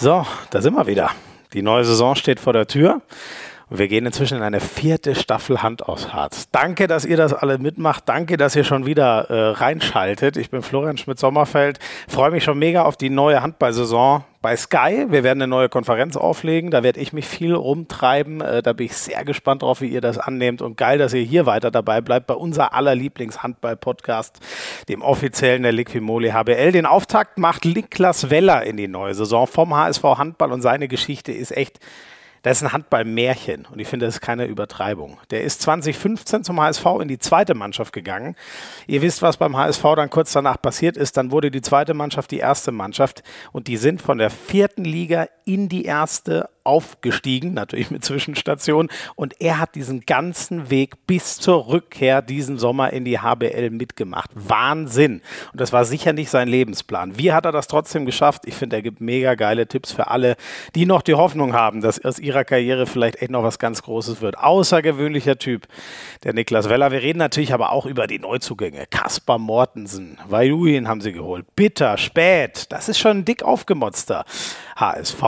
So, da sind wir wieder. Die neue Saison steht vor der Tür. Und wir gehen inzwischen in eine vierte Staffel Hand aufs Harz. Danke, dass ihr das alle mitmacht. Danke, dass ihr schon wieder äh, reinschaltet. Ich bin Florian Schmidt-Sommerfeld. Freue mich schon mega auf die neue Handballsaison bei Sky. Wir werden eine neue Konferenz auflegen. Da werde ich mich viel rumtreiben. Äh, da bin ich sehr gespannt drauf, wie ihr das annehmt. Und geil, dass ihr hier weiter dabei bleibt bei unser aller Lieblings-Handball-Podcast, dem offiziellen der Liquimoli HBL. Den Auftakt macht Niklas Weller in die neue Saison vom HSV Handball und seine Geschichte ist echt das ist ein Handballmärchen und ich finde, das ist keine Übertreibung. Der ist 2015 zum HSV in die zweite Mannschaft gegangen. Ihr wisst, was beim HSV dann kurz danach passiert ist. Dann wurde die zweite Mannschaft die erste Mannschaft und die sind von der vierten Liga in die erste aufgestiegen, natürlich mit Zwischenstation. Und er hat diesen ganzen Weg bis zur Rückkehr diesen Sommer in die HBL mitgemacht. Wahnsinn. Und das war sicher nicht sein Lebensplan. Wie hat er das trotzdem geschafft? Ich finde, er gibt mega geile Tipps für alle, die noch die Hoffnung haben, dass aus ihrer Karriere vielleicht echt noch was ganz Großes wird. Außergewöhnlicher Typ, der Niklas Weller. Wir reden natürlich aber auch über die Neuzugänge. Kaspar Mortensen, Vajuin haben sie geholt. Bitter, spät. Das ist schon ein dick aufgemotzter HSV.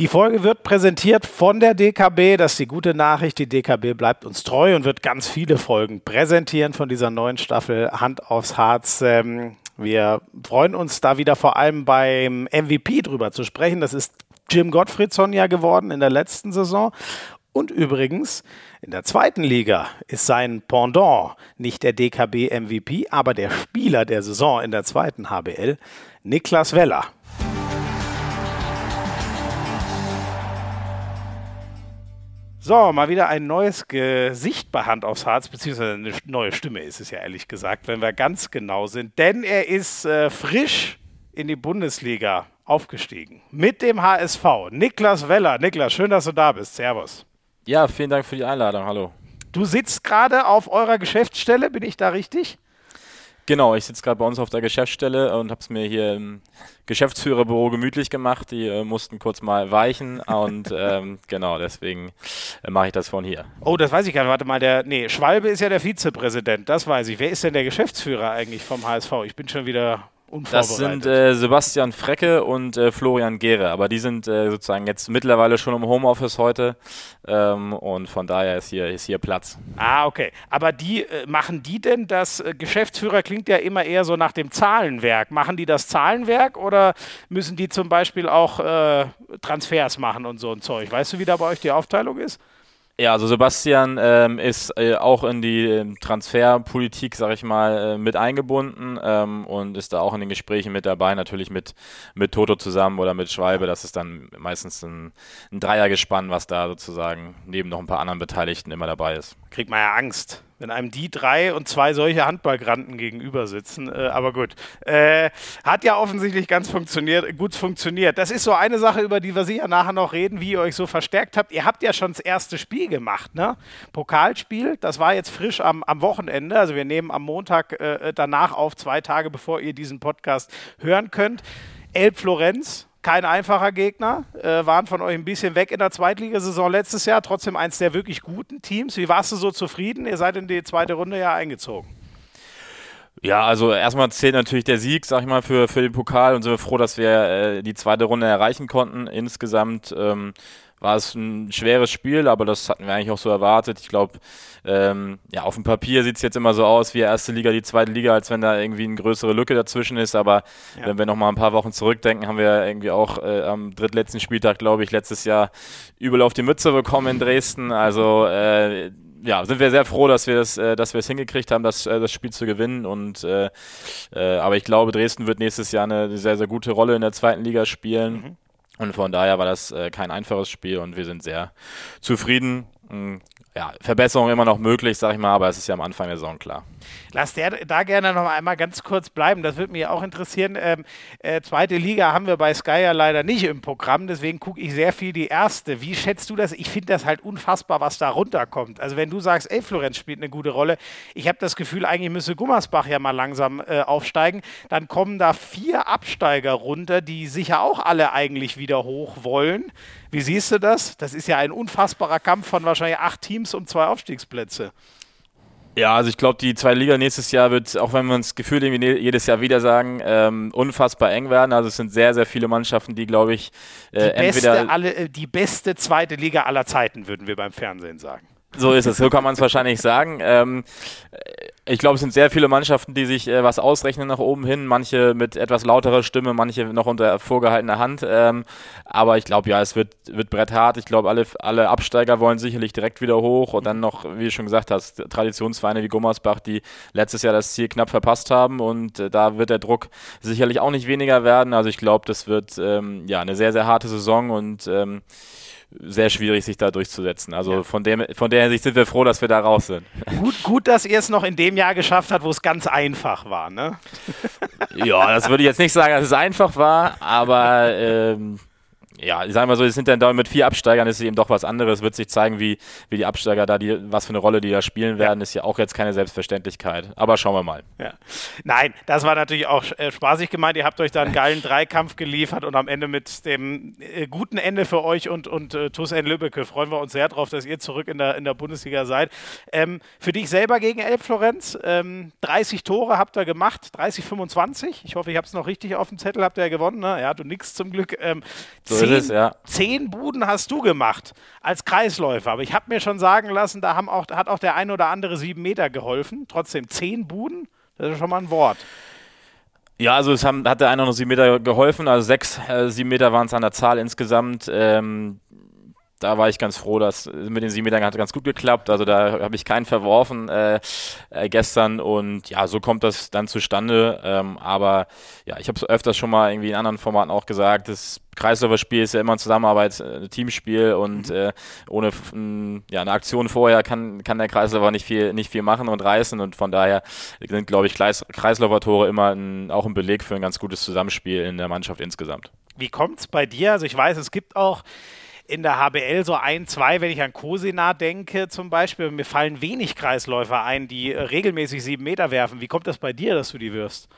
Die Folge wird präsentiert von der DKB. Das ist die gute Nachricht. Die DKB bleibt uns treu und wird ganz viele Folgen präsentieren von dieser neuen Staffel Hand aufs Harz. Ähm, wir freuen uns da wieder vor allem beim MVP drüber zu sprechen. Das ist Jim Gottfriedson ja geworden in der letzten Saison. Und übrigens, in der zweiten Liga ist sein Pendant nicht der DKB MVP, aber der Spieler der Saison in der zweiten HBL, Niklas Weller. So, mal wieder ein neues Gesicht bei Hand aufs Harz, beziehungsweise eine neue Stimme ist es ja ehrlich gesagt, wenn wir ganz genau sind. Denn er ist äh, frisch in die Bundesliga aufgestiegen. Mit dem HSV. Niklas Weller. Niklas, schön, dass du da bist. Servus. Ja, vielen Dank für die Einladung. Hallo. Du sitzt gerade auf eurer Geschäftsstelle, bin ich da richtig? Genau, ich sitze gerade bei uns auf der Geschäftsstelle und habe es mir hier im Geschäftsführerbüro gemütlich gemacht. Die äh, mussten kurz mal weichen und ähm, genau, deswegen äh, mache ich das von hier. Oh, das weiß ich gar nicht. Warte mal, der, nee, Schwalbe ist ja der Vizepräsident, das weiß ich. Wer ist denn der Geschäftsführer eigentlich vom HSV? Ich bin schon wieder das sind äh, Sebastian Frecke und äh, Florian Gehre, aber die sind äh, sozusagen jetzt mittlerweile schon im Homeoffice heute ähm, und von daher ist hier, ist hier Platz. Ah, okay. Aber die äh, machen die denn das äh, Geschäftsführer klingt ja immer eher so nach dem Zahlenwerk. Machen die das Zahlenwerk oder müssen die zum Beispiel auch äh, Transfers machen und so ein Zeug? Weißt du, wie da bei euch die Aufteilung ist? Ja, also Sebastian ähm, ist äh, auch in die ähm, Transferpolitik, sag ich mal, äh, mit eingebunden ähm, und ist da auch in den Gesprächen mit dabei, natürlich mit, mit Toto zusammen oder mit Schwalbe. Das ist dann meistens ein, ein Dreiergespann, was da sozusagen neben noch ein paar anderen Beteiligten immer dabei ist. Kriegt man ja Angst wenn einem die drei und zwei solche Handballgranten gegenüber sitzen. Äh, aber gut. Äh, hat ja offensichtlich ganz funktioniert, gut funktioniert. Das ist so eine Sache, über die wir sicher nachher noch reden, wie ihr euch so verstärkt habt. Ihr habt ja schon das erste Spiel gemacht, ne? Pokalspiel, das war jetzt frisch am, am Wochenende. Also wir nehmen am Montag äh, danach auf, zwei Tage bevor ihr diesen Podcast hören könnt. Elb Florenz, kein einfacher Gegner, äh, waren von euch ein bisschen weg in der Zweitligasaison letztes Jahr, trotzdem eins der wirklich guten Teams. Wie warst du so zufrieden? Ihr seid in die zweite Runde ja eingezogen. Ja, also erstmal zählt natürlich der Sieg, sag ich mal, für, für den Pokal und sind wir froh, dass wir äh, die zweite Runde erreichen konnten. Insgesamt ähm, war es ein schweres Spiel, aber das hatten wir eigentlich auch so erwartet. Ich glaube, ähm, ja, auf dem Papier sieht es jetzt immer so aus wie erste Liga, die zweite Liga, als wenn da irgendwie eine größere Lücke dazwischen ist. Aber ja. wenn wir noch mal ein paar Wochen zurückdenken, haben wir irgendwie auch äh, am drittletzten Spieltag, glaube ich, letztes Jahr übel auf die Mütze bekommen in Dresden. Also äh, ja, sind wir sehr froh, dass wir es, äh, dass wir es hingekriegt haben, das, äh, das Spiel zu gewinnen. Und äh, äh, aber ich glaube, Dresden wird nächstes Jahr eine sehr, sehr gute Rolle in der zweiten Liga spielen. Mhm. Und von daher war das äh, kein einfaches Spiel und wir sind sehr zufrieden. Ja, Verbesserung immer noch möglich, sag ich mal, aber es ist ja am Anfang der Saison klar. Lass der da gerne noch einmal ganz kurz bleiben. Das würde mich auch interessieren. Ähm, äh, zweite Liga haben wir bei Sky ja leider nicht im Programm, deswegen gucke ich sehr viel die erste. Wie schätzt du das? Ich finde das halt unfassbar, was da runterkommt. Also wenn du sagst, ey, Florenz spielt eine gute Rolle, ich habe das Gefühl, eigentlich müsste Gummersbach ja mal langsam äh, aufsteigen. Dann kommen da vier Absteiger runter, die sicher auch alle eigentlich wieder hoch wollen. Wie siehst du das? Das ist ja ein unfassbarer Kampf von wahrscheinlich acht Teams um zwei Aufstiegsplätze. Ja, also ich glaube, die zweite Liga nächstes Jahr wird, auch wenn wir uns gefühlt irgendwie ne-, jedes Jahr wieder sagen, ähm, unfassbar eng werden. Also es sind sehr, sehr viele Mannschaften, die, glaube ich, äh, die beste, entweder alle, äh, die beste zweite Liga aller Zeiten, würden wir beim Fernsehen sagen. So ist es, so kann man es wahrscheinlich sagen. Ähm, ich glaube, es sind sehr viele Mannschaften, die sich äh, was ausrechnen nach oben hin. Manche mit etwas lauterer Stimme, manche noch unter vorgehaltener Hand. Ähm, aber ich glaube, ja, es wird, wird bretthart. Ich glaube, alle, alle Absteiger wollen sicherlich direkt wieder hoch. Und dann noch, wie du schon gesagt hast, Traditionsvereine wie Gummersbach, die letztes Jahr das Ziel knapp verpasst haben. Und äh, da wird der Druck sicherlich auch nicht weniger werden. Also ich glaube, das wird ähm, ja eine sehr, sehr harte Saison und ähm, sehr schwierig, sich da durchzusetzen. Also ja. von, dem, von der Hinsicht sind wir froh, dass wir da raus sind. Gut, gut dass ihr es noch in dem Jahr geschafft habt, wo es ganz einfach war, ne? ja, das würde ich jetzt nicht sagen, dass es einfach war, aber ähm, ja, ich sage mal so, es sind dann da mit vier Absteigern ist es eben doch was anderes. Wird sich zeigen, wie, wie die Absteiger da, die, was für eine Rolle die da spielen werden, ist ja auch jetzt keine Selbstverständlichkeit. Aber schauen wir mal. Ja. Nein, das war natürlich auch äh, spaßig gemeint. Ihr habt euch da einen geilen Dreikampf geliefert und am Ende mit dem äh, guten Ende für euch und, und äh, TuS Lübbecke freuen wir uns sehr drauf, dass ihr zurück in der, in der Bundesliga seid. Ähm, für dich selber gegen Elbflorenz, ähm, 30 Tore habt ihr gemacht, 30, 25. Ich hoffe, ich habe es noch richtig auf dem Zettel, habt ihr ja gewonnen. Ne? Ja, du nix zum Glück. Ähm, so es, ja. zehn Buden hast du gemacht als Kreisläufer. Aber ich habe mir schon sagen lassen, da haben auch, hat auch der ein oder andere sieben Meter geholfen. Trotzdem zehn Buden, das ist schon mal ein Wort. Ja, also es haben, hat der eine oder sieben Meter geholfen. Also sechs, äh, sieben Meter waren es an der Zahl insgesamt. Ähm, da war ich ganz froh, dass mit den sieben Metern hat ganz gut geklappt. Also da habe ich keinen verworfen äh, äh, gestern und ja, so kommt das dann zustande. Ähm, aber ja, ich habe es öfters schon mal irgendwie in anderen Formaten auch gesagt, das Kreisläuferspiel ist ja immer ein Zusammenarbeit, ein äh, Teamspiel und mhm. äh, ohne ja, eine Aktion vorher kann, kann der Kreisläufer nicht viel, nicht viel machen und reißen und von daher sind, glaube ich, Kreis, Kreisläufertore immer ein, auch ein Beleg für ein ganz gutes Zusammenspiel in der Mannschaft insgesamt. Wie kommt es bei dir? Also ich weiß, es gibt auch in der HBL so ein, zwei, wenn ich an Kosena denke zum Beispiel. Mir fallen wenig Kreisläufer ein, die äh, regelmäßig sieben Meter werfen. Wie kommt das bei dir, dass du die wirfst?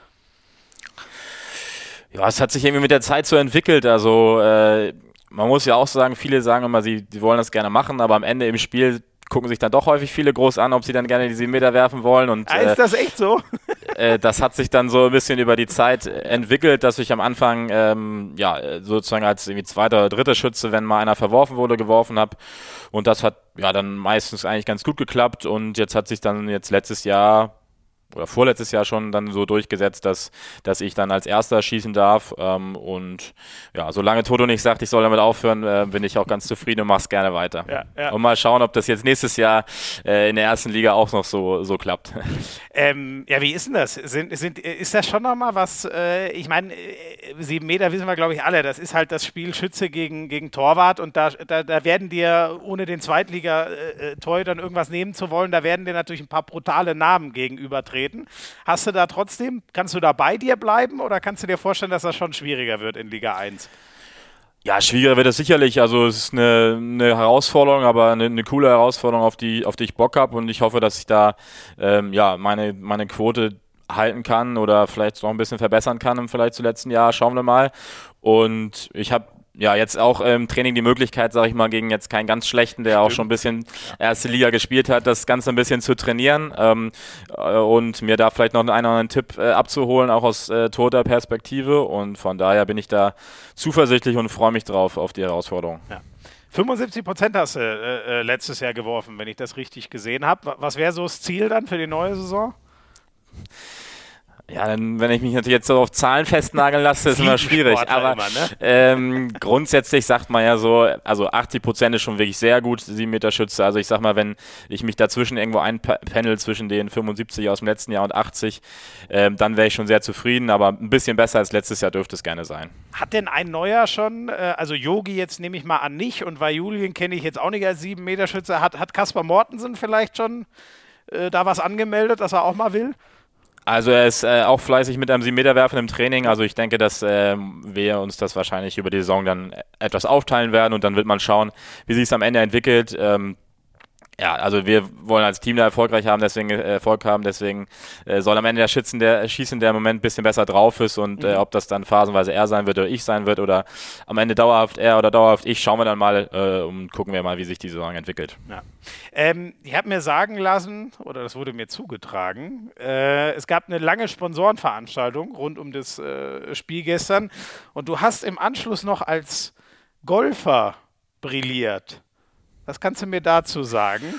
Ja, es hat sich irgendwie mit der Zeit so entwickelt. Also äh, man muss ja auch sagen, viele sagen immer, sie, sie wollen das gerne machen, aber am Ende im Spiel gucken sich dann doch häufig viele groß an, ob sie dann gerne die 7 Meter werfen wollen. Und, ah, ist äh, das echt so? äh, das hat sich dann so ein bisschen über die Zeit entwickelt, dass ich am Anfang ähm, ja sozusagen als irgendwie zweiter oder dritter Schütze, wenn mal einer verworfen wurde, geworfen habe. Und das hat ja dann meistens eigentlich ganz gut geklappt. Und jetzt hat sich dann jetzt letztes Jahr oder vorletztes Jahr schon dann so durchgesetzt, dass, dass ich dann als Erster schießen darf. Ähm, und ja, solange Toto nicht sagt, ich soll damit aufhören, äh, bin ich auch ganz zufrieden und mach's gerne weiter. Ja, ja. Und mal schauen, ob das jetzt nächstes Jahr äh, in der ersten Liga auch noch so, so klappt. Ähm, ja, wie ist denn das? Sind, sind, ist das schon nochmal was? Äh, ich meine, äh, sieben Meter wissen wir, glaube ich, alle. Das ist halt das Spiel Schütze gegen, gegen Torwart und da, da, da werden dir, ohne den Zweitliga-Torhütern äh, irgendwas nehmen zu wollen, da werden dir natürlich ein paar brutale Namen gegenübertreten treten. Hast du da trotzdem, kannst du da bei dir bleiben oder kannst du dir vorstellen, dass das schon schwieriger wird in Liga 1? Ja, schwieriger wird es sicherlich. Also es ist eine, eine Herausforderung, aber eine, eine, coole Herausforderung, auf die, auf die ich Bock habe und ich hoffe, dass ich da ähm, ja, meine, meine Quote halten kann oder vielleicht noch ein bisschen verbessern kann im vielleicht zu letzten Jahr. Schauen wir mal. Und ich habe ja, jetzt auch im Training die Möglichkeit, sage ich mal, gegen jetzt keinen ganz schlechten, der Stimmt. auch schon ein bisschen erste Liga gespielt hat, das Ganze ein bisschen zu trainieren ähm, äh, und mir da vielleicht noch einen oder anderen Tipp äh, abzuholen, auch aus äh, toter Perspektive. Und von daher bin ich da zuversichtlich und freue mich drauf auf die Herausforderung. Ja. 75 Prozent hast du äh, äh, letztes Jahr geworfen, wenn ich das richtig gesehen habe. Was wäre so das Ziel dann für die neue Saison? Ja, dann, wenn ich mich natürlich jetzt so auf Zahlen festnageln lasse, ist immer schwierig. Aber immer, ne? ähm, grundsätzlich sagt man ja so, also 80 Prozent ist schon wirklich sehr gut, 7 Meter Schütze. Also ich sag mal, wenn ich mich dazwischen irgendwo einpendel zwischen den 75 aus dem letzten Jahr und 80, ähm, dann wäre ich schon sehr zufrieden. Aber ein bisschen besser als letztes Jahr dürfte es gerne sein. Hat denn ein neuer schon, äh, also Yogi jetzt nehme ich mal an nicht und Vajulien kenne ich jetzt auch nicht als 7 Meter Schütze. Hat, hat Kaspar Mortensen vielleicht schon äh, da was angemeldet, dass er auch mal will? Also er ist äh, auch fleißig mit einem 7-Meter-Werfen im Training. Also ich denke, dass äh, wir uns das wahrscheinlich über die Saison dann etwas aufteilen werden und dann wird man schauen, wie sich es am Ende entwickelt. Ähm, ja, also wir wollen als Team da erfolgreich haben, deswegen äh, Erfolg haben, deswegen äh, soll am Ende der Schützen, der schießen, der im Moment ein bisschen besser drauf ist und äh, mhm. äh, ob das dann phasenweise er sein wird oder ich sein wird oder am Ende dauerhaft er oder dauerhaft ich, schauen wir dann mal äh, und gucken wir mal, wie sich die Saison entwickelt. Ja. Ähm, ich habe mir sagen lassen, oder das wurde mir zugetragen, es gab eine lange Sponsorenveranstaltung rund um das Spiel gestern und du hast im Anschluss noch als Golfer brilliert. Was kannst du mir dazu sagen?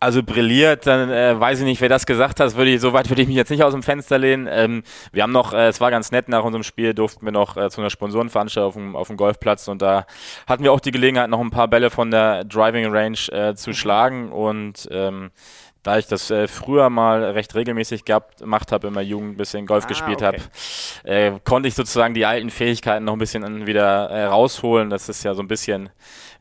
Also brilliert, dann äh, weiß ich nicht, wer das gesagt hat. Würde ich, so weit würde ich mich jetzt nicht aus dem Fenster lehnen. Ähm, wir haben noch, äh, es war ganz nett, nach unserem Spiel durften wir noch äh, zu einer Sponsorenveranstaltung auf dem, auf dem Golfplatz und da hatten wir auch die Gelegenheit, noch ein paar Bälle von der Driving Range äh, zu schlagen und ähm, da ich das äh, früher mal recht regelmäßig gehabt, gemacht habe, immer Jugend ein bisschen Golf ah, gespielt okay. habe, äh, konnte ich sozusagen die alten Fähigkeiten noch ein bisschen wieder äh, rausholen. Das ist ja so ein bisschen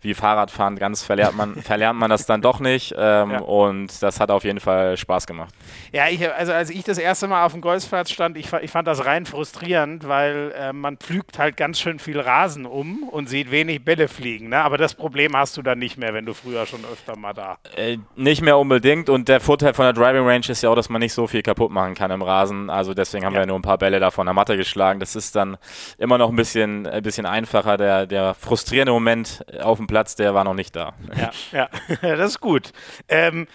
wie Fahrradfahren, ganz verlernt man, verlernt man das dann doch nicht. Ähm, ja. Und das hat auf jeden Fall Spaß gemacht. Ja, ich, also als ich das erste Mal auf dem Golfplatz stand, ich, ich fand das rein frustrierend, weil äh, man pflügt halt ganz schön viel Rasen um und sieht wenig Bälle fliegen. Ne? Aber das Problem hast du dann nicht mehr, wenn du früher schon öfter mal da. Äh, nicht mehr unbedingt. Und der Vorteil von der Driving Range ist ja auch, dass man nicht so viel kaputt machen kann im Rasen. Also deswegen haben ja. wir nur ein paar Bälle da von der Matte geschlagen. Das ist dann immer noch ein bisschen, ein bisschen einfacher. Der, der frustrierende Moment auf dem Platz, der war noch nicht da. Ja, ja. das ist gut. Ähm,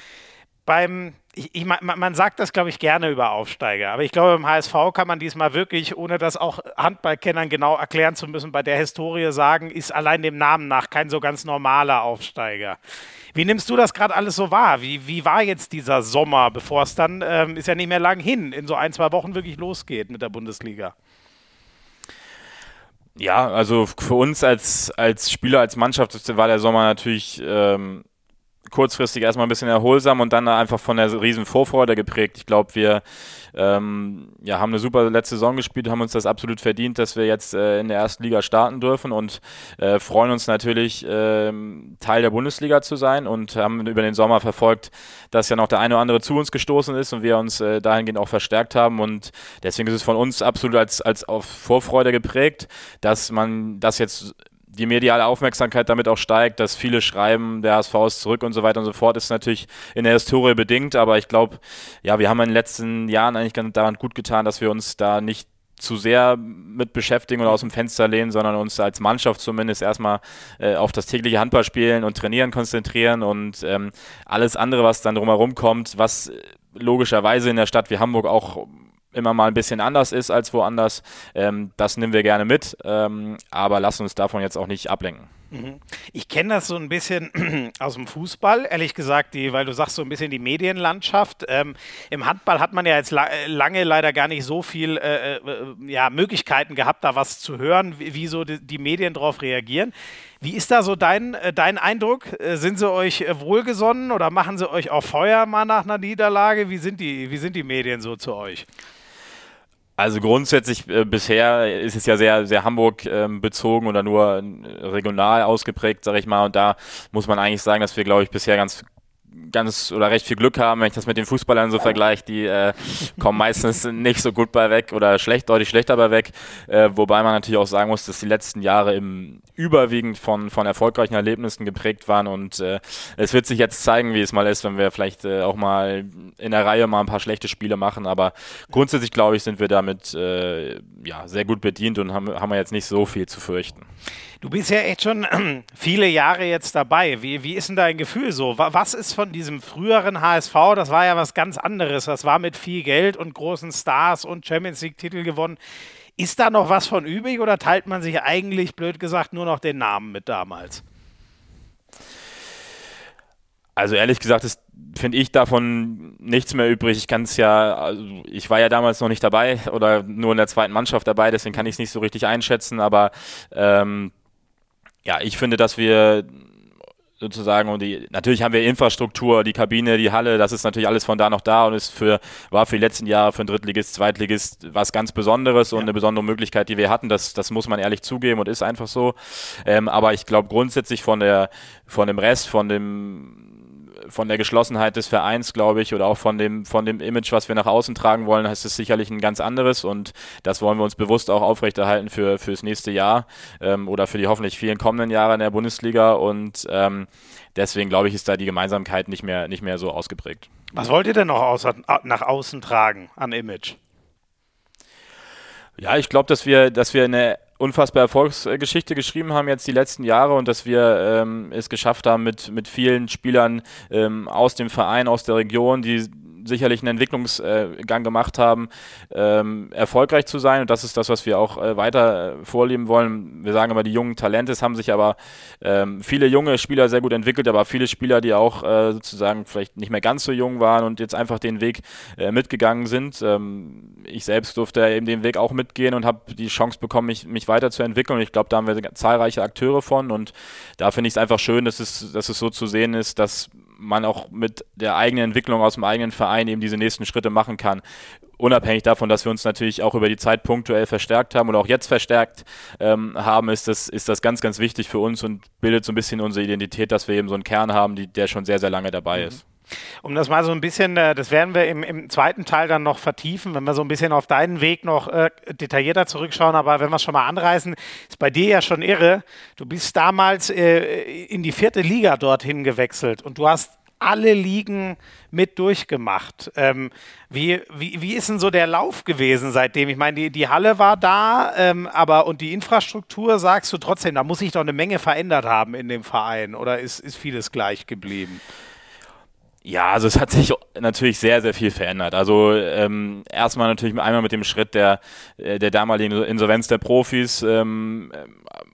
beim ich, ich, man, sagt das, glaube ich, gerne über Aufsteiger, aber ich glaube, beim HSV kann man diesmal wirklich, ohne das auch Handballkennern genau erklären zu müssen, bei der Historie sagen, ist allein dem Namen nach kein so ganz normaler Aufsteiger. Wie nimmst du das gerade alles so wahr? Wie, wie war jetzt dieser Sommer, bevor es dann, ähm, ist ja nicht mehr lang hin, in so ein, zwei Wochen wirklich losgeht mit der Bundesliga? Ja, also für uns als, als Spieler, als Mannschaft war der Sommer natürlich ähm, kurzfristig erstmal ein bisschen erholsam und dann einfach von der riesen Vorfreude geprägt. Ich glaube, wir ähm, ja, haben eine super letzte Saison gespielt, haben uns das absolut verdient, dass wir jetzt äh, in der ersten Liga starten dürfen und äh, freuen uns natürlich, äh, Teil der Bundesliga zu sein und haben über den Sommer verfolgt, dass ja noch der eine oder andere zu uns gestoßen ist und wir uns äh, dahingehend auch verstärkt haben und deswegen ist es von uns absolut als, als auf Vorfreude geprägt, dass man das jetzt die mediale Aufmerksamkeit damit auch steigt, dass viele schreiben, der HSV ist zurück und so weiter und so fort, ist natürlich in der Historie bedingt, aber ich glaube, ja, wir haben in den letzten Jahren eigentlich ganz daran gut getan, dass wir uns da nicht zu sehr mit beschäftigen oder aus dem Fenster lehnen, sondern uns als Mannschaft zumindest erstmal äh, auf das tägliche Handballspielen und Trainieren konzentrieren und ähm, alles andere, was dann drumherum kommt, was logischerweise in der Stadt wie Hamburg auch immer mal ein bisschen anders ist als woanders. Ähm, das nehmen wir gerne mit, ähm, aber lassen uns davon jetzt auch nicht ablenken. Mhm. Ich kenne das so ein bisschen aus dem Fußball, ehrlich gesagt, die, weil du sagst so ein bisschen die Medienlandschaft. Ähm, Im Handball hat man ja jetzt la lange leider gar nicht so viel äh, äh, ja, Möglichkeiten gehabt, da was zu hören, wie, wie so die, die, Medien darauf reagieren. Wie ist da so dein, äh, dein Eindruck? Äh, sind sie euch äh, wohlgesonnen oder machen sie euch auch Feuer mal nach einer Niederlage? Wie sind die, wie sind die Medien so zu euch? Also grundsätzlich äh, bisher ist es ja sehr, sehr Hamburg ähm, bezogen oder nur regional ausgeprägt, sag ich mal. Und da muss man eigentlich sagen, dass wir, glaube ich, bisher ganz ganz oder recht viel Glück haben, wenn ich das mit den Fußballern so vergleiche, die äh, kommen meistens nicht so gut bei weg oder schlecht, deutlich schlechter bei weg. Äh, wobei man natürlich auch sagen muss, dass die letzten Jahre im überwiegend von, von erfolgreichen Erlebnissen geprägt waren und äh, es wird sich jetzt zeigen, wie es mal ist, wenn wir vielleicht äh, auch mal in der Reihe mal ein paar schlechte Spiele machen. Aber grundsätzlich glaube ich, sind wir damit äh, ja, sehr gut bedient und haben, haben wir jetzt nicht so viel zu fürchten. Du bist ja echt schon viele Jahre jetzt dabei. Wie, wie ist denn dein Gefühl so? Was ist von diesem früheren HSV? Das war ja was ganz anderes. Das war mit viel Geld und großen Stars und Champions League-Titel gewonnen. Ist da noch was von übrig oder teilt man sich eigentlich, blöd gesagt, nur noch den Namen mit damals? Also ehrlich gesagt finde ich davon nichts mehr übrig. Ich kann es ja, also ich war ja damals noch nicht dabei oder nur in der zweiten Mannschaft dabei, deswegen kann ich es nicht so richtig einschätzen. Aber ähm, ja, ich finde, dass wir sozusagen und die natürlich haben wir Infrastruktur, die Kabine, die Halle, das ist natürlich alles von da noch da und ist für war für die letzten Jahre für einen Drittligist, Zweitligist was ganz Besonderes und ja. eine besondere Möglichkeit, die wir hatten. Das das muss man ehrlich zugeben und ist einfach so. Ähm, aber ich glaube grundsätzlich von der von dem Rest, von dem von der Geschlossenheit des Vereins, glaube ich, oder auch von dem, von dem Image, was wir nach außen tragen wollen, ist es sicherlich ein ganz anderes und das wollen wir uns bewusst auch aufrechterhalten für fürs nächste Jahr ähm, oder für die hoffentlich vielen kommenden Jahre in der Bundesliga und ähm, deswegen glaube ich, ist da die Gemeinsamkeit nicht mehr, nicht mehr so ausgeprägt. Was wollt ihr denn noch außer, nach außen tragen an Image? Ja, ich glaube, dass wir, dass wir eine unfassbare Erfolgsgeschichte geschrieben haben jetzt die letzten Jahre und dass wir ähm, es geschafft haben, mit, mit vielen Spielern ähm, aus dem Verein, aus der Region, die sicherlich einen Entwicklungsgang gemacht haben, ähm, erfolgreich zu sein. Und das ist das, was wir auch äh, weiter äh, vorleben wollen. Wir sagen immer, die jungen Talente, es haben sich aber ähm, viele junge Spieler sehr gut entwickelt, aber viele Spieler, die auch äh, sozusagen vielleicht nicht mehr ganz so jung waren und jetzt einfach den Weg äh, mitgegangen sind. Ähm, ich selbst durfte eben den Weg auch mitgehen und habe die Chance bekommen, mich, mich weiterzuentwickeln. Und ich glaube, da haben wir zahlreiche Akteure von. Und da finde ich es einfach schön, dass es, dass es so zu sehen ist, dass man auch mit der eigenen Entwicklung aus dem eigenen Verein eben diese nächsten Schritte machen kann. Unabhängig davon, dass wir uns natürlich auch über die Zeit punktuell verstärkt haben oder auch jetzt verstärkt ähm, haben, ist das, ist das ganz, ganz wichtig für uns und bildet so ein bisschen unsere Identität, dass wir eben so einen Kern haben, die, der schon sehr, sehr lange dabei mhm. ist. Um das mal so ein bisschen, äh, das werden wir im, im, zweiten Teil dann noch vertiefen, wenn wir so ein bisschen auf deinen Weg noch äh, detaillierter zurückschauen. Aber wenn wir es schon mal anreißen, ist bei dir ja schon irre. Du bist damals äh, in die vierte Liga dorthin gewechselt und du hast alle Ligen mit durchgemacht. Ähm, wie, wie, wie ist denn so der Lauf gewesen seitdem? Ich meine, die, die Halle war da, ähm, aber und die Infrastruktur, sagst du trotzdem, da muss sich doch eine Menge verändert haben in dem Verein oder ist, ist vieles gleich geblieben? Ja, also es hat sich natürlich sehr, sehr viel verändert. Also ähm, erstmal natürlich einmal mit dem Schritt der, äh, der damaligen Insolvenz der Profis ähm,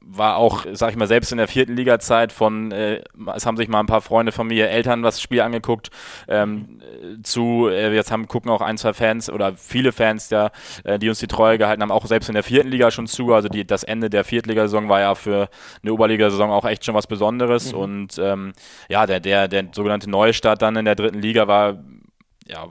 war auch, sag ich mal, selbst in der vierten Liga-Zeit von, äh, es haben sich mal ein paar Freunde von mir, Eltern das Spiel angeguckt, ähm, zu, äh, jetzt haben, gucken auch ein, zwei Fans oder viele Fans, der, äh, die uns die Treue gehalten haben, auch selbst in der vierten Liga schon zu. Also die, das Ende der Viertligasaison war ja für eine Oberligasaison auch echt schon was Besonderes. Mhm. Und ähm, ja, der, der, der sogenannte Neustart dann in der dritten Liga war, ja,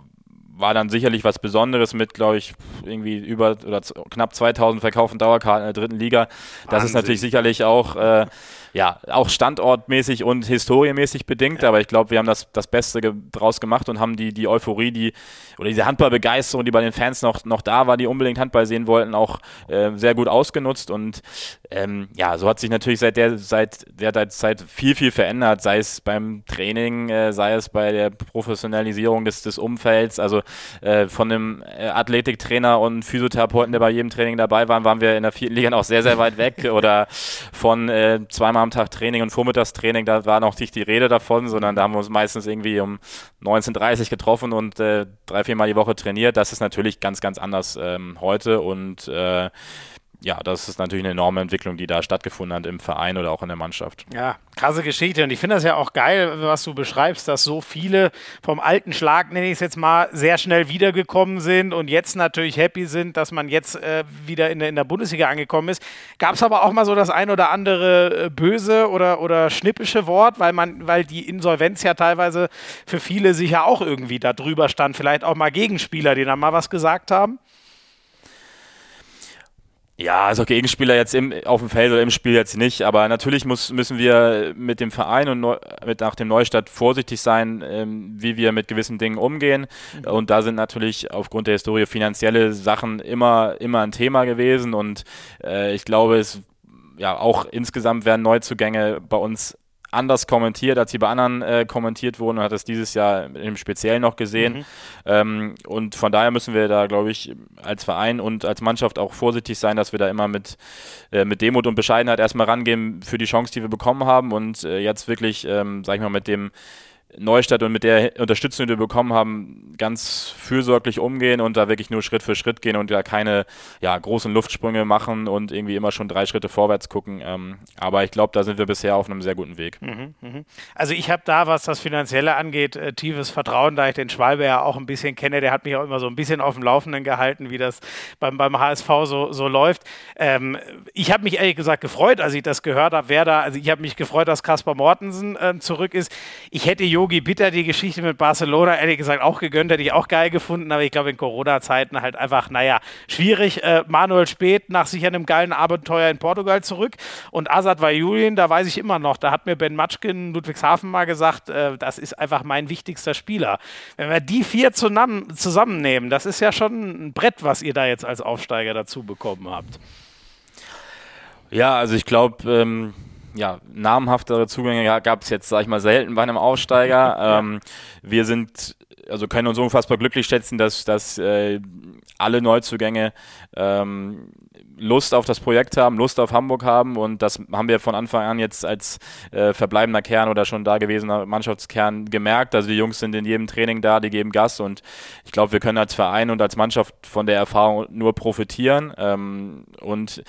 war dann sicherlich was Besonderes mit, glaube ich, irgendwie über oder knapp 2000 verkauften Dauerkarten in der dritten Liga. Das Wahnsinn. ist natürlich sicherlich auch äh, ja, auch standortmäßig und historiemäßig bedingt, aber ich glaube, wir haben das, das Beste ge draus gemacht und haben die, die Euphorie, die oder diese Handballbegeisterung, die bei den Fans noch, noch da war, die unbedingt Handball sehen wollten, auch äh, sehr gut ausgenutzt. Und ähm, ja, so hat sich natürlich seit der, seit der Zeit viel, viel verändert, sei es beim Training, äh, sei es bei der Professionalisierung des, des Umfelds. Also äh, von einem äh, Athletiktrainer und Physiotherapeuten, der bei jedem Training dabei waren, waren wir in der vierten Liga noch sehr, sehr weit weg. Oder von äh, zweimal am Tag Training und Vormittagstraining, da war noch nicht die Rede davon, sondern da haben wir uns meistens irgendwie um 19.30 Uhr getroffen und äh, drei, viermal die Woche trainiert. Das ist natürlich ganz, ganz anders ähm, heute und äh, ja, das ist natürlich eine enorme Entwicklung, die da stattgefunden hat im Verein oder auch in der Mannschaft. Ja, krasse Geschichte. Und ich finde das ja auch geil, was du beschreibst, dass so viele vom alten Schlag, nenne ich es jetzt mal, sehr schnell wiedergekommen sind und jetzt natürlich happy sind, dass man jetzt äh, wieder in der, in der Bundesliga angekommen ist. Gab es aber auch mal so das ein oder andere äh, böse oder, oder schnippische Wort, weil man, weil die Insolvenz ja teilweise für viele sicher auch irgendwie da drüber stand. Vielleicht auch mal Gegenspieler, die dann mal was gesagt haben? Ja, also Gegenspieler jetzt im, auf dem Feld oder im Spiel jetzt nicht, aber natürlich muss, müssen wir mit dem Verein und neu, mit nach dem Neustart vorsichtig sein, ähm, wie wir mit gewissen Dingen umgehen. Mhm. Und da sind natürlich aufgrund der Historie finanzielle Sachen immer, immer ein Thema gewesen und äh, ich glaube, es ja auch insgesamt werden Neuzugänge bei uns anders kommentiert, als sie bei anderen äh, kommentiert wurden. Man hat es dieses Jahr im Speziellen noch gesehen. Mhm. Ähm, und von daher müssen wir da, glaube ich, als Verein und als Mannschaft auch vorsichtig sein, dass wir da immer mit, äh, mit Demut und Bescheidenheit erstmal rangehen für die Chance, die wir bekommen haben und äh, jetzt wirklich, ähm, sag ich mal, mit dem Neustadt und mit der Unterstützung, die wir bekommen haben, ganz fürsorglich umgehen und da wirklich nur Schritt für Schritt gehen und da keine ja, großen Luftsprünge machen und irgendwie immer schon drei Schritte vorwärts gucken. Ähm, aber ich glaube, da sind wir bisher auf einem sehr guten Weg. Mhm, mh. Also ich habe da, was das Finanzielle angeht, äh, tiefes Vertrauen, da ich den Schwalbe ja auch ein bisschen kenne. Der hat mich auch immer so ein bisschen auf dem Laufenden gehalten, wie das beim, beim HSV so, so läuft. Ähm, ich habe mich ehrlich gesagt gefreut, als ich das gehört habe, wer da, also ich habe mich gefreut, dass Kaspar Mortensen äh, zurück ist. Ich hätte Yogi Bitter die Geschichte mit Barcelona ehrlich gesagt auch gegönnt. hätte ich auch geil gefunden, aber ich glaube in Corona-Zeiten halt einfach, naja, schwierig. Äh, Manuel Spät nach sicher einem geilen Abenteuer in Portugal zurück und Azad Vajulin, da weiß ich immer noch, da hat mir Ben Matschkin Ludwigshafen mal gesagt, äh, das ist einfach mein wichtigster Spieler. Wenn wir die vier zusammen, zusammennehmen, das ist ja schon ein Brett, was ihr da jetzt als Aufsteiger dazu bekommen habt. Ja, also ich glaube, ähm, ja, namhaftere Zugänge gab es jetzt, sag ich mal, selten bei einem Aufsteiger. ähm, wir sind, also können uns unfassbar glücklich schätzen, dass, dass äh, alle Neuzugänge ähm, Lust auf das Projekt haben, Lust auf Hamburg haben und das haben wir von Anfang an jetzt als äh, verbleibender Kern oder schon da gewesener Mannschaftskern gemerkt. Also die Jungs sind in jedem Training da, die geben Gas und ich glaube, wir können als Verein und als Mannschaft von der Erfahrung nur profitieren ähm, und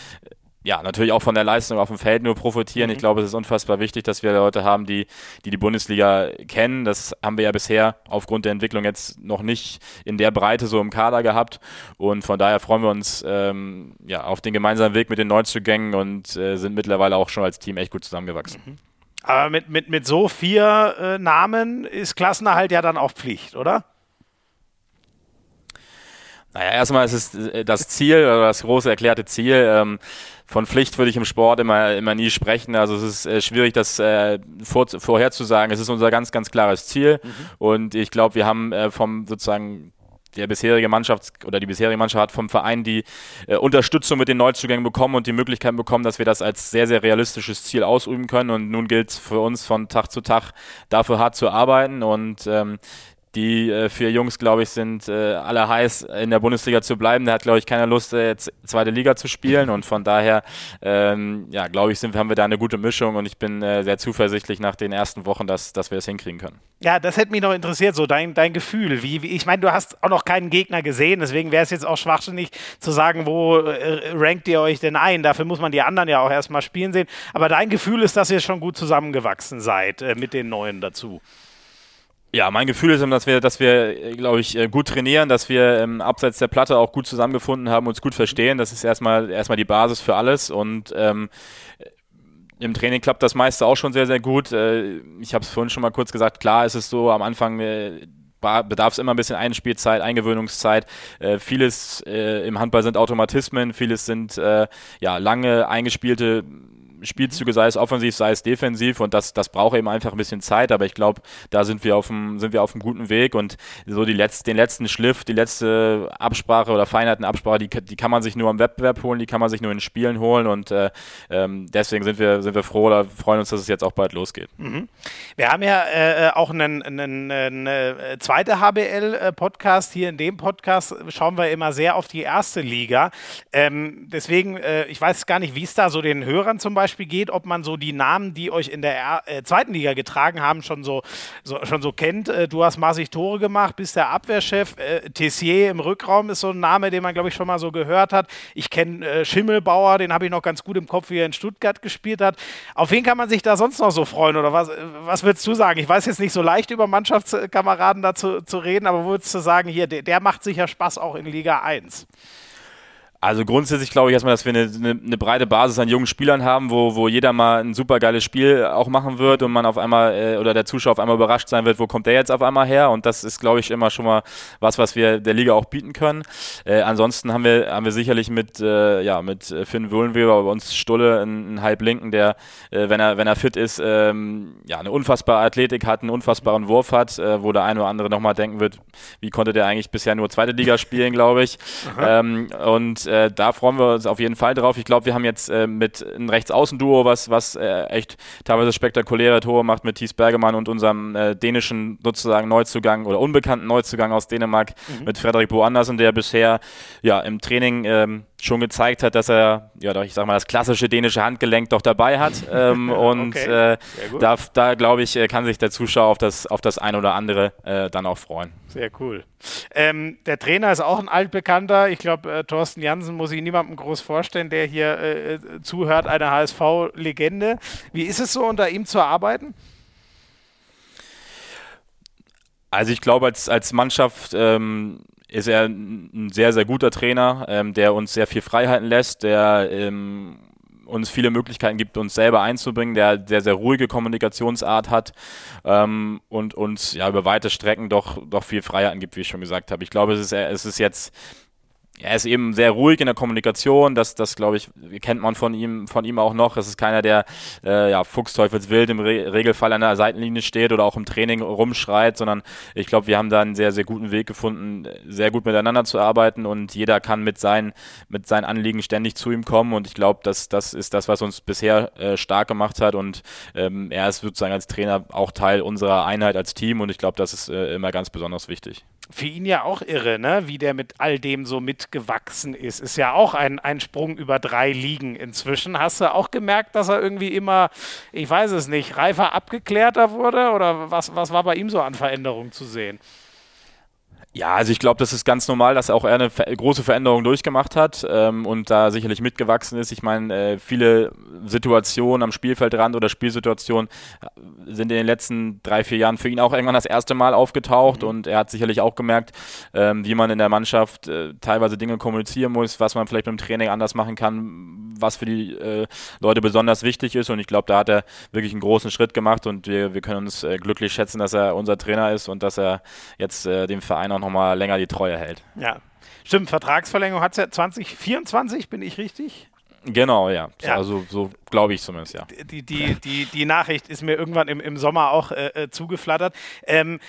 ja, natürlich auch von der Leistung auf dem Feld nur profitieren. Mhm. Ich glaube, es ist unfassbar wichtig, dass wir Leute haben, die, die die Bundesliga kennen. Das haben wir ja bisher aufgrund der Entwicklung jetzt noch nicht in der Breite so im Kader gehabt. Und von daher freuen wir uns ähm, ja, auf den gemeinsamen Weg mit den Neuzugängen und äh, sind mittlerweile auch schon als Team echt gut zusammengewachsen. Mhm. Aber mit, mit, mit so vier äh, Namen ist Klassenerhalt ja dann auch Pflicht, oder? Naja, erstmal ist es äh, das Ziel oder das große erklärte Ziel. Ähm, von Pflicht würde ich im Sport immer, immer nie sprechen. Also es ist äh, schwierig, das äh, vor, vorherzusagen. Es ist unser ganz, ganz klares Ziel. Mhm. Und ich glaube, wir haben äh, vom sozusagen der bisherige Mannschaft oder die bisherige Mannschaft hat vom Verein die äh, Unterstützung mit den Neuzugängen bekommen und die Möglichkeit bekommen, dass wir das als sehr, sehr realistisches Ziel ausüben können. Und nun gilt es für uns von Tag zu Tag dafür hart zu arbeiten. Und ähm, die äh, vier Jungs, glaube ich, sind äh, alle heiß, in der Bundesliga zu bleiben. Da hat, glaube ich, keiner Lust, äh, zweite Liga zu spielen. Und von daher, ähm, ja, glaube ich, sind, haben wir da eine gute Mischung. Und ich bin äh, sehr zuversichtlich nach den ersten Wochen, dass, dass wir das hinkriegen können. Ja, das hätte mich noch interessiert, so dein, dein Gefühl. Wie, wie ich meine, du hast auch noch keinen Gegner gesehen. Deswegen wäre es jetzt auch schwachsinnig zu sagen, wo äh, rankt ihr euch denn ein? Dafür muss man die anderen ja auch erstmal spielen sehen. Aber dein Gefühl ist, dass ihr schon gut zusammengewachsen seid äh, mit den Neuen dazu. Ja, mein Gefühl ist, dass wir, dass wir, glaube ich, äh, gut trainieren, dass wir ähm, abseits der Platte auch gut zusammengefunden haben, uns gut verstehen. Das ist erstmal erstmal die Basis für alles und ähm, im Training klappt das meiste auch schon sehr, sehr gut. Äh, ich habe es vorhin schon mal kurz gesagt, klar ist es so, am Anfang äh, bedarf es immer ein bisschen Einspielzeit, Eingewöhnungszeit. Äh, vieles äh, im Handball sind Automatismen, vieles sind äh, ja lange eingespielte Spielzüge, sei es offensiv, sei es defensiv und das, das braucht eben einfach ein bisschen Zeit, aber ich glaube, da sind wir auf dem, sind wir auf einem guten Weg und so die letzt, den letzten Schliff, die letzte Absprache oder Feinheitenabsprache, die, die kann man sich nur am Wettbewerb holen, die kann man sich nur in Spielen holen und äh, ähm, deswegen sind wir, sind wir froh oder freuen uns, dass es jetzt auch bald losgeht. Mhm. Wir haben ja äh, auch einen, einen, einen äh, zweite HBL-Podcast. Hier in dem Podcast schauen wir immer sehr auf die erste Liga. Ähm, deswegen, äh, ich weiß gar nicht, wie es da so den Hörern zum Beispiel Beispiel geht, ob man so die Namen, die euch in der äh, zweiten Liga getragen haben, schon so, so schon so kennt. Äh, du hast maßig Tore gemacht, bist der Abwehrchef. Äh, Tessier im Rückraum ist so ein Name, den man, glaube ich, schon mal so gehört hat. Ich kenne äh, Schimmelbauer, den habe ich noch ganz gut im Kopf, wie er in Stuttgart gespielt hat. Auf wen kann man sich da sonst noch so freuen? Oder was, was würdest du sagen? Ich weiß jetzt nicht so leicht über Mannschaftskameraden da zu, zu reden, aber würdest du sagen, hier, der, der macht sicher Spaß auch in Liga 1? Also grundsätzlich glaube ich erstmal, dass wir eine, eine, eine, breite Basis an jungen Spielern haben, wo, wo jeder mal ein super geiles Spiel auch machen wird und man auf einmal äh, oder der Zuschauer auf einmal überrascht sein wird, wo kommt der jetzt auf einmal her? Und das ist, glaube ich, immer schon mal was, was wir der Liga auch bieten können. Äh, ansonsten haben wir, haben wir sicherlich mit, äh, ja, mit Finn Wullenweber bei uns Stulle einen, einen Halblinken, der, äh, wenn er, wenn er fit ist, ähm, ja, eine unfassbare Athletik hat, einen unfassbaren Wurf hat, äh, wo der eine oder andere nochmal denken wird, wie konnte der eigentlich bisher nur zweite Liga spielen, glaube ich. Ähm, und äh, da freuen wir uns auf jeden Fall drauf. Ich glaube, wir haben jetzt äh, mit einem Rechtsaußenduo, was, was äh, echt teilweise spektakuläre Tore macht mit Thies Bergemann und unserem äh, dänischen sozusagen Neuzugang oder unbekannten Neuzugang aus Dänemark mhm. mit Frederik Bo Andersen, der bisher ja im Training ähm, schon gezeigt hat, dass er, ja, doch, ich sag mal, das klassische dänische Handgelenk doch dabei hat. Ähm, und okay. äh, da, da glaube ich, äh, kann sich der Zuschauer auf das, auf das ein oder andere äh, dann auch freuen. Sehr cool. Ähm, der Trainer ist auch ein altbekannter. Ich glaube, äh, Thorsten Jansen muss ich niemandem groß vorstellen, der hier äh, zuhört, eine HSV-Legende. Wie ist es so, unter ihm zu arbeiten? Also ich glaube, als, als Mannschaft ähm, ist er ein sehr, sehr guter Trainer, ähm, der uns sehr viel Freiheiten lässt, der ähm, uns viele Möglichkeiten gibt, uns selber einzubringen, der sehr, sehr ruhige Kommunikationsart hat ähm, und uns ja über weite Strecken doch, doch viel Freiheiten gibt, wie ich schon gesagt habe. Ich glaube, es ist, es ist jetzt er ist eben sehr ruhig in der Kommunikation. Das, das glaube ich, kennt man von ihm, von ihm auch noch. Es ist keiner, der äh, ja, fuchsteufelswild im Re Regelfall an der Seitenlinie steht oder auch im Training rumschreit, sondern ich glaube, wir haben da einen sehr, sehr guten Weg gefunden, sehr gut miteinander zu arbeiten und jeder kann mit seinen, mit seinen Anliegen ständig zu ihm kommen. Und ich glaube, das, das ist das, was uns bisher äh, stark gemacht hat. Und ähm, er ist sozusagen als Trainer auch Teil unserer Einheit als Team und ich glaube, das ist äh, immer ganz besonders wichtig für ihn ja auch irre, ne? wie der mit all dem so mitgewachsen ist. Ist ja auch ein, ein Sprung über drei Ligen inzwischen. Hast du auch gemerkt, dass er irgendwie immer, ich weiß es nicht, reifer abgeklärter wurde? Oder was, was war bei ihm so an Veränderungen zu sehen? Ja, also ich glaube, das ist ganz normal, dass auch er eine große Veränderung durchgemacht hat ähm, und da sicherlich mitgewachsen ist. Ich meine, äh, viele Situationen am Spielfeldrand oder Spielsituationen äh, sind in den letzten drei, vier Jahren für ihn auch irgendwann das erste Mal aufgetaucht mhm. und er hat sicherlich auch gemerkt, ähm, wie man in der Mannschaft äh, teilweise Dinge kommunizieren muss, was man vielleicht beim Training anders machen kann, was für die äh, Leute besonders wichtig ist und ich glaube, da hat er wirklich einen großen Schritt gemacht und wir, wir können uns äh, glücklich schätzen, dass er unser Trainer ist und dass er jetzt äh, dem Verein auch nochmal länger die Treue hält. Ja, stimmt. Vertragsverlängerung hat es ja 2024, bin ich richtig? Genau, ja. ja. Also so glaube ich zumindest, ja. Die, die, die, die Nachricht ist mir irgendwann im, im Sommer auch äh, äh zugeflattert. Ähm,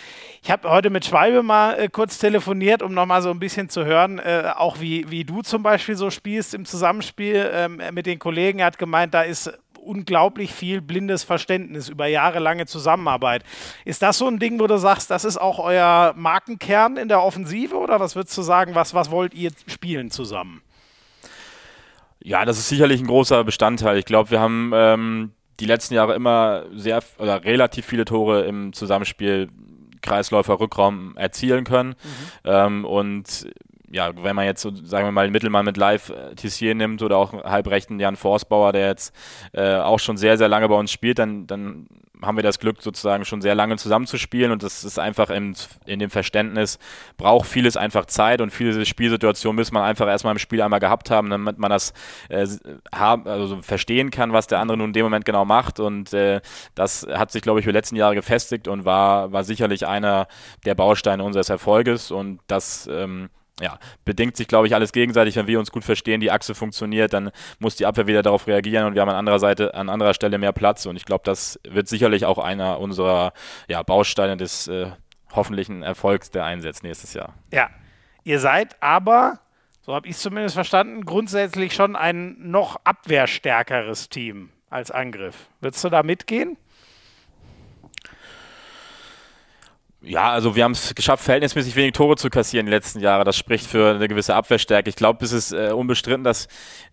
ich habe heute mit Schwalbe mal äh, kurz telefoniert, um nochmal so ein bisschen zu hören, äh, auch wie, wie du zum Beispiel so spielst im Zusammenspiel ähm, mit den Kollegen. Er hat gemeint, da ist unglaublich viel blindes Verständnis über jahrelange Zusammenarbeit. Ist das so ein Ding, wo du sagst, das ist auch euer Markenkern in der Offensive oder was würdest du sagen, was, was wollt ihr spielen zusammen? Ja, das ist sicherlich ein großer Bestandteil. Ich glaube, wir haben ähm, die letzten Jahre immer sehr oder relativ viele Tore im Zusammenspiel Kreisläufer Rückraum erzielen können. Mhm. Ähm, und ja, wenn man jetzt sagen wir mal, den Mittelmann mit Live äh, Tissier nimmt oder auch halbrechten Jan Forstbauer, der jetzt äh, auch schon sehr, sehr lange bei uns spielt, dann, dann haben wir das Glück, sozusagen schon sehr lange zusammenzuspielen und das ist einfach in, in dem Verständnis, braucht vieles einfach Zeit und viele Spielsituationen muss man einfach erstmal im Spiel einmal gehabt haben, damit man das äh, haben, also verstehen kann, was der andere nun in dem Moment genau macht und äh, das hat sich, glaube ich, für die letzten Jahre gefestigt und war, war sicherlich einer der Bausteine unseres Erfolges und das ähm, ja, bedingt sich, glaube ich, alles gegenseitig. Wenn wir uns gut verstehen, die Achse funktioniert, dann muss die Abwehr wieder darauf reagieren und wir haben an anderer Seite, an anderer Stelle mehr Platz. Und ich glaube, das wird sicherlich auch einer unserer ja, Bausteine des äh, hoffentlichen Erfolgs der Einsätze nächstes Jahr. Ja, ihr seid aber, so habe ich es zumindest verstanden, grundsätzlich schon ein noch abwehrstärkeres Team als Angriff. Würdest du da mitgehen? Ja, also wir haben es geschafft, verhältnismäßig wenig Tore zu kassieren die letzten Jahre. Das spricht für eine gewisse Abwehrstärke. Ich glaube, es ist äh, unbestritten, dass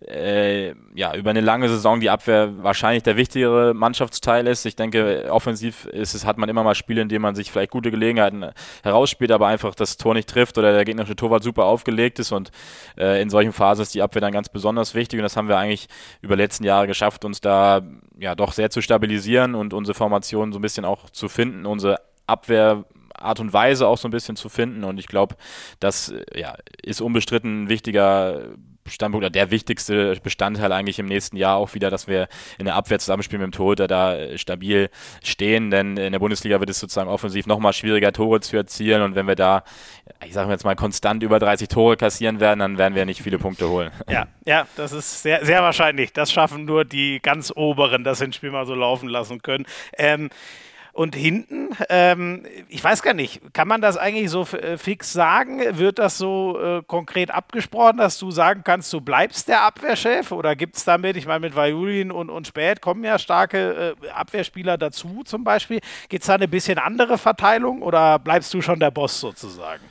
äh, ja über eine lange Saison die Abwehr wahrscheinlich der wichtigere Mannschaftsteil ist. Ich denke, offensiv ist es, hat man immer mal Spiele, in denen man sich vielleicht gute Gelegenheiten herausspielt, aber einfach das Tor nicht trifft oder der gegnerische Torwart super aufgelegt ist. Und äh, in solchen Phasen ist die Abwehr dann ganz besonders wichtig. Und das haben wir eigentlich über die letzten Jahre geschafft, uns da ja doch sehr zu stabilisieren und unsere Formation so ein bisschen auch zu finden, unsere Abwehr Art und Weise auch so ein bisschen zu finden. Und ich glaube, das ja, ist unbestritten ein wichtiger Standpunkt oder der wichtigste Bestandteil eigentlich im nächsten Jahr auch wieder, dass wir in der Abwehr zusammenspielen mit dem Torhüter da äh, stabil stehen, denn in der Bundesliga wird es sozusagen offensiv nochmal schwieriger, Tore zu erzielen und wenn wir da, ich sage jetzt mal, konstant über 30 Tore kassieren werden, dann werden wir nicht viele Punkte holen. Ja, ja, das ist sehr, sehr wahrscheinlich. Das schaffen nur die ganz Oberen, das ins Spiel mal so laufen lassen können. Ähm, und hinten, ähm, ich weiß gar nicht, kann man das eigentlich so äh, fix sagen? Wird das so äh, konkret abgesprochen, dass du sagen kannst, du bleibst der Abwehrchef? Oder gibt es damit, ich meine, mit Vajulin und, und Spät kommen ja starke äh, Abwehrspieler dazu zum Beispiel. Gibt es da eine bisschen andere Verteilung oder bleibst du schon der Boss sozusagen?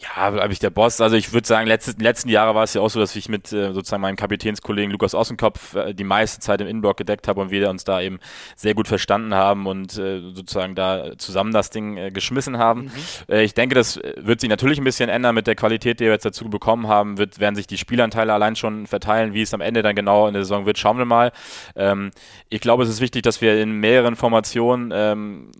Ja, glaube ich der Boss. Also ich würde sagen, letzte, letzten Jahre war es ja auch so, dass ich mit äh, sozusagen meinem Kapitänskollegen Lukas Ossenkopf äh, die meiste Zeit im Innenblock gedeckt habe und wir uns da eben sehr gut verstanden haben und äh, sozusagen da zusammen das Ding äh, geschmissen haben. Mhm. Äh, ich denke, das wird sich natürlich ein bisschen ändern mit der Qualität, die wir jetzt dazu bekommen haben. Wird, werden sich die Spielanteile allein schon verteilen. Wie es am Ende dann genau in der Saison wird, schauen wir mal. Ähm, ich glaube, es ist wichtig, dass wir in mehreren Formationen ähm,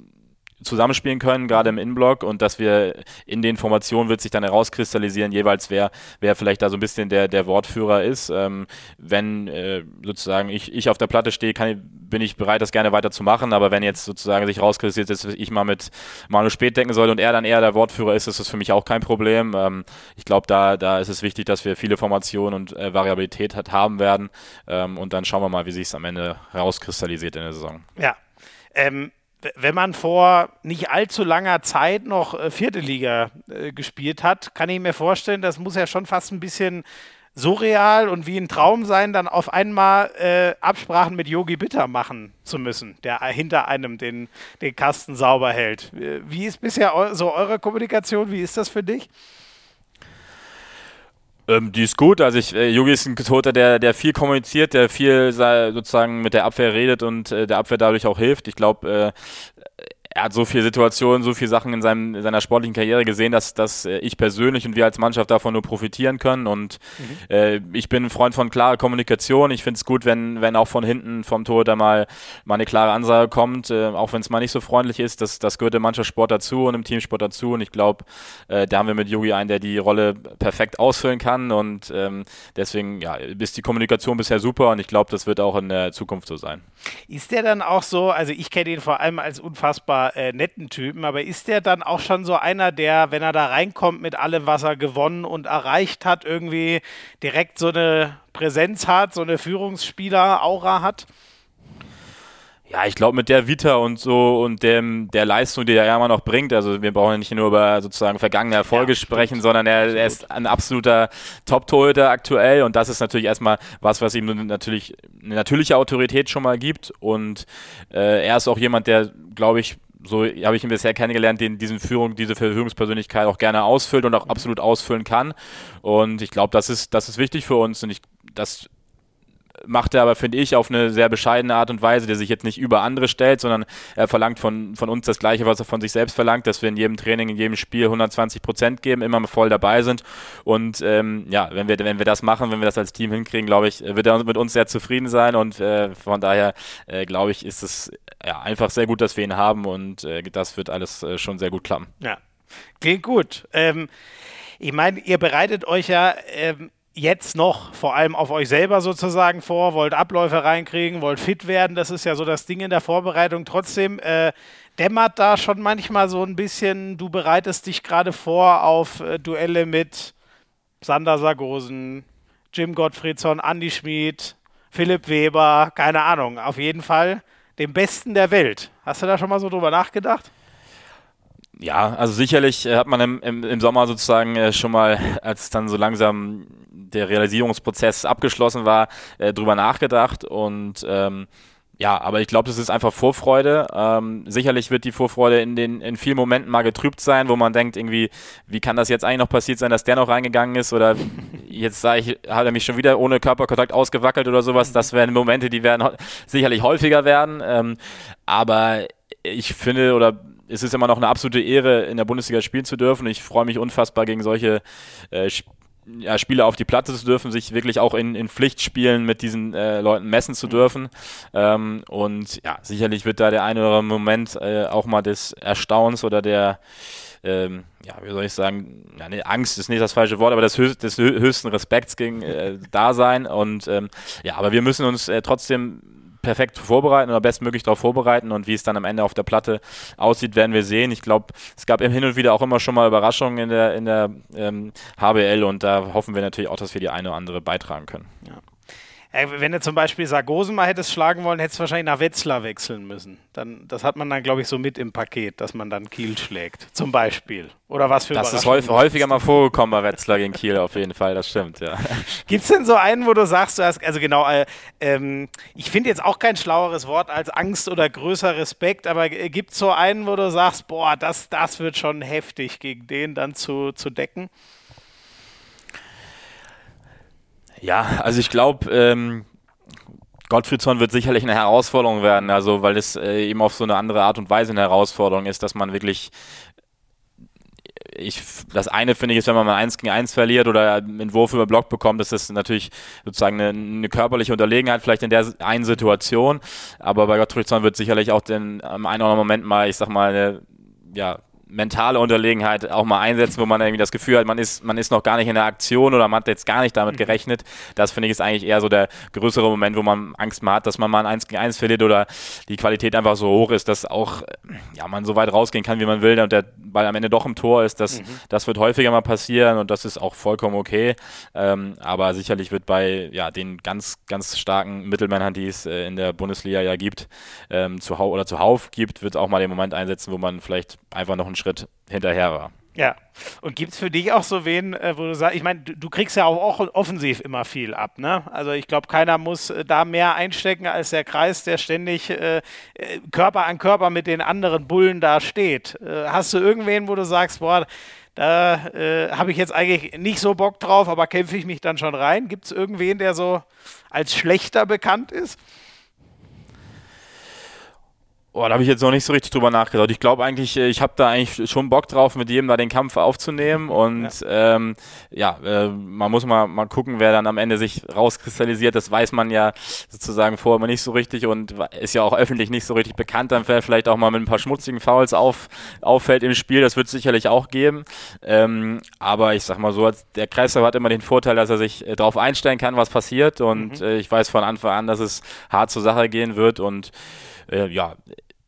zusammenspielen können, gerade im Innenblock und dass wir in den Formationen wird sich dann herauskristallisieren, jeweils wer, wer vielleicht da so ein bisschen der, der Wortführer ist. Ähm, wenn äh, sozusagen ich, ich auf der Platte stehe, kann, bin ich bereit, das gerne weiter zu machen, aber wenn jetzt sozusagen sich herauskristallisiert, dass ich mal mit Manu Spät denken soll und er dann eher der Wortführer ist, ist das für mich auch kein Problem. Ähm, ich glaube, da, da ist es wichtig, dass wir viele Formationen und äh, Variabilität hat, haben werden ähm, und dann schauen wir mal, wie sich es am Ende herauskristallisiert in der Saison. Ja. Ähm, wenn man vor nicht allzu langer Zeit noch äh, vierte Liga äh, gespielt hat, kann ich mir vorstellen, das muss ja schon fast ein bisschen surreal und wie ein Traum sein, dann auf einmal äh, Absprachen mit Yogi Bitter machen zu müssen, der hinter einem den, den Kasten sauber hält. Äh, wie ist bisher eu so eure Kommunikation? Wie ist das für dich? Ähm, die ist gut. Also ich, äh, Yogi ist ein Toter, der, der viel kommuniziert, der viel sozusagen mit der Abwehr redet und äh, der Abwehr dadurch auch hilft. Ich glaube, äh, er hat so viele Situationen, so viele Sachen in, seinem, in seiner sportlichen Karriere gesehen, dass, dass äh, ich persönlich und wir als Mannschaft davon nur profitieren können. Und mhm. äh, ich bin ein Freund von klarer Kommunikation. Ich finde es gut, wenn, wenn auch von hinten vom Tor da mal, mal eine klare Ansage kommt, äh, auch wenn es mal nicht so freundlich ist. Das, das gehört im Mannschaftssport dazu und im Teamsport dazu. Und ich glaube, äh, da haben wir mit Yogi einen, der die Rolle perfekt ausfüllen kann. Und ähm, deswegen ja, ist die Kommunikation bisher super und ich glaube, das wird auch in der Zukunft so sein. Ist der dann auch so, also ich kenne ihn vor allem als unfassbar äh, netten Typen, aber ist der dann auch schon so einer, der, wenn er da reinkommt mit allem, was er gewonnen und erreicht hat, irgendwie direkt so eine Präsenz hat, so eine Führungsspieler-Aura hat? Ja, ich glaube mit der Vita und so und dem, der Leistung, die er ja immer noch bringt, also wir brauchen ja nicht nur über sozusagen vergangene Erfolge ja, sprechen, sondern er, er, ist ein absoluter Top-Torhüter aktuell und das ist natürlich erstmal was, was ihm natürlich eine natürliche Autorität schon mal gibt und äh, er ist auch jemand, der, glaube ich, so habe ich ihn bisher kennengelernt, den diesen Führung, diese Führungspersönlichkeit auch gerne ausfüllt und auch absolut ausfüllen kann. Und ich glaube, das ist, das ist wichtig für uns und ich, das macht er aber, finde ich, auf eine sehr bescheidene Art und Weise, der sich jetzt nicht über andere stellt, sondern er verlangt von, von uns das Gleiche, was er von sich selbst verlangt, dass wir in jedem Training, in jedem Spiel 120 Prozent geben, immer voll dabei sind. Und ähm, ja, wenn wir, wenn wir das machen, wenn wir das als Team hinkriegen, glaube ich, wird er mit uns sehr zufrieden sein und äh, von daher äh, glaube ich, ist es ja, einfach sehr gut, dass wir ihn haben und äh, das wird alles äh, schon sehr gut klappen. Ja, klingt gut. Ähm, ich meine, ihr bereitet euch ja ähm, jetzt noch vor allem auf euch selber sozusagen vor, wollt Abläufe reinkriegen, wollt fit werden. Das ist ja so das Ding in der Vorbereitung. Trotzdem äh, dämmert da schon manchmal so ein bisschen, du bereitest dich gerade vor auf äh, Duelle mit Sander Sargosen, Jim Gottfriedson, Andy Schmid, Philipp Weber, keine Ahnung. Auf jeden Fall dem Besten der Welt. Hast du da schon mal so drüber nachgedacht? Ja, also sicherlich hat man im, im, im Sommer sozusagen äh, schon mal, als dann so langsam der Realisierungsprozess abgeschlossen war, äh, drüber nachgedacht und ähm, ja, aber ich glaube, das ist einfach Vorfreude. Ähm, sicherlich wird die Vorfreude in den in vielen Momenten mal getrübt sein, wo man denkt, irgendwie, wie kann das jetzt eigentlich noch passiert sein, dass der noch reingegangen ist oder jetzt sage ich, hat er mich schon wieder ohne Körperkontakt ausgewackelt oder sowas. Das wären Momente, die werden sicherlich häufiger werden. Ähm, aber ich finde oder es ist immer noch eine absolute Ehre, in der Bundesliga spielen zu dürfen. Ich freue mich unfassbar gegen solche äh, ja, Spieler auf die Platte zu dürfen, sich wirklich auch in, in Pflichtspielen mit diesen äh, Leuten messen zu dürfen. Ähm, und ja, sicherlich wird da der eine oder andere Moment äh, auch mal des Erstaunens oder der, ähm, ja, wie soll ich sagen, ja, nee, Angst ist nicht das falsche Wort, aber des, höchst, des höchsten Respekts gegen äh, da sein. Und ähm, ja, aber wir müssen uns äh, trotzdem perfekt vorbereiten oder bestmöglich darauf vorbereiten und wie es dann am Ende auf der Platte aussieht, werden wir sehen. Ich glaube, es gab Hin und wieder auch immer schon mal Überraschungen in der, in der ähm, HBL und da hoffen wir natürlich auch, dass wir die eine oder andere beitragen können. Ja. Wenn du zum Beispiel Sargosen mal hättest schlagen wollen, hättest du wahrscheinlich nach Wetzlar wechseln müssen. Dann, das hat man dann, glaube ich, so mit im Paket, dass man dann Kiel schlägt, zum Beispiel. Oder was für Das ist häufig, häufiger mal vorgekommen bei Wetzlar gegen Kiel, auf jeden Fall, das stimmt, ja. Gibt es denn so einen, wo du sagst, du hast, also genau, äh, ähm, ich finde jetzt auch kein schlaueres Wort als Angst oder größer Respekt, aber gibt es so einen, wo du sagst, boah, das, das wird schon heftig, gegen den dann zu, zu decken? Ja, also ich glaube, ähm, Gottfriedson wird sicherlich eine Herausforderung werden, also weil es äh, eben auf so eine andere Art und Weise eine Herausforderung ist, dass man wirklich ich, das eine finde ich ist, wenn man mal eins gegen eins verliert oder einen Wurf über Block bekommt, ist das natürlich sozusagen eine, eine körperliche Unterlegenheit vielleicht in der einen Situation. Aber bei Gottfriedson wird sicherlich auch den, am einen oder anderen Moment mal, ich sag mal, eine, ja, mentale Unterlegenheit auch mal einsetzen, wo man irgendwie das Gefühl hat, man ist, man ist noch gar nicht in der Aktion oder man hat jetzt gar nicht damit mhm. gerechnet. Das finde ich ist eigentlich eher so der größere Moment, wo man Angst mal hat, dass man mal ein 1 gegen 1 verliert oder die Qualität einfach so hoch ist, dass auch ja, man so weit rausgehen kann, wie man will und der Ball am Ende doch im Tor ist. Das, mhm. das wird häufiger mal passieren und das ist auch vollkommen okay. Ähm, aber sicherlich wird bei ja, den ganz, ganz starken Mittelmännern, die es äh, in der Bundesliga ja gibt, ähm, zu oder zuhauf gibt, wird auch mal den Moment einsetzen, wo man vielleicht einfach noch einen Schritt hinterher war. Ja. Und gibt es für dich auch so wen, äh, wo du sagst, ich meine, du, du, kriegst ja auch, auch, offensiv immer viel ab, ne? Also ich glaube, keiner muss äh, da mehr einstecken als der Kreis, der ständig äh, äh, Körper an Körper mit den anderen Bullen da steht. Äh, hast du irgendwen, wo du sagst, boah, da äh, habe ich jetzt eigentlich nicht so Bock drauf, aber kämpfe ich mich dann schon rein? Gibt es irgendwen, der so als schlechter bekannt ist? Boah, da habe ich jetzt noch nicht so richtig drüber nachgedacht. Ich glaube eigentlich, äh, ich habe da eigentlich schon Bock drauf, mit jedem da den Kampf aufzunehmen. Und ja, ähm, ja äh, man muss mal, mal gucken, wer dann am Ende sich rauskristallisiert. Das weiß man ja sozusagen vorher immer nicht so richtig und ist ja auch öffentlich nicht so richtig bekannt. Dann vielleicht auch mal mit ein paar schmutzigen Fouls auf, auffällt im Spiel. Das wird es sicherlich auch geben. Ähm, aber ich sag mal so, der Kreisler hat immer den Vorteil, dass er sich äh, darauf einstellen kann, was passiert. Und mhm. äh, ich weiß von Anfang an, dass es hart zur Sache gehen wird. Und äh, ja,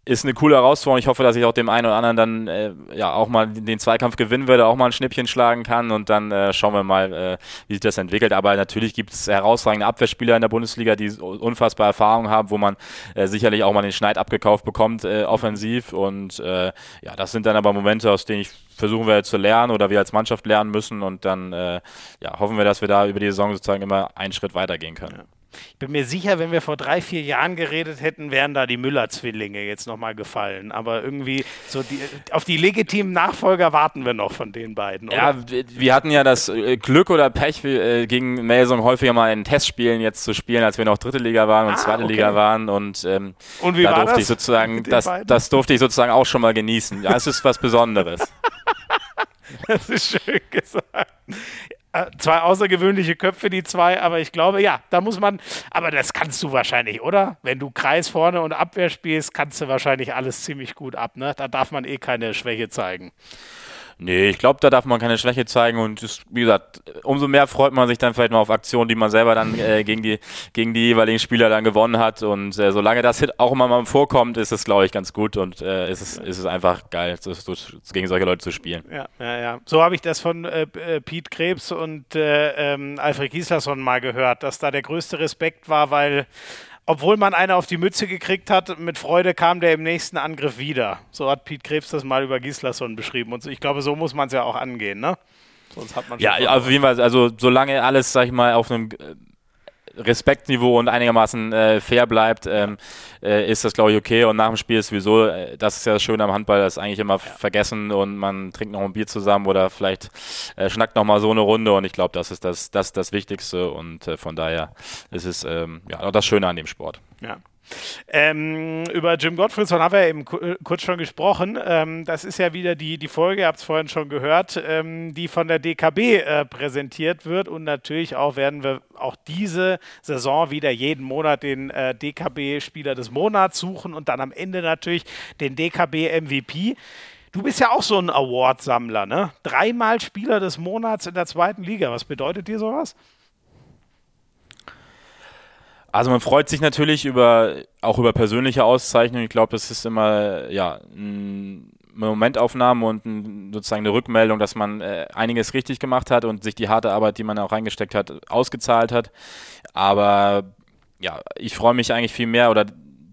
ist eine coole Herausforderung. Ich hoffe, dass ich auch dem einen oder anderen dann äh, ja auch mal den Zweikampf gewinnen werde, auch mal ein Schnippchen schlagen kann und dann äh, schauen wir mal, äh, wie sich das entwickelt. Aber natürlich gibt es herausragende Abwehrspieler in der Bundesliga, die unfassbar Erfahrung haben, wo man äh, sicherlich auch mal den Schneid abgekauft bekommt, äh, offensiv. Und äh, ja, das sind dann aber Momente, aus denen ich versuchen wir zu lernen oder wir als Mannschaft lernen müssen und dann ja, hoffen wir, dass wir da über die Saison sozusagen immer einen Schritt weitergehen können. Ja. Ich bin mir sicher, wenn wir vor drei, vier Jahren geredet hätten, wären da die Müller-Zwillinge jetzt nochmal gefallen. Aber irgendwie so die, auf die legitimen Nachfolger warten wir noch von den beiden. Oder? Ja, wir hatten ja das äh, Glück oder Pech, äh, gegen Melsung häufiger mal in Testspielen jetzt zu spielen, als wir noch dritte Liga waren und ah, zweite okay. Liga waren. Und, ähm, und wie da war durfte das ich sozusagen, das, das durfte ich sozusagen auch schon mal genießen. Ja, es ist was Besonderes. das ist schön gesagt. Äh, zwei außergewöhnliche Köpfe, die zwei, aber ich glaube, ja, da muss man, aber das kannst du wahrscheinlich, oder? Wenn du Kreis vorne und Abwehr spielst, kannst du wahrscheinlich alles ziemlich gut ab, ne? Da darf man eh keine Schwäche zeigen. Nee, ich glaube, da darf man keine Schwäche zeigen und das, wie gesagt, umso mehr freut man sich dann vielleicht mal auf Aktionen, die man selber dann äh, gegen, die, gegen die jeweiligen Spieler dann gewonnen hat und äh, solange das auch immer mal vorkommt, ist es, glaube ich, ganz gut und äh, ist, es, ist es einfach geil, so, so, gegen solche Leute zu spielen. Ja, ja, ja. So habe ich das von äh, äh, Pete Krebs und äh, ähm, Alfred Gislason mal gehört, dass da der größte Respekt war, weil obwohl man eine auf die Mütze gekriegt hat, mit Freude kam der im nächsten Angriff wieder. So hat Pete Krebs das mal über Gislason beschrieben. Und ich glaube, so muss man es ja auch angehen, ne? Sonst hat man ja, auf jeden Fall. Also solange alles, sag ich mal, auf einem äh, Respektniveau und einigermaßen äh, fair bleibt, ähm, äh, ist das, glaube ich, okay. Und nach dem Spiel ist sowieso, äh, das ist ja das Schöne am Handball, das ist eigentlich immer ja. vergessen und man trinkt noch ein Bier zusammen oder vielleicht äh, schnackt noch mal so eine Runde und ich glaube, das ist das, das, das Wichtigste und äh, von daher ist es ähm, ja, auch das Schöne an dem Sport. Ja. Ähm, über Jim Gottfriedson haben wir eben äh, kurz schon gesprochen. Ähm, das ist ja wieder die, die Folge, ihr habt es vorhin schon gehört, ähm, die von der DKB äh, präsentiert wird. Und natürlich auch werden wir auch diese Saison wieder jeden Monat den äh, DKB-Spieler des Monats suchen und dann am Ende natürlich den DKB-MVP. Du bist ja auch so ein Award-Sammler, ne? Dreimal Spieler des Monats in der zweiten Liga. Was bedeutet dir sowas? Also man freut sich natürlich über auch über persönliche Auszeichnungen. Ich glaube, das ist immer ja eine Momentaufnahme und ein, sozusagen eine Rückmeldung, dass man äh, einiges richtig gemacht hat und sich die harte Arbeit, die man auch reingesteckt hat, ausgezahlt hat. Aber ja, ich freue mich eigentlich viel mehr oder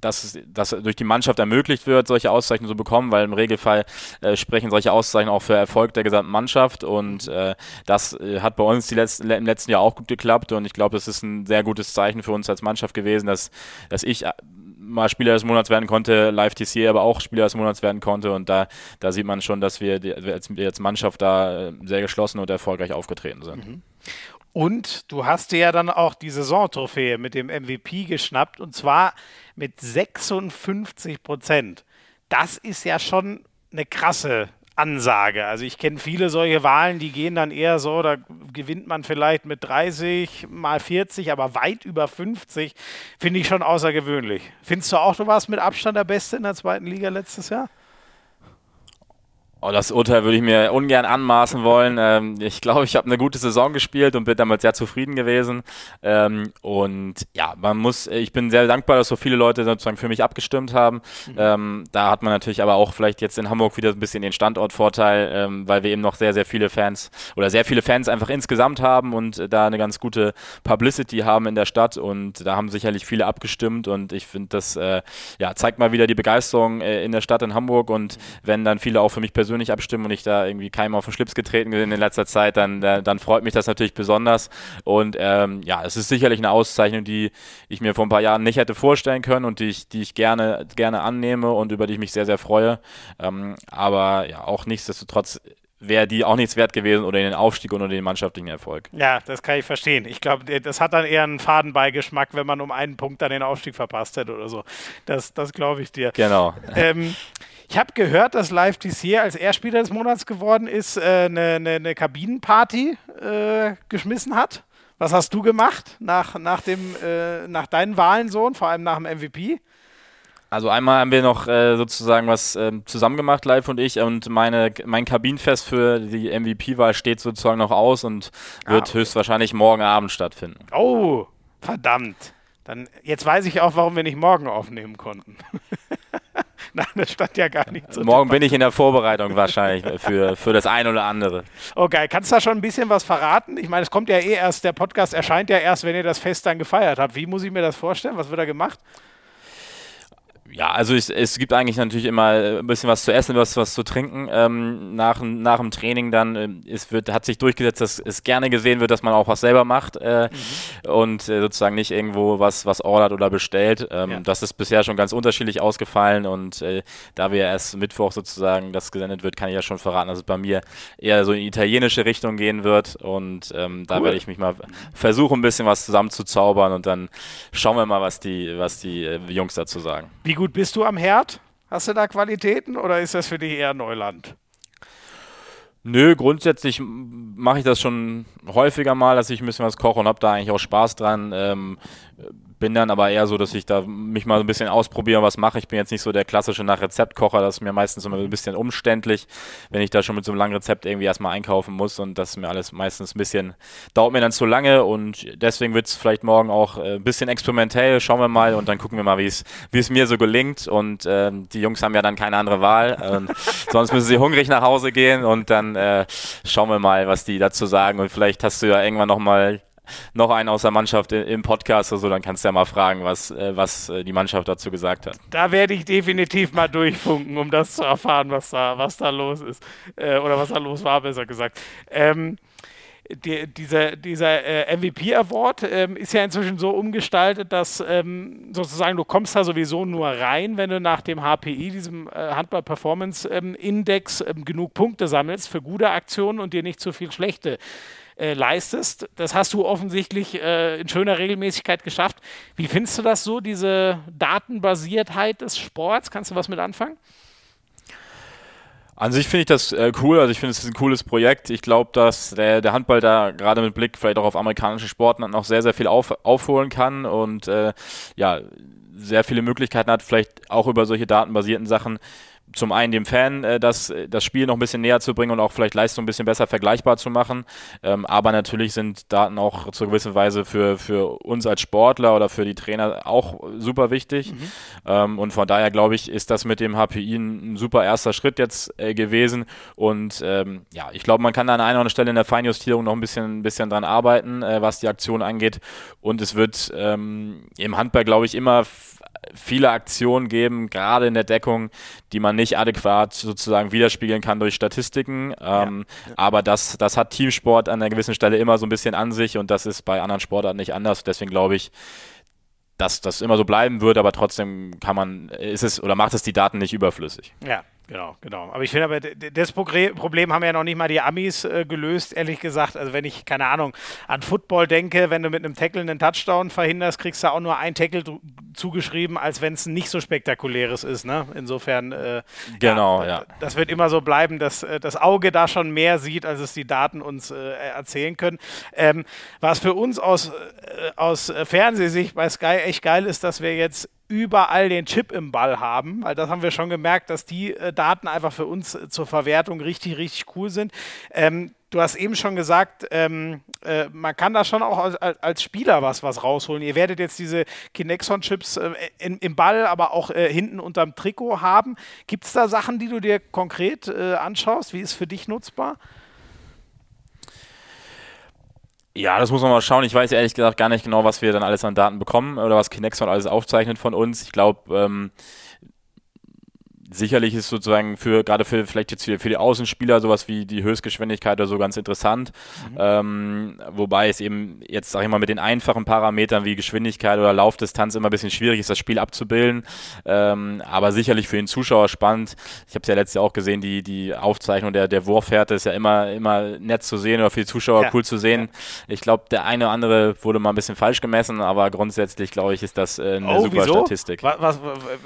dass das durch die Mannschaft ermöglicht wird, solche Auszeichnungen zu bekommen, weil im Regelfall äh, sprechen solche Auszeichnungen auch für Erfolg der gesamten Mannschaft und äh, das äh, hat bei uns die letzten, im letzten Jahr auch gut geklappt und ich glaube, das ist ein sehr gutes Zeichen für uns als Mannschaft gewesen, dass, dass ich äh, mal Spieler des Monats werden konnte, Live TC aber auch Spieler des Monats werden konnte und da, da sieht man schon, dass wir, als, als Mannschaft da äh, sehr geschlossen und erfolgreich aufgetreten sind. Mhm. Und du hast dir ja dann auch die Saisontrophäe mit dem MVP geschnappt und zwar mit 56 Prozent. Das ist ja schon eine krasse Ansage. Also ich kenne viele solche Wahlen, die gehen dann eher so, da gewinnt man vielleicht mit 30 mal 40, aber weit über 50 finde ich schon außergewöhnlich. Findest du auch, du warst mit Abstand der Beste in der zweiten Liga letztes Jahr? Oh, das Urteil würde ich mir ungern anmaßen wollen. Ähm, ich glaube, ich habe eine gute Saison gespielt und bin damit sehr zufrieden gewesen. Ähm, und ja, man muss, ich bin sehr dankbar, dass so viele Leute sozusagen für mich abgestimmt haben. Mhm. Ähm, da hat man natürlich aber auch vielleicht jetzt in Hamburg wieder ein bisschen den Standortvorteil, ähm, weil wir eben noch sehr, sehr viele Fans oder sehr viele Fans einfach insgesamt haben und da eine ganz gute Publicity haben in der Stadt. Und da haben sicherlich viele abgestimmt und ich finde, das äh, ja, zeigt mal wieder die Begeisterung äh, in der Stadt in Hamburg. Und wenn dann viele auch für mich persönlich persönlich abstimmen und ich da irgendwie keinem auf den Schlips getreten bin in letzter Zeit, dann, dann freut mich das natürlich besonders. Und ähm, ja, es ist sicherlich eine Auszeichnung, die ich mir vor ein paar Jahren nicht hätte vorstellen können und die ich, die ich gerne, gerne annehme und über die ich mich sehr, sehr freue. Ähm, aber ja, auch nichtsdestotrotz wäre die auch nichts wert gewesen oder den Aufstieg oder den mannschaftlichen Erfolg. Ja, das kann ich verstehen. Ich glaube, das hat dann eher einen Fadenbeigeschmack, wenn man um einen Punkt dann den Aufstieg verpasst hätte oder so. Das, das glaube ich dir. Genau. Ähm, ich habe gehört, dass Live DC als Erstspieler des Monats geworden ist, eine äh, ne, ne Kabinenparty äh, geschmissen hat. Was hast du gemacht nach, nach, dem, äh, nach deinen Wahlen so und vor allem nach dem MVP? Also einmal haben wir noch äh, sozusagen was äh, zusammen gemacht, Live und ich, und meine, mein Kabinenfest für die MVP-Wahl steht sozusagen noch aus und wird ah, okay. höchstwahrscheinlich morgen Abend stattfinden. Oh, verdammt. Dann, jetzt weiß ich auch, warum wir nicht morgen aufnehmen konnten. Nein, das stand ja gar nicht so. Morgen bin ich in der Vorbereitung wahrscheinlich für, für das eine oder andere. Okay, kannst du da schon ein bisschen was verraten? Ich meine, es kommt ja eh erst, der Podcast erscheint ja erst, wenn ihr das Fest dann gefeiert habt. Wie muss ich mir das vorstellen? Was wird da gemacht? Ja, also ich, es gibt eigentlich natürlich immer ein bisschen was zu essen, was, was zu trinken. Ähm, nach, nach dem Training dann äh, es wird, hat sich durchgesetzt, dass es gerne gesehen wird, dass man auch was selber macht äh, mhm. und äh, sozusagen nicht irgendwo was, was ordert oder bestellt. Ähm, ja. Das ist bisher schon ganz unterschiedlich ausgefallen und äh, da wir erst Mittwoch sozusagen das gesendet wird, kann ich ja schon verraten, dass es bei mir eher so in die italienische Richtung gehen wird und ähm, da cool. werde ich mich mal versuchen, ein bisschen was zusammenzuzaubern und dann schauen wir mal, was die, was die äh, Jungs dazu sagen. Wie gut bist du am Herd? Hast du da Qualitäten oder ist das für dich eher Neuland? Nö, grundsätzlich mache ich das schon häufiger mal, dass ich ein bisschen was koche und habe da eigentlich auch Spaß dran. Ähm, bin dann aber eher so, dass ich da mich mal ein bisschen ausprobiere, was mache. Ich bin jetzt nicht so der klassische nach Rezeptkocher, das ist mir meistens immer ein bisschen umständlich, wenn ich da schon mit so einem langen Rezept irgendwie erstmal einkaufen muss. Und das ist mir alles meistens ein bisschen, dauert mir dann zu lange. Und deswegen wird es vielleicht morgen auch äh, ein bisschen experimentell, schauen wir mal. Und dann gucken wir mal, wie es mir so gelingt. Und äh, die Jungs haben ja dann keine andere Wahl, sonst müssen sie hungrig nach Hause gehen. Und dann äh, schauen wir mal, was die dazu sagen. Und vielleicht hast du ja irgendwann nochmal noch einen aus der Mannschaft im Podcast oder so, dann kannst du ja mal fragen, was, äh, was äh, die Mannschaft dazu gesagt hat. Da werde ich definitiv mal durchfunken, um das zu erfahren, was da, was da los ist. Äh, oder was da los war, besser gesagt. Ähm, die, dieser, dieser äh, MVP-Award ähm, ist ja inzwischen so umgestaltet, dass ähm, sozusagen du kommst da sowieso nur rein, wenn du nach dem HPI, diesem äh, Handball-Performance-Index, ähm, genug Punkte sammelst für gute Aktionen und dir nicht zu viel schlechte äh, leistest. Das hast du offensichtlich äh, in schöner Regelmäßigkeit geschafft. Wie findest du das so, diese Datenbasiertheit des Sports? Kannst du was mit anfangen? An sich finde ich das äh, cool, also ich finde es ist ein cooles Projekt. Ich glaube, dass der, der, Handball da gerade mit Blick vielleicht auch auf amerikanische Sporten noch sehr, sehr viel auf, aufholen kann und äh, ja, sehr viele Möglichkeiten hat, vielleicht auch über solche datenbasierten Sachen zum einen dem Fan äh, das, das Spiel noch ein bisschen näher zu bringen und auch vielleicht Leistung ein bisschen besser vergleichbar zu machen. Ähm, aber natürlich sind Daten auch zu gewisser Weise für, für uns als Sportler oder für die Trainer auch super wichtig. Mhm. Ähm, und von daher glaube ich, ist das mit dem HPI ein, ein super erster Schritt jetzt äh, gewesen. Und ähm, ja, ich glaube, man kann da an einer oder anderen Stelle in der Feinjustierung noch ein bisschen, ein bisschen dran arbeiten, äh, was die Aktion angeht. Und es wird ähm, im Handball, glaube ich, immer viele Aktionen geben, gerade in der Deckung, die man nicht adäquat sozusagen widerspiegeln kann durch Statistiken. Ähm, ja. Aber das, das hat Teamsport an einer gewissen Stelle immer so ein bisschen an sich und das ist bei anderen Sportarten nicht anders. Deswegen glaube ich, dass das immer so bleiben wird, aber trotzdem kann man, ist es oder macht es die Daten nicht überflüssig. Ja, Genau, genau. Aber ich finde aber, das Problem haben ja noch nicht mal die Amis äh, gelöst, ehrlich gesagt. Also wenn ich, keine Ahnung, an Football denke, wenn du mit einem Tackle einen Touchdown verhinderst, kriegst du auch nur ein Tackle zugeschrieben, als wenn es nicht so spektakuläres ist. Ne? Insofern, äh, genau, ja, ja, Das wird immer so bleiben, dass äh, das Auge da schon mehr sieht, als es die Daten uns äh, erzählen können. Ähm, was für uns aus, äh, aus Fernsehsicht bei Sky echt geil ist, dass wir jetzt überall den Chip im Ball haben, weil das haben wir schon gemerkt, dass die äh, Daten einfach für uns äh, zur Verwertung richtig, richtig cool sind. Ähm, du hast eben schon gesagt, ähm, äh, man kann da schon auch als, als, Spieler was, was rausholen. Ihr werdet jetzt diese Kinexon-Chips äh, im Ball, aber auch äh, hinten unterm Trikot haben. Gibt es da Sachen, die du dir konkret äh, anschaust? Wie ist für dich nutzbar? Ja, das muss man mal schauen. Ich weiß ehrlich gesagt gar nicht genau, was wir dann alles an Daten bekommen oder was Kinexon alles aufzeichnet von uns. Ich glaube, ähm, sicherlich ist sozusagen für gerade für vielleicht jetzt für, für die Außenspieler sowas wie die Höchstgeschwindigkeit oder so ganz interessant. Mhm. Ähm, wobei es eben jetzt, sag ich mal, mit den einfachen Parametern wie Geschwindigkeit oder Laufdistanz immer ein bisschen schwierig ist, das Spiel abzubilden. Ähm, aber sicherlich für den Zuschauer spannend. Ich habe es ja letztes Jahr auch gesehen, die, die Aufzeichnung der, der Wurfhärte ist ja immer, immer nett zu sehen oder für die Zuschauer ja. cool zu sehen. Ja. Ich glaube, der eine oder andere wurde mal ein bisschen falsch gemessen, aber grundsätzlich, glaube ich, ist das äh, eine oh, super wieso? Statistik. Was, was,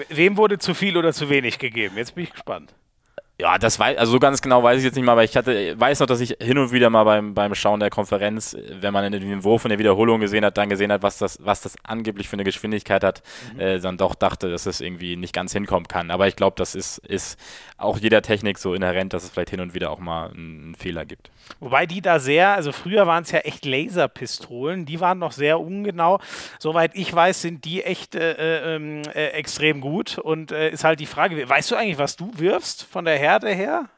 wem wurde zu viel oder zu wenig gegeben? Gegeben. Jetzt bin ich gespannt. Ja, das weiß, also so ganz genau weiß ich jetzt nicht mal, aber ich hatte, weiß noch, dass ich hin und wieder mal beim, beim Schauen der Konferenz, wenn man in den Wurf in der Wiederholung gesehen hat, dann gesehen hat, was das, was das angeblich für eine Geschwindigkeit hat, mhm. äh, dann doch dachte, dass es irgendwie nicht ganz hinkommen kann. Aber ich glaube, das ist, ist auch jeder Technik so inhärent, dass es vielleicht hin und wieder auch mal einen Fehler gibt. Wobei die da sehr, also früher waren es ja echt Laserpistolen, die waren noch sehr ungenau. Soweit ich weiß, sind die echt äh, äh, ähm, äh extrem gut und äh, ist halt die Frage, weißt du eigentlich, was du wirfst von der Her Härte her?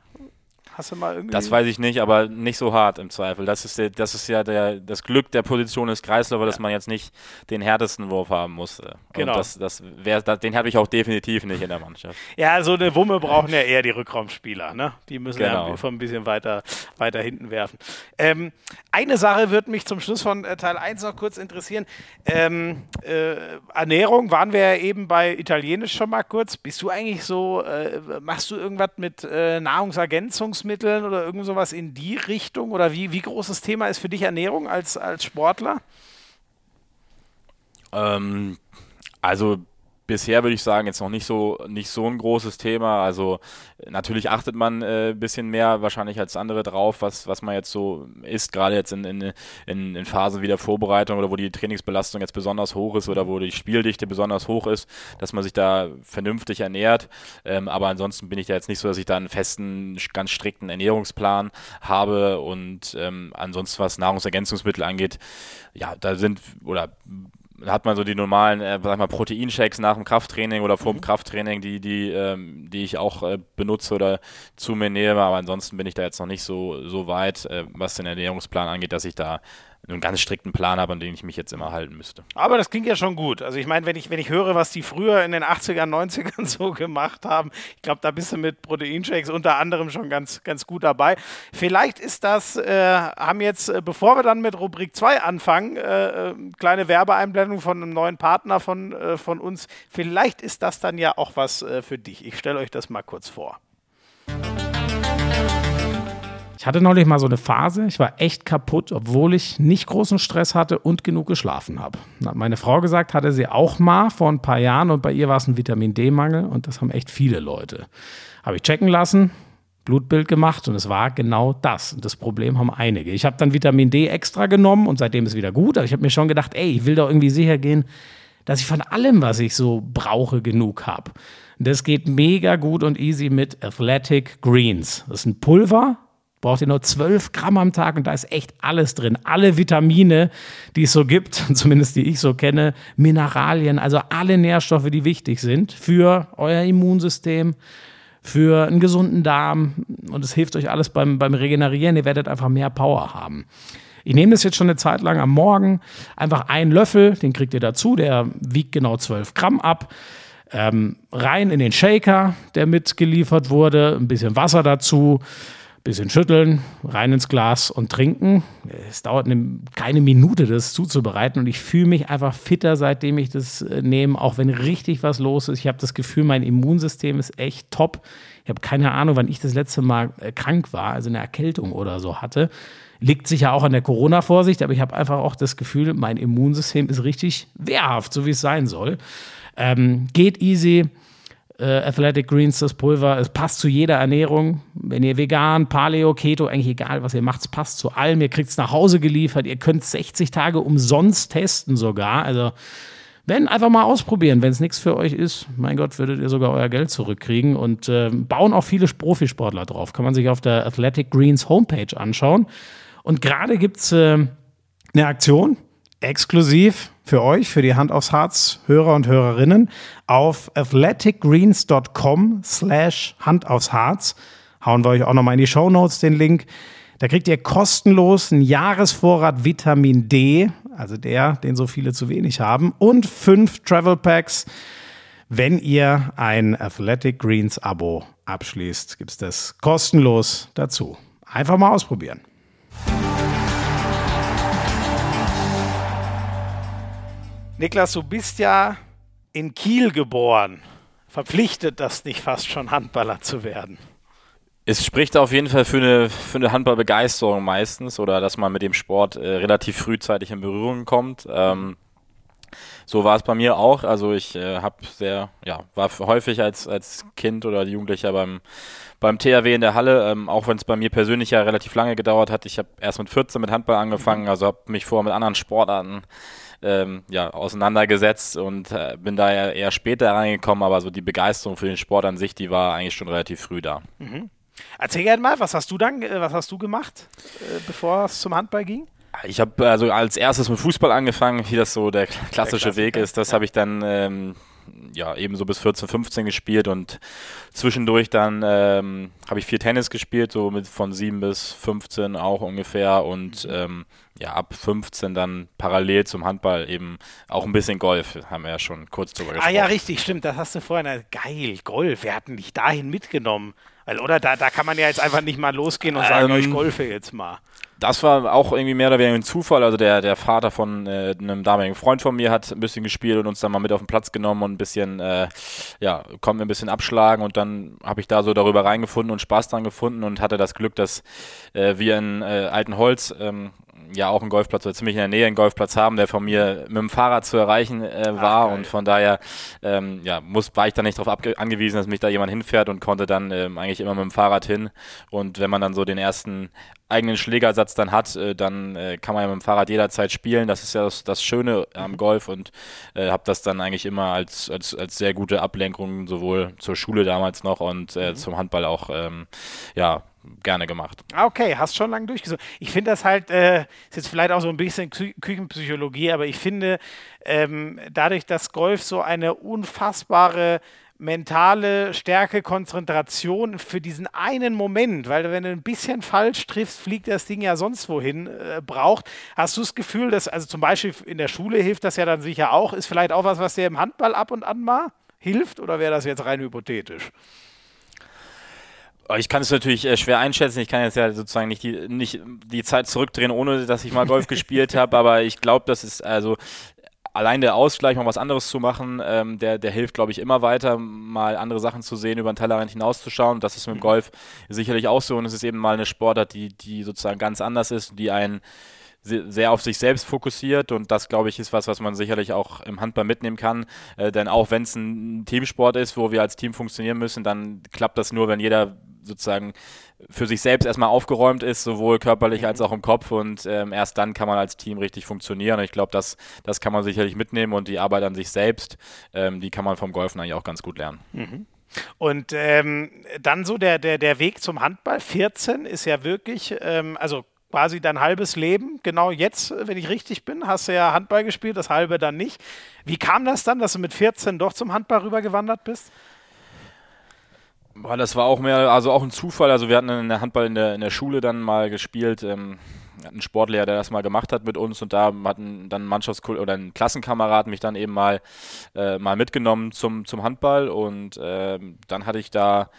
Hast du mal irgendwie. Das weiß ich nicht, aber nicht so hart im Zweifel. Das ist, der, das ist ja der, das Glück der Position des Kreisläufer, ja. dass man jetzt nicht den härtesten Wurf haben muss. Genau. Und das, das wär, den habe ich auch definitiv nicht in der Mannschaft. Ja, so eine Wumme brauchen ja eher die Rückraumspieler. Ne? Die müssen genau. ja von ein bisschen weiter, weiter hinten werfen. Ähm, eine Sache wird mich zum Schluss von äh, Teil 1 noch kurz interessieren. Ähm, äh, Ernährung waren wir ja eben bei Italienisch schon mal kurz. Bist du eigentlich so, äh, machst du irgendwas mit äh, Nahrungsergänzungs Nahrungsmitteln oder irgend sowas in die Richtung? Oder wie, wie großes Thema ist für dich Ernährung als, als Sportler? Ähm, also bisher würde ich sagen, jetzt noch nicht so, nicht so ein großes Thema. Also natürlich achtet man ein äh, bisschen mehr wahrscheinlich als andere drauf, was, was man jetzt so isst, gerade jetzt in, in, in, in Phasen wie der Vorbereitung oder wo die Trainingsbelastung jetzt besonders hoch ist oder wo die Spieldichte besonders hoch ist, dass man sich da vernünftig ernährt. Ähm, aber ansonsten bin ich da jetzt nicht so, dass ich da einen festen, ganz strikten Ernährungsplan habe und ähm, ansonsten was Nahrungsergänzungsmittel angeht, ja, da sind oder hat man so die normalen, äh, sag mal, Proteinshakes nach dem Krafttraining oder vor dem mhm. Krafttraining, die, die, ähm, die ich auch äh, benutze oder zu mir nehme. Aber ansonsten bin ich da jetzt noch nicht so, so weit, äh, was den Ernährungsplan angeht, dass ich da einen ganz strikten Plan habe, an den ich mich jetzt immer halten müsste. Aber das klingt ja schon gut. Also ich meine, wenn ich, wenn ich höre, was die früher in den 80ern, 90ern so gemacht haben, ich glaube, da bist du mit Proteinshakes unter anderem schon ganz, ganz gut dabei. Vielleicht ist das, äh, haben jetzt, äh, bevor wir dann mit Rubrik 2 anfangen, äh, äh, kleine Werbeeinblendung von einem neuen Partner von, äh, von uns. Vielleicht ist das dann ja auch was äh, für dich. Ich stelle euch das mal kurz vor. Ich hatte neulich mal so eine Phase, ich war echt kaputt, obwohl ich nicht großen Stress hatte und genug geschlafen habe. Meine Frau gesagt, hatte sie auch mal vor ein paar Jahren und bei ihr war es ein Vitamin D-Mangel und das haben echt viele Leute. Habe ich checken lassen, Blutbild gemacht und es war genau das. Und das Problem haben einige. Ich habe dann Vitamin D extra genommen und seitdem ist wieder gut, aber ich habe mir schon gedacht, ey, ich will doch irgendwie sicher gehen, dass ich von allem, was ich so brauche, genug habe. Das geht mega gut und easy mit Athletic Greens. Das ist ein Pulver, braucht ihr nur 12 Gramm am Tag und da ist echt alles drin. Alle Vitamine, die es so gibt, zumindest die ich so kenne, Mineralien, also alle Nährstoffe, die wichtig sind für euer Immunsystem, für einen gesunden Darm und es hilft euch alles beim, beim Regenerieren. Ihr werdet einfach mehr Power haben. Ich nehme das jetzt schon eine Zeit lang am Morgen. Einfach einen Löffel, den kriegt ihr dazu, der wiegt genau 12 Gramm ab. Ähm, rein in den Shaker, der mitgeliefert wurde, ein bisschen Wasser dazu bisschen schütteln, rein ins Glas und trinken. Es dauert eine, keine Minute, das zuzubereiten und ich fühle mich einfach fitter, seitdem ich das äh, nehme, auch wenn richtig was los ist. Ich habe das Gefühl, mein Immunsystem ist echt top. Ich habe keine Ahnung, wann ich das letzte Mal äh, krank war, also eine Erkältung oder so hatte. Liegt sicher auch an der Corona-Vorsicht, aber ich habe einfach auch das Gefühl, mein Immunsystem ist richtig wehrhaft, so wie es sein soll. Ähm, geht easy äh, Athletic Greens, das Pulver. Es passt zu jeder Ernährung. Wenn ihr vegan, Paleo, Keto, eigentlich egal, was ihr macht, es passt zu allem. Ihr kriegt es nach Hause geliefert. Ihr könnt 60 Tage umsonst testen sogar. Also wenn, einfach mal ausprobieren. Wenn es nichts für euch ist, mein Gott, würdet ihr sogar euer Geld zurückkriegen. Und äh, bauen auch viele Profisportler drauf. Kann man sich auf der Athletic Greens Homepage anschauen. Und gerade gibt es äh, eine Aktion, exklusiv für euch, für die Hand aufs Harz Hörer und Hörerinnen auf athleticgreens.com slash Hand aufs Harz. Hauen wir euch auch nochmal in die Show Notes den Link. Da kriegt ihr kostenlos einen Jahresvorrat Vitamin D, also der, den so viele zu wenig haben, und fünf Travel Packs. Wenn ihr ein Athletic Greens Abo abschließt, gibt es das kostenlos dazu. Einfach mal ausprobieren. Niklas, du bist ja in Kiel geboren. Verpflichtet das nicht fast schon, Handballer zu werden? Es spricht auf jeden Fall für eine, für eine Handballbegeisterung meistens oder dass man mit dem Sport äh, relativ frühzeitig in Berührung kommt. Ähm, so war es bei mir auch. Also ich äh, habe sehr, ja, war häufig als, als Kind oder Jugendlicher beim, beim THW in der Halle, ähm, auch wenn es bei mir persönlich ja relativ lange gedauert hat. Ich habe erst mit 14 mit Handball angefangen, also habe mich vorher mit anderen Sportarten ähm, ja, auseinandergesetzt und äh, bin da ja eher später reingekommen, aber so die Begeisterung für den Sport an sich, die war eigentlich schon relativ früh da. Mhm. Erzähl gerne mal, was hast du dann, äh, was hast du gemacht, äh, bevor es zum Handball ging? Ich habe also als erstes mit Fußball angefangen, wie das so der klassische der Weg ist. Das ja. habe ich dann ähm, ja eben so bis 14, 15 gespielt und zwischendurch dann ähm, habe ich viel Tennis gespielt, so mit von 7 bis 15 auch ungefähr und mhm. ähm, ja, ab 15 dann parallel zum Handball eben auch ein bisschen Golf, haben wir ja schon kurz drüber gesprochen. Ah ja, richtig, stimmt, das hast du vorhin, geil, Golf, wir hatten dich dahin mitgenommen. Weil, oder da, da kann man ja jetzt einfach nicht mal losgehen und sagen, ähm, ich golfe jetzt mal. Das war auch irgendwie mehr oder weniger ein Zufall. Also der, der Vater von äh, einem damaligen Freund von mir hat ein bisschen gespielt und uns dann mal mit auf den Platz genommen und ein bisschen, äh, ja, kommt mir ein bisschen abschlagen und dann habe ich da so darüber reingefunden und Spaß dran gefunden und hatte das Glück, dass äh, wir in äh, Altenholz ähm, ja auch einen Golfplatz oder ziemlich in der Nähe einen Golfplatz haben, der von mir mit dem Fahrrad zu erreichen äh, war Ach, und von daher ähm, ja, muss, war ich da nicht darauf angewiesen, dass mich da jemand hinfährt und konnte dann ähm, eigentlich immer mit dem Fahrrad hin und wenn man dann so den ersten eigenen Schlägersatz dann hat, äh, dann äh, kann man ja mit dem Fahrrad jederzeit spielen. Das ist ja das, das Schöne am mhm. Golf und äh, habe das dann eigentlich immer als, als, als sehr gute Ablenkung sowohl zur Schule damals noch und äh, mhm. zum Handball auch ähm, ja, gerne gemacht. Ah, okay, hast schon lange durchgesucht. Ich finde das halt, äh, ist jetzt vielleicht auch so ein bisschen Kü Küchenpsychologie, aber ich finde, ähm, dadurch, dass Golf so eine unfassbare mentale Stärke, Konzentration für diesen einen Moment, weil wenn du ein bisschen falsch triffst, fliegt das Ding ja sonst wohin, äh, braucht. Hast du das Gefühl, dass, also zum Beispiel in der Schule hilft das ja dann sicher auch, ist vielleicht auch was, was dir im Handball ab und an mal hilft oder wäre das jetzt rein hypothetisch? Ich kann es natürlich äh, schwer einschätzen. Ich kann jetzt ja sozusagen nicht die, nicht die Zeit zurückdrehen, ohne dass ich mal Golf gespielt habe. Aber ich glaube, das ist also allein der Ausgleich, mal was anderes zu machen, ähm, der, der hilft, glaube ich, immer weiter, mal andere Sachen zu sehen, über den Tellerrand hinauszuschauen. Das ist mit dem mhm. Golf sicherlich auch so. Und es ist eben mal eine Sportart, die, die sozusagen ganz anders ist, die einen sehr auf sich selbst fokussiert und das, glaube ich, ist was, was man sicherlich auch im Handball mitnehmen kann. Äh, denn auch wenn es ein Teamsport ist, wo wir als Team funktionieren müssen, dann klappt das nur, wenn jeder sozusagen für sich selbst erstmal aufgeräumt ist, sowohl körperlich als auch im Kopf und ähm, erst dann kann man als Team richtig funktionieren. Und ich glaube, das, das kann man sicherlich mitnehmen und die Arbeit an sich selbst, ähm, die kann man vom Golfen eigentlich auch ganz gut lernen. Mhm. Und ähm, dann so der, der, der Weg zum Handball, 14 ist ja wirklich, ähm, also quasi dein halbes Leben. Genau jetzt, wenn ich richtig bin, hast du ja Handball gespielt, das halbe dann nicht. Wie kam das dann, dass du mit 14 doch zum Handball rübergewandert bist? Boah, das war auch mehr, also auch ein Zufall. Also wir hatten in der Handball in der, in der Schule dann mal gespielt. Ähm, ein Sportlehrer, der das mal gemacht hat mit uns und da hatten dann Mannschaftskol oder ein Klassenkamerad mich dann eben mal, äh, mal mitgenommen zum, zum Handball und äh, dann hatte ich da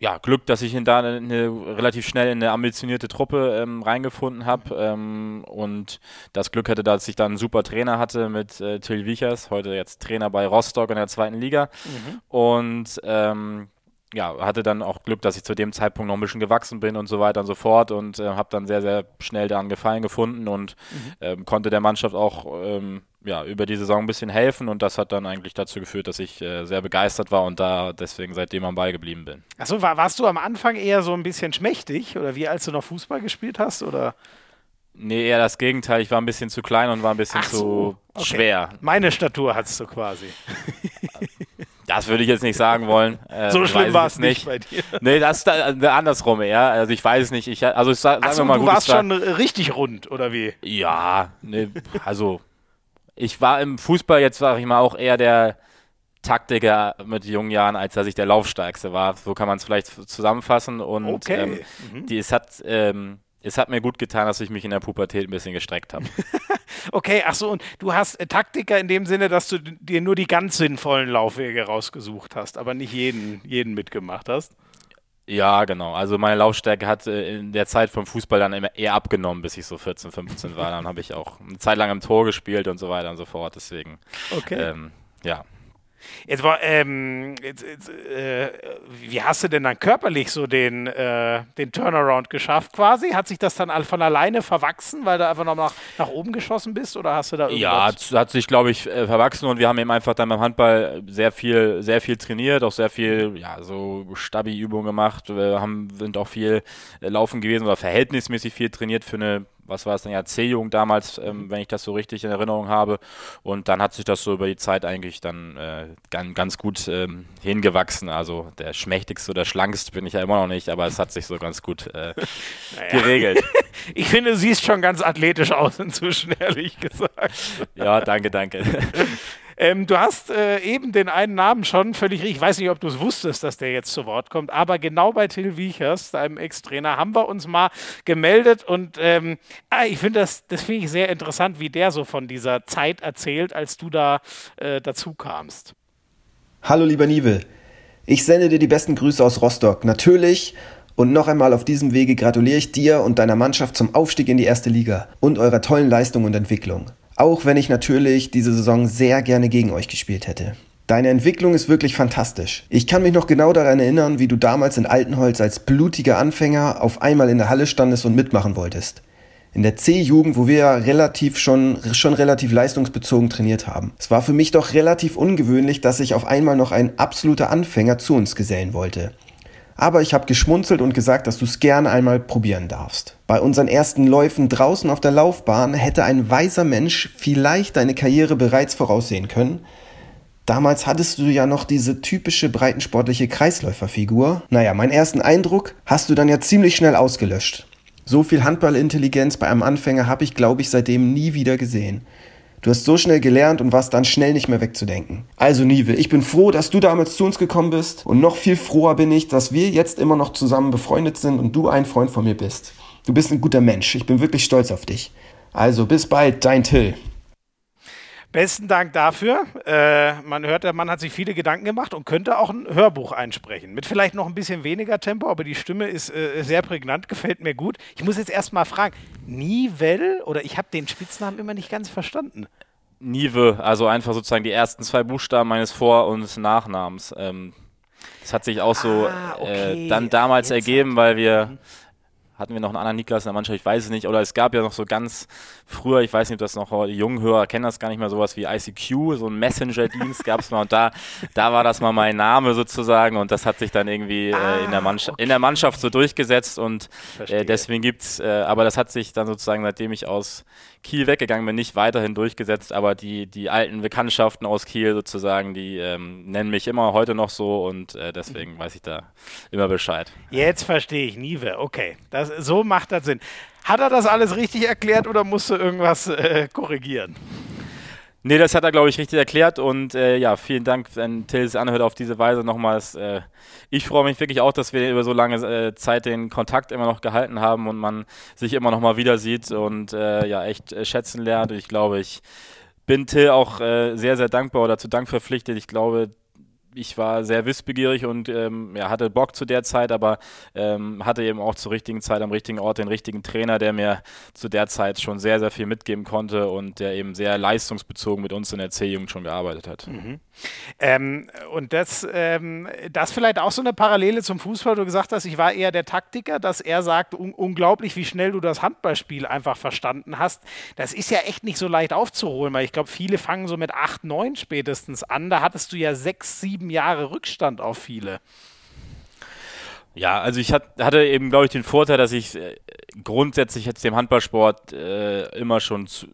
ja, Glück, dass ich in da eine, eine, relativ schnell in eine ambitionierte Truppe ähm, reingefunden habe ähm, und das Glück hatte, dass ich dann einen super Trainer hatte mit äh, Till Wiechers, heute jetzt Trainer bei Rostock in der zweiten Liga mhm. und ähm, ja, hatte dann auch Glück, dass ich zu dem Zeitpunkt noch ein bisschen gewachsen bin und so weiter und so fort und äh, habe dann sehr, sehr schnell daran Gefallen gefunden und mhm. ähm, konnte der Mannschaft auch ähm, ja, über die Saison ein bisschen helfen und das hat dann eigentlich dazu geführt, dass ich äh, sehr begeistert war und da deswegen seitdem am Ball geblieben bin. Achso, war, warst du am Anfang eher so ein bisschen schmächtig oder wie als du noch Fußball gespielt hast oder? Nee, eher das Gegenteil. Ich war ein bisschen zu klein und war ein bisschen so, zu okay. schwer. Meine Statur hattest du quasi. Das würde ich jetzt nicht sagen wollen. Äh, so schlimm war es nicht bei dir. Nee, das ist da, äh, andersrum, ja. Also ich weiß es nicht. Ich, also ich sag, sagen wir mal du warst schon richtig rund, oder wie? Ja, nee, also ich war im Fußball jetzt, sage ich mal, auch eher der Taktiker mit jungen Jahren, als dass ich der Laufstärkste war. So kann man es vielleicht zusammenfassen. Und okay. ähm, mhm. die, es hat ähm, es hat mir gut getan, dass ich mich in der Pubertät ein bisschen gestreckt habe. okay, ach so, und du hast äh, Taktiker in dem Sinne, dass du dir nur die ganz sinnvollen Laufwege rausgesucht hast, aber nicht jeden, jeden mitgemacht hast? Ja, genau. Also meine Laufstärke hat äh, in der Zeit vom Fußball dann immer eher abgenommen, bis ich so 14, 15 war. Dann habe ich auch eine Zeit lang im Tor gespielt und so weiter und so fort. Deswegen, okay. Ähm, ja. Jetzt war, ähm, jetzt, jetzt, äh, wie hast du denn dann körperlich so den, äh, den Turnaround geschafft quasi? Hat sich das dann von alleine verwachsen, weil du einfach noch nach, nach oben geschossen bist oder hast du da irgendwas? Ja, hat sich, glaube ich, äh, verwachsen und wir haben eben einfach dann beim Handball sehr viel, sehr viel trainiert, auch sehr viel, ja, so Stabi-Übungen gemacht, wir haben, sind auch viel äh, laufen gewesen oder verhältnismäßig viel trainiert für eine was war es denn ja, C-Jugend damals, ähm, wenn ich das so richtig in Erinnerung habe. Und dann hat sich das so über die Zeit eigentlich dann äh, ganz, ganz gut ähm, hingewachsen. Also der schmächtigste oder schlankste bin ich ja immer noch nicht, aber es hat sich so ganz gut äh, naja. geregelt. Ich finde, du siehst schon ganz athletisch aus inzwischen, ehrlich gesagt. Ja, danke, danke. Ähm, du hast äh, eben den einen Namen schon völlig richtig. Ich weiß nicht, ob du es wusstest, dass der jetzt zu Wort kommt, aber genau bei Till Wiechers, deinem Ex-Trainer, haben wir uns mal gemeldet und ähm, ah, ich finde das, das finde ich sehr interessant, wie der so von dieser Zeit erzählt, als du da äh, dazu kamst. Hallo, lieber Nive. Ich sende dir die besten Grüße aus Rostock. Natürlich und noch einmal auf diesem Wege gratuliere ich dir und deiner Mannschaft zum Aufstieg in die erste Liga und eurer tollen Leistung und Entwicklung. Auch wenn ich natürlich diese Saison sehr gerne gegen euch gespielt hätte. Deine Entwicklung ist wirklich fantastisch. Ich kann mich noch genau daran erinnern, wie du damals in Altenholz als blutiger Anfänger auf einmal in der Halle standest und mitmachen wolltest. In der C-Jugend, wo wir ja relativ schon, schon relativ leistungsbezogen trainiert haben. Es war für mich doch relativ ungewöhnlich, dass sich auf einmal noch ein absoluter Anfänger zu uns gesellen wollte. Aber ich habe geschmunzelt und gesagt, dass du es gern einmal probieren darfst. Bei unseren ersten Läufen draußen auf der Laufbahn hätte ein weiser Mensch vielleicht deine Karriere bereits voraussehen können. Damals hattest du ja noch diese typische breitensportliche Kreisläuferfigur. Naja, meinen ersten Eindruck hast du dann ja ziemlich schnell ausgelöscht. So viel Handballintelligenz bei einem Anfänger habe ich, glaube ich, seitdem nie wieder gesehen. Du hast so schnell gelernt und warst dann schnell nicht mehr wegzudenken. Also Nive, ich bin froh, dass du damals zu uns gekommen bist und noch viel froher bin ich, dass wir jetzt immer noch zusammen befreundet sind und du ein Freund von mir bist. Du bist ein guter Mensch. Ich bin wirklich stolz auf dich. Also bis bald, dein Till. Besten Dank dafür. Äh, man hört, der Mann hat sich viele Gedanken gemacht und könnte auch ein Hörbuch einsprechen. Mit vielleicht noch ein bisschen weniger Tempo, aber die Stimme ist äh, sehr prägnant, gefällt mir gut. Ich muss jetzt erstmal fragen: Nivell oder ich habe den Spitznamen immer nicht ganz verstanden. Nive, also einfach sozusagen die ersten zwei Buchstaben meines Vor- und Nachnamens. Ähm, das hat sich auch so ah, okay. äh, dann damals jetzt ergeben, weil wir. Hatten wir noch einen anderen Niklas in der Mannschaft, ich weiß es nicht. Oder es gab ja noch so ganz früher, ich weiß nicht, ob das noch die jungen Hörer kennen das gar nicht mehr, sowas wie ICQ, so ein Messenger-Dienst gab es mal. Und da, da war das mal mein Name sozusagen und das hat sich dann irgendwie ah, äh, in, der ah, okay. in der Mannschaft so durchgesetzt und äh, deswegen gibt es, äh, aber das hat sich dann sozusagen, seitdem ich aus Kiel weggegangen bin, nicht weiterhin durchgesetzt, aber die, die alten Bekanntschaften aus Kiel sozusagen, die ähm, nennen mich immer heute noch so und äh, deswegen weiß ich da immer Bescheid. Jetzt verstehe ich, Nive, okay. Das, so macht das Sinn. Hat er das alles richtig erklärt oder musst du irgendwas äh, korrigieren? Nee, das hat er, glaube ich, richtig erklärt. Und äh, ja, vielen Dank, wenn Till es anhört, auf diese Weise nochmals. Äh, ich freue mich wirklich auch, dass wir über so lange äh, Zeit den Kontakt immer noch gehalten haben und man sich immer noch mal wieder sieht und äh, ja, echt äh, schätzen lernt. Und ich glaube, ich bin Till auch äh, sehr, sehr dankbar oder zu Dank verpflichtet. Ich glaube, ich war sehr wissbegierig und ähm, ja, hatte Bock zu der Zeit, aber ähm, hatte eben auch zur richtigen Zeit am richtigen Ort den richtigen Trainer, der mir zu der Zeit schon sehr, sehr viel mitgeben konnte und der eben sehr leistungsbezogen mit uns in der C-Jugend schon gearbeitet hat. Mhm. Ähm, und das, ähm, das vielleicht auch so eine Parallele zum Fußball, du gesagt hast, ich war eher der Taktiker, dass er sagt, un unglaublich, wie schnell du das Handballspiel einfach verstanden hast. Das ist ja echt nicht so leicht aufzuholen, weil ich glaube, viele fangen so mit 8, 9 spätestens an. Da hattest du ja 6, 7 sieben Jahre Rückstand auf viele. Ja, also ich hat, hatte eben, glaube ich, den Vorteil, dass ich äh, grundsätzlich jetzt dem Handballsport äh, immer schon zu,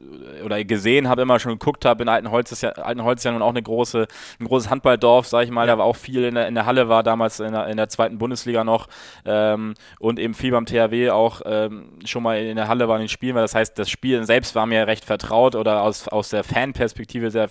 oder gesehen habe, immer schon geguckt habe. In Altenholz ist ja, Altenholz ist ja nun auch eine große, ein großes Handballdorf, sage ich mal. Ja. Da war auch viel in der, in der Halle, war damals in der, in der zweiten Bundesliga noch ähm, und eben viel beim THW auch ähm, schon mal in der Halle war in den Spielen, weil das heißt, das Spiel selbst war mir recht vertraut oder aus, aus der Fanperspektive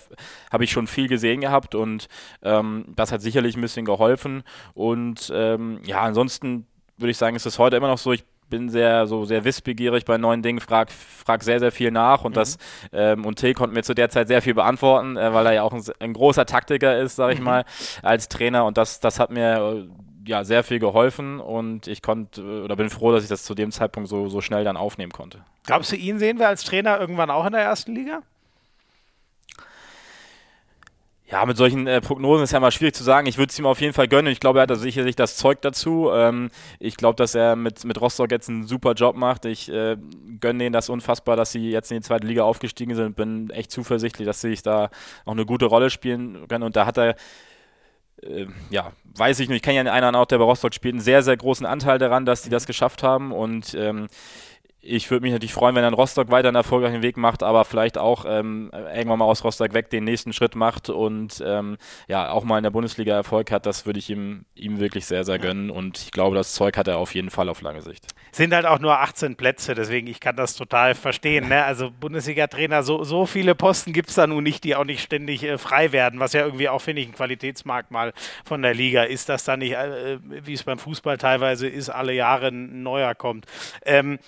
habe ich schon viel gesehen gehabt und ähm, das hat sicherlich ein bisschen geholfen und ähm, ja, ansonsten würde ich sagen, ist es heute immer noch so, ich bin sehr so sehr wissbegierig bei neuen Dingen, frag, frag sehr, sehr viel nach und mhm. das ähm, und Till konnte mir zu der Zeit sehr viel beantworten, äh, weil er ja auch ein, ein großer Taktiker ist, sage ich mhm. mal, als Trainer und das, das hat mir äh, ja sehr viel geholfen und ich konnte äh, oder bin froh, dass ich das zu dem Zeitpunkt so, so schnell dann aufnehmen konnte. Glaubst du, ihn sehen wir als Trainer irgendwann auch in der ersten Liga? Ja, mit solchen äh, Prognosen ist ja mal schwierig zu sagen. Ich würde es ihm auf jeden Fall gönnen. Ich glaube, er hat also sicherlich das Zeug dazu. Ähm, ich glaube, dass er mit, mit Rostock jetzt einen super Job macht. Ich äh, gönne denen das unfassbar, dass sie jetzt in die zweite Liga aufgestiegen sind. Bin echt zuversichtlich, dass sie sich da auch eine gute Rolle spielen können. Und da hat er äh, ja, weiß ich nicht, ich kenne ja einen auch, der bei Rostock spielt, einen sehr, sehr großen Anteil daran, dass die das geschafft haben und ähm, ich würde mich natürlich freuen, wenn dann Rostock weiter einen erfolgreichen Weg macht, aber vielleicht auch ähm, irgendwann mal aus Rostock weg den nächsten Schritt macht und ähm, ja auch mal in der Bundesliga Erfolg hat. Das würde ich ihm, ihm wirklich sehr, sehr gönnen und ich glaube, das Zeug hat er auf jeden Fall auf lange Sicht. Sind halt auch nur 18 Plätze, deswegen ich kann das total verstehen. Ne? Also Bundesliga-Trainer, so, so viele Posten gibt es da nun nicht, die auch nicht ständig äh, frei werden, was ja irgendwie auch, finde ich, ein Qualitätsmerkmal von der Liga ist, dass da nicht, äh, wie es beim Fußball teilweise ist, alle Jahre ein neuer kommt. Ähm,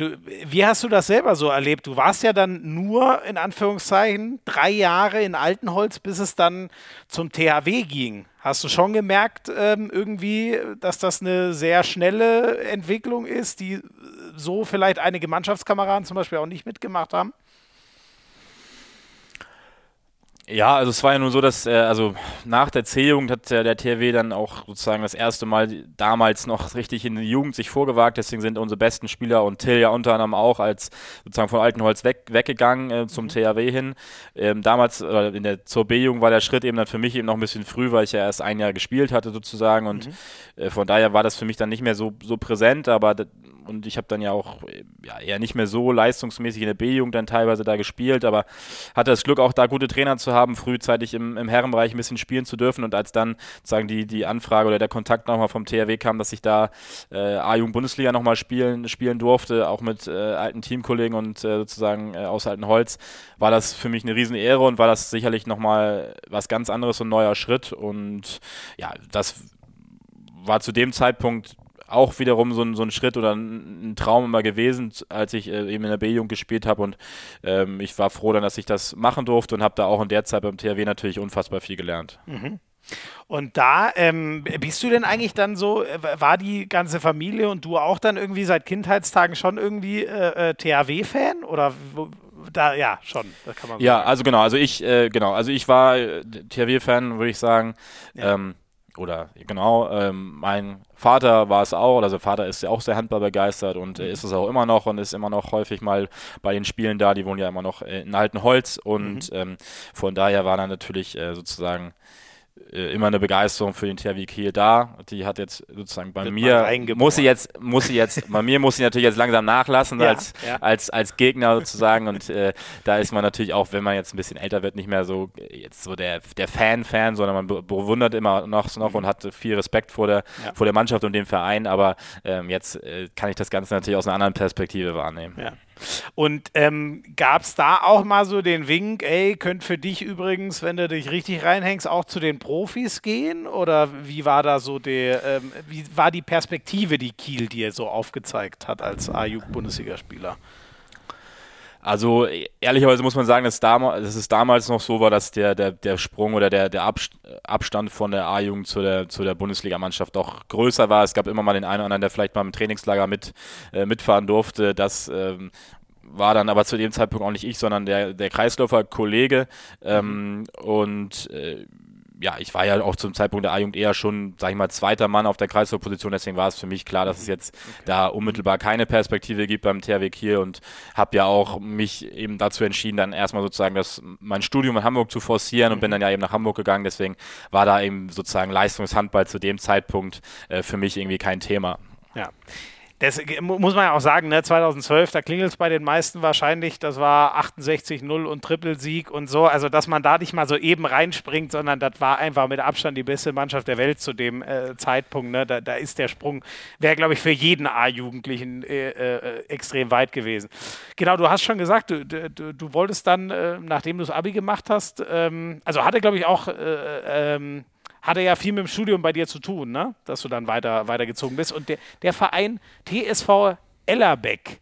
Du, wie hast du das selber so erlebt? Du warst ja dann nur, in Anführungszeichen, drei Jahre in Altenholz, bis es dann zum THW ging. Hast du schon gemerkt, ähm, irgendwie, dass das eine sehr schnelle Entwicklung ist, die so vielleicht einige Mannschaftskameraden zum Beispiel auch nicht mitgemacht haben? Ja, also es war ja nur so, dass äh, also nach der C-Jugend hat äh, der THW dann auch sozusagen das erste Mal damals noch richtig in die Jugend sich vorgewagt. Deswegen sind unsere besten Spieler und Till ja unter anderem auch als sozusagen von Altenholz weg, weggegangen äh, zum mhm. THW hin. Ähm, damals äh, in der zur B-Jugend war der Schritt eben dann für mich eben noch ein bisschen früh, weil ich ja erst ein Jahr gespielt hatte sozusagen und mhm. Äh, von daher war das für mich dann nicht mehr so so präsent. Aber und ich habe dann ja auch ja, eher nicht mehr so leistungsmäßig in der B-Jugend dann teilweise da gespielt, aber hatte das Glück auch da gute Trainer zu haben, frühzeitig im, im Herrenbereich ein bisschen spielen zu dürfen. Und als dann sozusagen die, die Anfrage oder der Kontakt nochmal vom THW kam, dass ich da äh, A-Jugend-Bundesliga nochmal spielen, spielen durfte, auch mit äh, alten Teamkollegen und äh, sozusagen äh, aus Altenholz, war das für mich eine riesen Ehre und war das sicherlich nochmal was ganz anderes und ein neuer Schritt. Und ja, das war zu dem Zeitpunkt auch wiederum so ein, so ein Schritt oder ein, ein Traum immer gewesen, als ich äh, eben in der B-Jugend gespielt habe und ähm, ich war froh dann, dass ich das machen durfte und habe da auch in der Zeit beim THW natürlich unfassbar viel gelernt. Mhm. Und da ähm, bist du denn eigentlich dann so, äh, war die ganze Familie und du auch dann irgendwie seit Kindheitstagen schon irgendwie äh, äh THW-Fan oder da ja schon, das kann man Ja, sagen. also genau, also ich äh, genau, also ich war äh, THW-Fan, würde ich sagen. Ja. Ähm, oder genau, ähm, mein Vater war es auch, also Vater ist ja auch sehr Handball begeistert und äh, ist es auch immer noch und ist immer noch häufig mal bei den Spielen da, die wohnen ja immer noch in Altenholz und mhm. ähm, von daher war dann natürlich äh, sozusagen äh, immer eine Begeisterung für den THW Kiel da. Die hat jetzt sozusagen bei Wird mir, muss sie jetzt, muss sie jetzt, bei mir muss sie natürlich jetzt langsam nachlassen ja, als, ja. als, als Gegner sozusagen und äh, da ist man natürlich auch, wenn man jetzt ein bisschen älter wird, nicht mehr so jetzt so der, der Fan-Fan, sondern man bewundert immer noch, noch mhm. und hat viel Respekt vor der, ja. vor der Mannschaft und dem Verein, aber ähm, jetzt äh, kann ich das Ganze natürlich aus einer anderen Perspektive wahrnehmen. Und ähm, gab es da auch mal so den Wink, ey, könnt für dich übrigens, wenn du dich richtig reinhängst, auch zu den Profis gehen? Oder wie war da so die, ähm, wie war die Perspektive, die Kiel dir so aufgezeigt hat als A-Jugend-Bundesligaspieler? Also ehrlicherweise muss man sagen, dass, damals, dass es damals noch so war, dass der, der, der Sprung oder der, der Abstand von der A-Jugend zu der, zu der Bundesligamannschaft doch größer war. Es gab immer mal den einen oder anderen, der vielleicht mal im Trainingslager mit, äh, mitfahren durfte. Das ähm, war dann aber zu dem Zeitpunkt auch nicht ich, sondern der, der Kreisläufer-Kollege. Ähm, und äh, ja, ich war ja auch zum Zeitpunkt der A-Jugend eher schon, sag ich mal, zweiter Mann auf der Kreistorposition, deswegen war es für mich klar, dass es jetzt okay. da unmittelbar keine Perspektive gibt beim THW Kiel und habe ja auch mich eben dazu entschieden, dann erstmal sozusagen das, mein Studium in Hamburg zu forcieren und mhm. bin dann ja eben nach Hamburg gegangen, deswegen war da eben sozusagen Leistungshandball zu dem Zeitpunkt äh, für mich irgendwie kein Thema. Ja das muss man ja auch sagen, ne, 2012, da klingelt es bei den meisten wahrscheinlich, das war 68-0 und Trippelsieg und so, also dass man da nicht mal so eben reinspringt, sondern das war einfach mit Abstand die beste Mannschaft der Welt zu dem äh, Zeitpunkt, ne, da, da, ist der Sprung, wäre glaube ich für jeden A-Jugendlichen äh, äh, extrem weit gewesen. Genau, du hast schon gesagt, du, du, du wolltest dann, äh, nachdem du das Abi gemacht hast, ähm, also hatte glaube ich auch äh, ähm, hatte ja viel mit dem Studium bei dir zu tun, ne? dass du dann weiter, weitergezogen bist. Und der, der Verein TSV Ellerbeck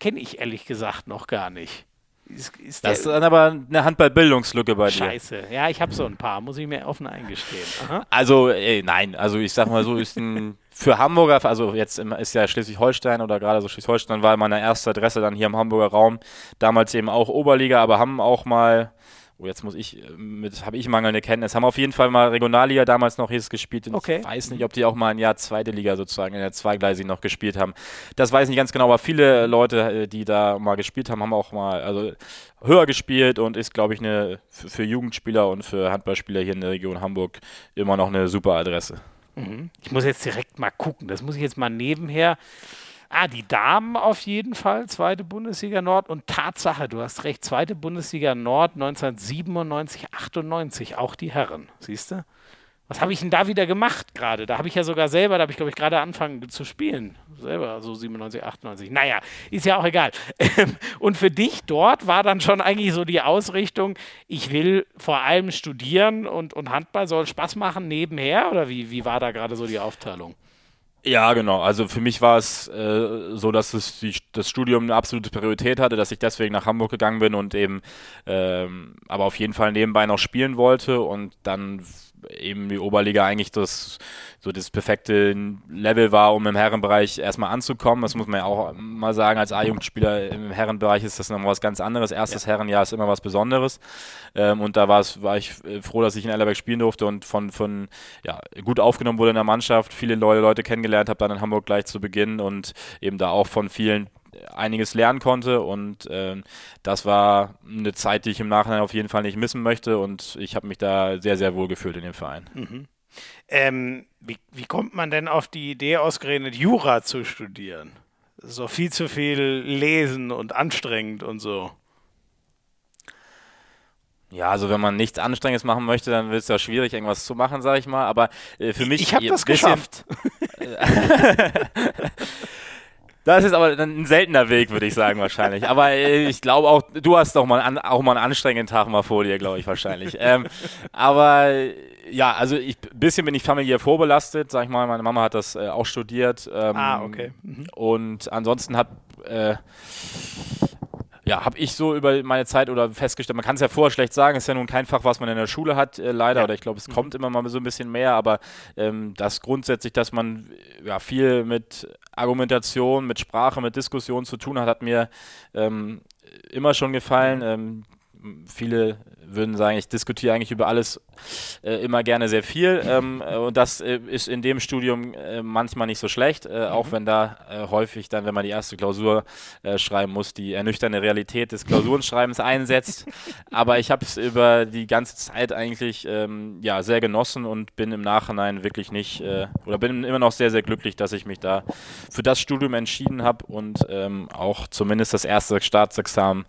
kenne ich ehrlich gesagt noch gar nicht. Ist, ist das ist dann aber eine Handballbildungslücke bei dir. Scheiße. Ja, ich habe so ein paar, muss ich mir offen eingestehen. Aha. Also, ey, nein, also ich sag mal so, ist ein für Hamburger, also jetzt ist ja Schleswig-Holstein oder gerade so Schleswig-Holstein war meine erste Adresse dann hier im Hamburger Raum. Damals eben auch Oberliga, aber haben auch mal Oh, jetzt muss ich, äh, mit habe ich mangelnde Kenntnis. Haben auf jeden Fall mal Regionalliga damals noch hieß gespielt. Okay. Ich weiß nicht, ob die auch mal ein Jahr zweite Liga sozusagen in der Zweigleisig noch gespielt haben. Das weiß ich nicht ganz genau, aber viele Leute, äh, die da mal gespielt haben, haben auch mal also höher gespielt und ist, glaube ich, eine für, für, Jugendspieler und für Handballspieler hier in der Region Hamburg immer noch eine super Adresse. Mhm. Ich muss jetzt direkt mal gucken. Das muss ich jetzt mal nebenher Ah, die Damen auf jeden Fall, zweite Bundesliga Nord. Und Tatsache, du hast recht, zweite Bundesliga Nord 1997, 98, auch die Herren, siehst du? Was habe ich denn da wieder gemacht gerade? Da habe ich ja sogar selber, da habe ich glaube ich gerade angefangen zu spielen. Selber, so 97, 98. Naja, ist ja auch egal. Und für dich dort war dann schon eigentlich so die Ausrichtung, ich will vor allem studieren und, und Handball soll Spaß machen nebenher? Oder wie, wie war da gerade so die Aufteilung? Ja, genau. Also für mich war es äh, so, dass es die, das Studium eine absolute Priorität hatte, dass ich deswegen nach Hamburg gegangen bin und eben ähm, aber auf jeden Fall nebenbei noch spielen wollte und dann eben die Oberliga eigentlich das so das perfekte Level war, um im Herrenbereich erstmal anzukommen. Das muss man ja auch mal sagen, als A-Jugendspieler im Herrenbereich ist das nochmal was ganz anderes. Erstes ja. Herrenjahr ist immer was Besonderes. Ähm, und da war ich äh, froh, dass ich in Ellerberg spielen durfte und von, von ja, gut aufgenommen wurde in der Mannschaft, viele neue Leute kennengelernt habe, dann in Hamburg gleich zu Beginn und eben da auch von vielen einiges lernen konnte und äh, das war eine Zeit, die ich im Nachhinein auf jeden Fall nicht missen möchte und ich habe mich da sehr, sehr wohl gefühlt in dem Verein. Mhm. Ähm, wie, wie kommt man denn auf die Idee, ausgerechnet Jura zu studieren? So viel zu viel lesen und anstrengend und so. Ja, also wenn man nichts Anstrengendes machen möchte, dann wird es ja schwierig, irgendwas zu machen, sage ich mal. Aber äh, für mich. Ich habe das geschafft. Das ist aber ein seltener Weg, würde ich sagen, wahrscheinlich. Aber äh, ich glaube auch, du hast doch mal an, auch mal einen anstrengenden Tag mal vor dir, glaube ich, wahrscheinlich. Ähm, aber ja, also ein bisschen bin ich familiär vorbelastet, sag ich mal. Meine Mama hat das äh, auch studiert. Ähm, ah, okay. Mhm. Und ansonsten hat äh, ja, habe ich so über meine Zeit oder festgestellt, man kann es ja vorher schlecht sagen, ist ja nun kein Fach, was man in der Schule hat, äh, leider, ja. oder ich glaube, es mhm. kommt immer mal so ein bisschen mehr, aber ähm, das grundsätzlich, dass man ja viel mit Argumentation, mit Sprache, mit Diskussion zu tun hat, hat mir ähm, immer schon gefallen. Ähm, viele würden sagen, ich diskutiere eigentlich über alles äh, immer gerne sehr viel. Ähm, äh, und das äh, ist in dem Studium äh, manchmal nicht so schlecht, äh, auch mhm. wenn da häufig dann, wenn man die erste Klausur schreiben muss, die ernüchternde Realität des Klausurenschreibens einsetzt. Aber ich habe es über die ganze Zeit eigentlich ähm, ja, sehr genossen und bin im Nachhinein wirklich nicht, oder bin immer noch sehr, sehr glücklich, dass ich mich da für das Studium entschieden habe und ähm, auch zumindest das erste Staatsexamen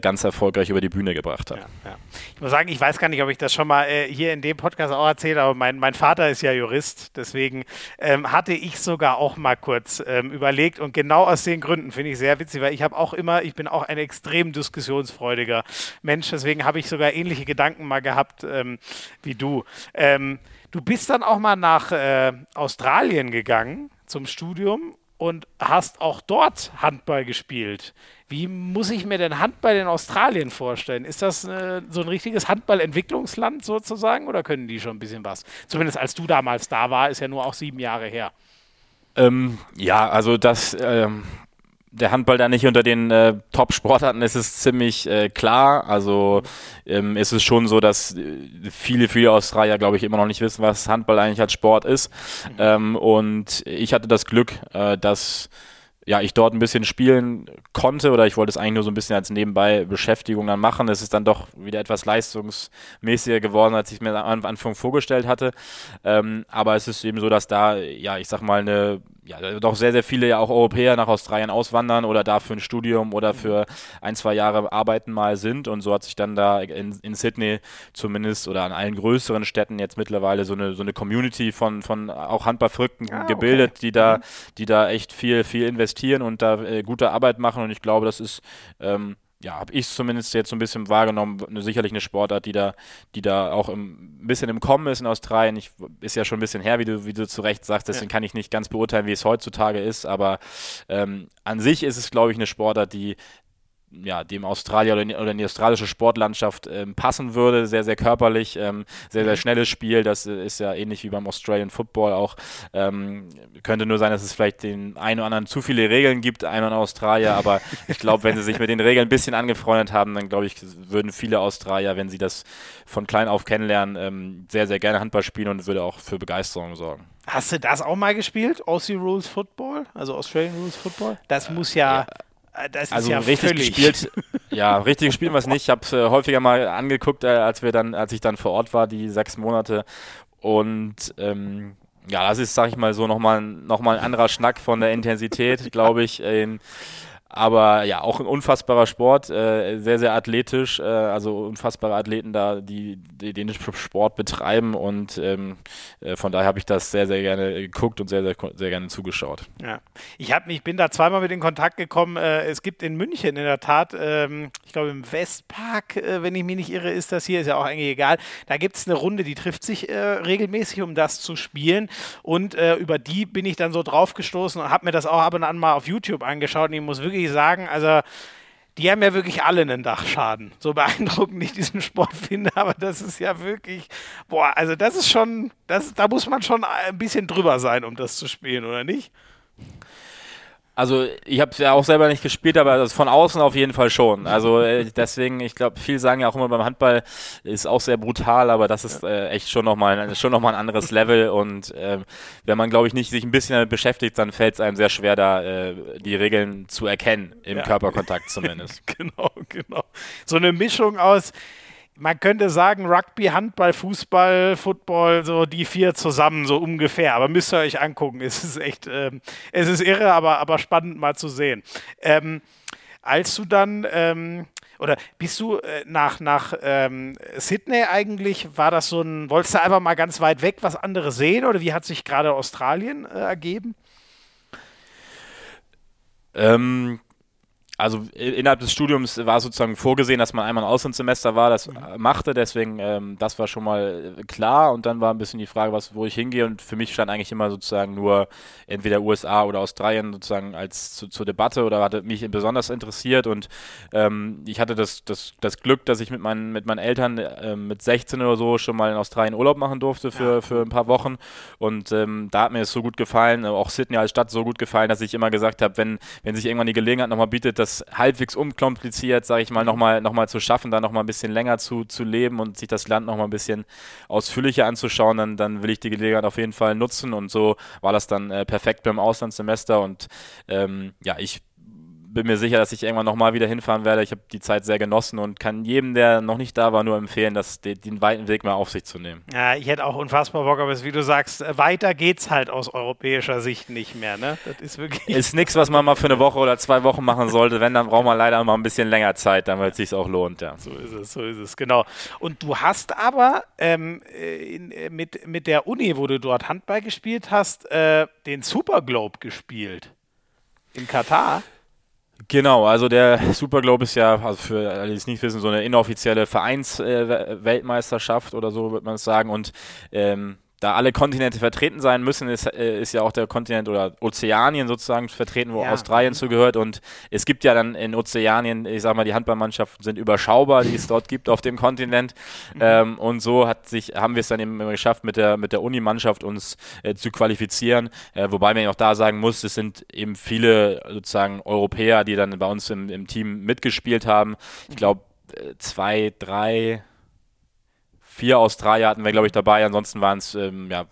ganz erfolgreich über die Bühne gebracht habe. Ja, ja. Ich muss sagen, ich weiß gar nicht, ob ich das schon mal äh, hier in dem Podcast auch erzählt aber mein, mein Vater ist ja Jurist, deswegen ähm, hatte ich sogar auch mal kurz ähm, überlegt und genau aus den Gründen finde ich sehr witzig, weil ich habe auch immer, ich bin auch ein extrem diskussionsfreudiger Mensch, deswegen habe ich sogar ähnliche Gedanken mal gehabt ähm, wie du. Ähm, du bist dann auch mal nach äh, Australien gegangen zum Studium und hast auch dort Handball gespielt. Wie muss ich mir denn Handball in Australien vorstellen? Ist das äh, so ein richtiges Handballentwicklungsland sozusagen oder können die schon ein bisschen was? Zumindest als du damals da war, ist ja nur auch sieben Jahre her. Ähm, ja, also das ähm, der Handball da nicht unter den äh, Top-Sportarten ist, ist ziemlich äh, klar. Also ähm, ist es schon so, dass äh, viele, viele Australier, glaube ich, immer noch nicht wissen, was Handball eigentlich als Sport ist. Mhm. Ähm, und ich hatte das Glück, äh, dass ja, ich dort ein bisschen spielen konnte oder ich wollte es eigentlich nur so ein bisschen als nebenbei Beschäftigung dann machen. Es ist dann doch wieder etwas leistungsmäßiger geworden, als ich es mir am Anfang vorgestellt hatte. Ähm, aber es ist eben so, dass da, ja, ich sag mal, eine ja, doch sehr, sehr viele ja auch Europäer nach Australien auswandern oder da für ein Studium oder für ein, zwei Jahre arbeiten mal sind. Und so hat sich dann da in, in Sydney zumindest oder an allen größeren Städten jetzt mittlerweile so eine, so eine Community von, von auch Handballverrückten ah, gebildet, okay. die da, mhm. die da echt viel, viel investieren und da äh, gute Arbeit machen. Und ich glaube, das ist ähm, ja, habe ich zumindest jetzt so ein bisschen wahrgenommen, eine, sicherlich eine Sportart, die da, die da auch im, ein bisschen im Kommen ist in Australien. Ich, ist ja schon ein bisschen her, wie du, wie du zu Recht sagst, deswegen ja. kann ich nicht ganz beurteilen, wie es heutzutage ist, aber ähm, an sich ist es, glaube ich, eine Sportart, die, ja, dem Australier oder in, oder in die australische Sportlandschaft ähm, passen würde. Sehr, sehr körperlich, ähm, sehr, sehr schnelles Spiel. Das äh, ist ja ähnlich wie beim Australian Football auch. Ähm, könnte nur sein, dass es vielleicht den einen oder anderen zu viele Regeln gibt, ein oder Australier, aber ich glaube, wenn sie sich mit den Regeln ein bisschen angefreundet haben, dann glaube ich, würden viele Australier, wenn sie das von klein auf kennenlernen, ähm, sehr, sehr gerne Handball spielen und würde auch für Begeisterung sorgen. Hast du das auch mal gespielt? Aussie Rules Football? Also Australian Rules Football? Das muss ja, ja äh, das also ja richtig völlig. gespielt, ja, richtig gespielt was nicht. Ich habe es äh, häufiger mal angeguckt, äh, als wir dann, als ich dann vor Ort war, die sechs Monate. Und ähm, ja, das ist, sag ich mal so, nochmal noch mal ein anderer Schnack von der Intensität, glaube ich. Ähm, aber ja, auch ein unfassbarer Sport, äh, sehr, sehr athletisch, äh, also unfassbare Athleten da, die, die den Sport betreiben und ähm, äh, von daher habe ich das sehr, sehr gerne geguckt und sehr, sehr, sehr gerne zugeschaut. Ja, ich, hab, ich bin da zweimal mit in Kontakt gekommen. Äh, es gibt in München in der Tat, ähm, ich glaube im Westpark, äh, wenn ich mich nicht irre, ist das hier, ist ja auch eigentlich egal. Da gibt es eine Runde, die trifft sich äh, regelmäßig, um das zu spielen und über die bin ich dann so drauf gestoßen und habe mir das auch ab und an mal auf YouTube angeschaut und ich muss wirklich wirklich sagen, also die haben ja wirklich alle einen Dachschaden. So beeindruckend ich diesen Sport finde, aber das ist ja wirklich, boah, also das ist schon, das, da muss man schon ein bisschen drüber sein, um das zu spielen, oder nicht? Also ich habe es ja auch selber nicht gespielt, aber das von außen auf jeden Fall schon. Also äh, deswegen, ich glaube, viele sagen ja auch immer beim Handball ist auch sehr brutal, aber das ist äh, echt schon nochmal schon noch mal ein anderes Level und äh, wenn man, glaube ich, nicht sich ein bisschen damit beschäftigt, dann fällt es einem sehr schwer, da äh, die Regeln zu erkennen, im ja. Körperkontakt zumindest. genau, genau. So eine Mischung aus man könnte sagen, Rugby, Handball, Fußball, Football, so die vier zusammen, so ungefähr. Aber müsst ihr euch angucken. Es ist echt, ähm, es ist irre, aber, aber spannend mal zu sehen. Ähm, als du dann, ähm, oder bist du äh, nach, nach ähm, Sydney eigentlich, war das so ein, wolltest du einfach mal ganz weit weg was anderes sehen oder wie hat sich gerade Australien äh, ergeben? Ähm, also innerhalb des Studiums war sozusagen vorgesehen, dass man einmal ein Auslandssemester war, das mhm. machte, deswegen ähm, das war schon mal äh, klar. Und dann war ein bisschen die Frage, was, wo ich hingehe. Und für mich stand eigentlich immer sozusagen nur entweder USA oder Australien sozusagen als zu, zur Debatte oder hatte mich besonders interessiert. Und ähm, ich hatte das, das, das Glück, dass ich mit meinen, mit meinen Eltern äh, mit 16 oder so schon mal in Australien Urlaub machen durfte für, ja. für ein paar Wochen. Und ähm, da hat mir es so gut gefallen, auch Sydney als Stadt so gut gefallen, dass ich immer gesagt habe, wenn, wenn sich irgendwann die Gelegenheit nochmal bietet, dass das halbwegs unkompliziert, sage ich mal, nochmal noch mal zu schaffen, da nochmal ein bisschen länger zu, zu leben und sich das Land nochmal ein bisschen ausführlicher anzuschauen, dann, dann will ich die Gelegenheit auf jeden Fall nutzen. Und so war das dann äh, perfekt beim Auslandssemester. Und ähm, ja, ich bin mir sicher, dass ich irgendwann nochmal wieder hinfahren werde. Ich habe die Zeit sehr genossen und kann jedem, der noch nicht da war, nur empfehlen, das, den, den, weiten Weg mal auf sich zu nehmen. Ja, ich hätte auch unfassbar Bock, aber wie du sagst, weiter geht's halt aus europäischer Sicht nicht mehr. Ne? Das ist wirklich. Ist nichts, was man mal für eine Woche oder zwei Wochen machen sollte. Wenn, dann braucht man leider mal ein bisschen länger Zeit, damit es sich auch lohnt. Ja. So ist es, so ist es, genau. Und du hast aber ähm, in, mit, mit der Uni, wo du dort Handball gespielt hast, äh, den Super Globe gespielt. In Katar. Genau, also der Super Globe ist ja, also für alle, die es nicht wissen, so eine inoffizielle Vereinsweltmeisterschaft äh, oder so, würde man es sagen. Und ähm, da alle Kontinente vertreten sein müssen, ist, äh, ist ja auch der Kontinent oder Ozeanien sozusagen vertreten, wo ja. Australien zugehört. Und es gibt ja dann in Ozeanien, ich sag mal, die Handballmannschaften sind überschaubar, die es dort gibt auf dem Kontinent. Mhm. Ähm, und so hat sich, haben wir es dann eben geschafft, mit der, mit der Unimannschaft uns äh, zu qualifizieren. Äh, wobei man ja auch da sagen muss, es sind eben viele sozusagen Europäer, die dann bei uns im, im Team mitgespielt haben. Ich glaube, äh, zwei, drei, vier Australier hatten wir, glaube ich, dabei. Ansonsten waren es ähm, ja, ein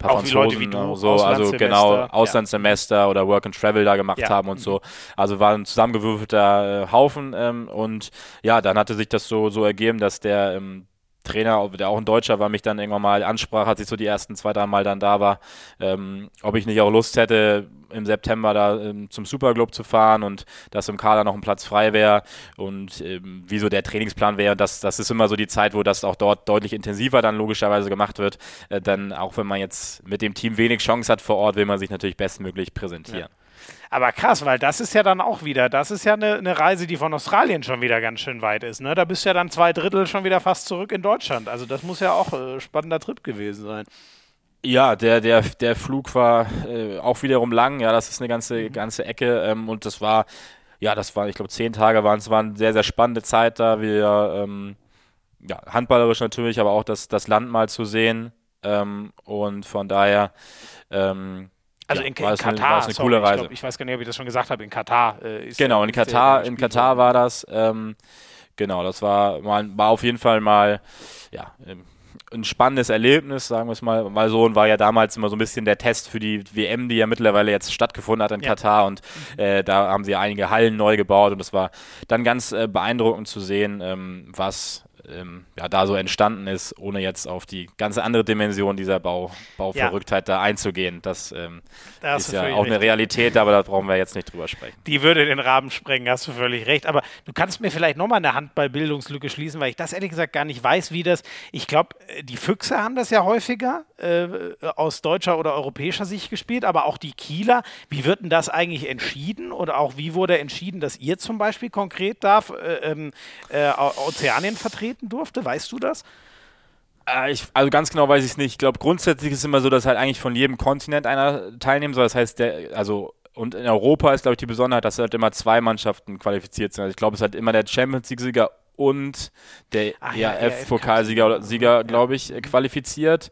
paar Auch Franzosen, wie du, so, also genau, Auslandssemester ja. oder Work and Travel da gemacht ja. haben und so. Also war ein zusammengewürfelter äh, Haufen ähm, und ja, dann hatte sich das so, so ergeben, dass der ähm, Trainer, der auch ein Deutscher war, mich dann irgendwann mal ansprach, als ich so die ersten zwei, drei Mal dann da war, ähm, ob ich nicht auch Lust hätte, im September da ähm, zum Superclub zu fahren und dass im Kader noch ein Platz frei wäre und ähm, wie so der Trainingsplan wäre. Das, das ist immer so die Zeit, wo das auch dort deutlich intensiver dann logischerweise gemacht wird. Äh, dann auch wenn man jetzt mit dem Team wenig Chance hat vor Ort, will man sich natürlich bestmöglich präsentieren. Ja. Aber krass, weil das ist ja dann auch wieder, das ist ja eine, eine, Reise, die von Australien schon wieder ganz schön weit ist. Ne? Da bist du ja dann zwei Drittel schon wieder fast zurück in Deutschland. Also das muss ja auch ein äh, spannender Trip gewesen sein. Ja, der, der, der Flug war äh, auch wiederum lang. Ja, das ist eine ganze, ganze Ecke. Ähm, und das war, ja, das war, ich glaube, zehn Tage waren es, war eine sehr, sehr spannende Zeit da. Wir, ähm, ja, handballerisch natürlich, aber auch das, das Land mal zu sehen. Ähm, und von daher, ähm, also ja, in, in Katar, eine, war es eine sorry, coole Reise. Ich, glaub, ich, weiß gar nicht, ob ich das schon gesagt habe. In Katar äh, ist Genau, in Katar, in Katar war das. Ähm, genau, das war, mal, war auf jeden Fall mal ja, ähm, ein spannendes Erlebnis, sagen wir es mal, mal so, und war ja damals immer so ein bisschen der Test für die WM, die ja mittlerweile jetzt stattgefunden hat in ja. Katar und äh, da haben sie einige Hallen neu gebaut und es war dann ganz äh, beeindruckend zu sehen, ähm, was ähm, ja, da so entstanden ist, ohne jetzt auf die ganze andere Dimension dieser Bau, Bauverrücktheit ja. da einzugehen. Das, ähm, das ist ja auch eine Realität, aber da brauchen wir jetzt nicht drüber sprechen. Die würde den Rahmen sprengen, hast du völlig recht. Aber du kannst mir vielleicht nochmal eine Handballbildungslücke schließen, weil ich das ehrlich gesagt gar nicht weiß, wie das. Ich glaube, äh, die Füchse haben das ja häufiger äh, aus deutscher oder europäischer Sicht gespielt, aber auch die Kieler. Wie wird denn das eigentlich entschieden? Oder auch wie wurde entschieden, dass ihr zum Beispiel konkret darf äh, ähm, äh, Ozeanien vertreten? Treten durfte? Weißt du das? Äh, ich, also ganz genau weiß ich es nicht. Ich glaube, grundsätzlich ist es immer so, dass halt eigentlich von jedem Kontinent einer teilnehmen soll. Das heißt, der, also und in Europa ist, glaube ich, die Besonderheit, dass halt immer zwei Mannschaften qualifiziert sind. Also ich glaube, es ist halt immer der Champions League-Sieger und der ERF-Pokalsieger, Sieger, glaube ich, qualifiziert.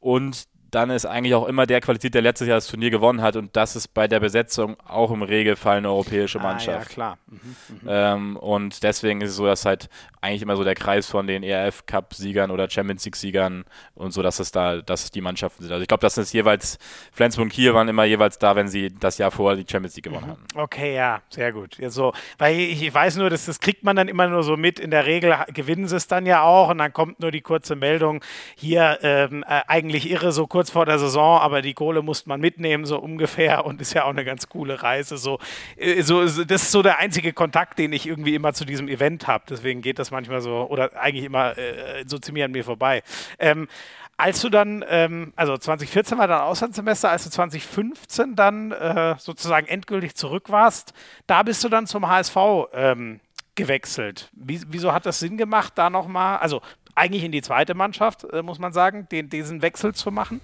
Und dann ist eigentlich auch immer der qualifiziert, der letztes Jahr das Turnier gewonnen hat. Und das ist bei der Besetzung auch im Regelfall eine europäische Mannschaft. Ah, ja, klar. Mhm, mhm. ähm, und deswegen ist es so, dass halt eigentlich immer so der Kreis von den ERF Cup Siegern oder Champions League Siegern und so, dass es da, dass es die Mannschaften sind. Also ich glaube, das ist jeweils Flensburg und Kiel waren immer jeweils da, wenn sie das Jahr vorher die Champions League gewonnen mhm. hatten. Okay, ja, sehr gut. Ja, so, weil ich weiß nur, dass das kriegt man dann immer nur so mit. In der Regel gewinnen sie es dann ja auch und dann kommt nur die kurze Meldung hier ähm, äh, eigentlich irre so kurz vor der Saison, aber die Kohle muss man mitnehmen so ungefähr und ist ja auch eine ganz coole Reise. So, äh, so das ist so der einzige Kontakt, den ich irgendwie immer zu diesem Event habe. Deswegen geht das manchmal so, oder eigentlich immer äh, so ziemlich an mir vorbei. Ähm, als du dann, ähm, also 2014 war dein Auslandssemester, als du 2015 dann äh, sozusagen endgültig zurück warst, da bist du dann zum HSV ähm, gewechselt. Wie, wieso hat das Sinn gemacht, da nochmal, also eigentlich in die zweite Mannschaft, äh, muss man sagen, den, diesen Wechsel zu machen?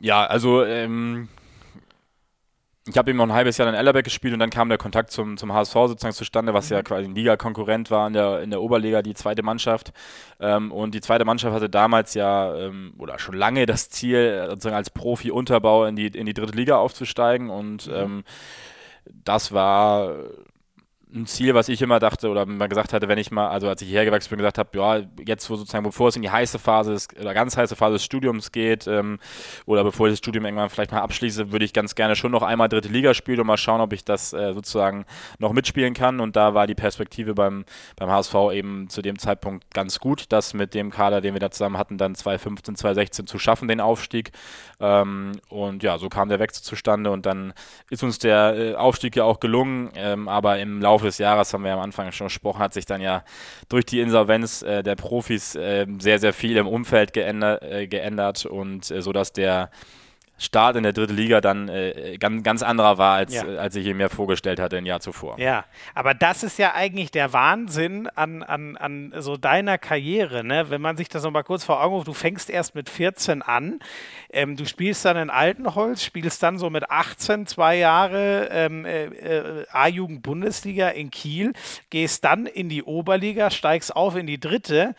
Ja, also ähm, ich habe eben noch ein halbes Jahr in Ellerbeck gespielt und dann kam der Kontakt zum, zum HSV sozusagen zustande, was mhm. ja quasi ein Liga-Konkurrent war in der, in der Oberliga, die zweite Mannschaft. Ähm, und die zweite Mannschaft hatte damals ja ähm, oder schon lange das Ziel, sozusagen als Profi-Unterbau in die, in die dritte Liga aufzusteigen. Und mhm. ähm, das war ein Ziel, was ich immer dachte oder mal gesagt hatte, wenn ich mal, also als ich hierher gewachsen bin, gesagt habe, ja, jetzt wo sozusagen, bevor es in die heiße Phase des, oder ganz heiße Phase des Studiums geht ähm, oder bevor ich das Studium irgendwann vielleicht mal abschließe, würde ich ganz gerne schon noch einmal dritte Liga spielen und mal schauen, ob ich das äh, sozusagen noch mitspielen kann. Und da war die Perspektive beim, beim HSV eben zu dem Zeitpunkt ganz gut, das mit dem Kader, den wir da zusammen hatten, dann 2015, 2016 zu schaffen, den Aufstieg. Ähm, und ja, so kam der Wechsel zustande und dann ist uns der äh, Aufstieg ja auch gelungen, ähm, aber im Laufe Laufe des Jahres, haben wir am Anfang schon gesprochen, hat sich dann ja durch die Insolvenz äh, der Profis äh, sehr, sehr viel im Umfeld geändert, äh, geändert und äh, so dass der Start in der dritten Liga dann äh, ganz, ganz anderer war, als, ja. als ich ihn mir vorgestellt hatte ein Jahr zuvor. Ja, aber das ist ja eigentlich der Wahnsinn an, an, an so deiner Karriere, ne? wenn man sich das nochmal kurz vor Augen ruft, du fängst erst mit 14 an, ähm, du spielst dann in Altenholz, spielst dann so mit 18 zwei Jahre ähm, äh, äh, A-Jugend-Bundesliga in Kiel, gehst dann in die Oberliga, steigst auf in die dritte,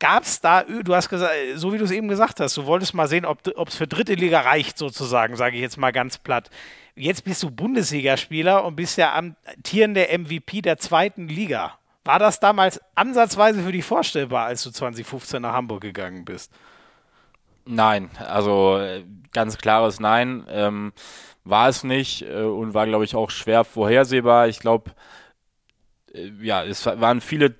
Gab es da, du hast gesagt, so wie du es eben gesagt hast, du wolltest mal sehen, ob es für dritte Liga reicht, sozusagen, sage ich jetzt mal ganz platt. Jetzt bist du Bundesligaspieler und bist ja amtierende MVP der zweiten Liga. War das damals ansatzweise für dich vorstellbar, als du 2015 nach Hamburg gegangen bist? Nein, also äh, ganz klares Nein. Ähm, war es nicht äh, und war, glaube ich, auch schwer vorhersehbar. Ich glaube, äh, ja, es waren viele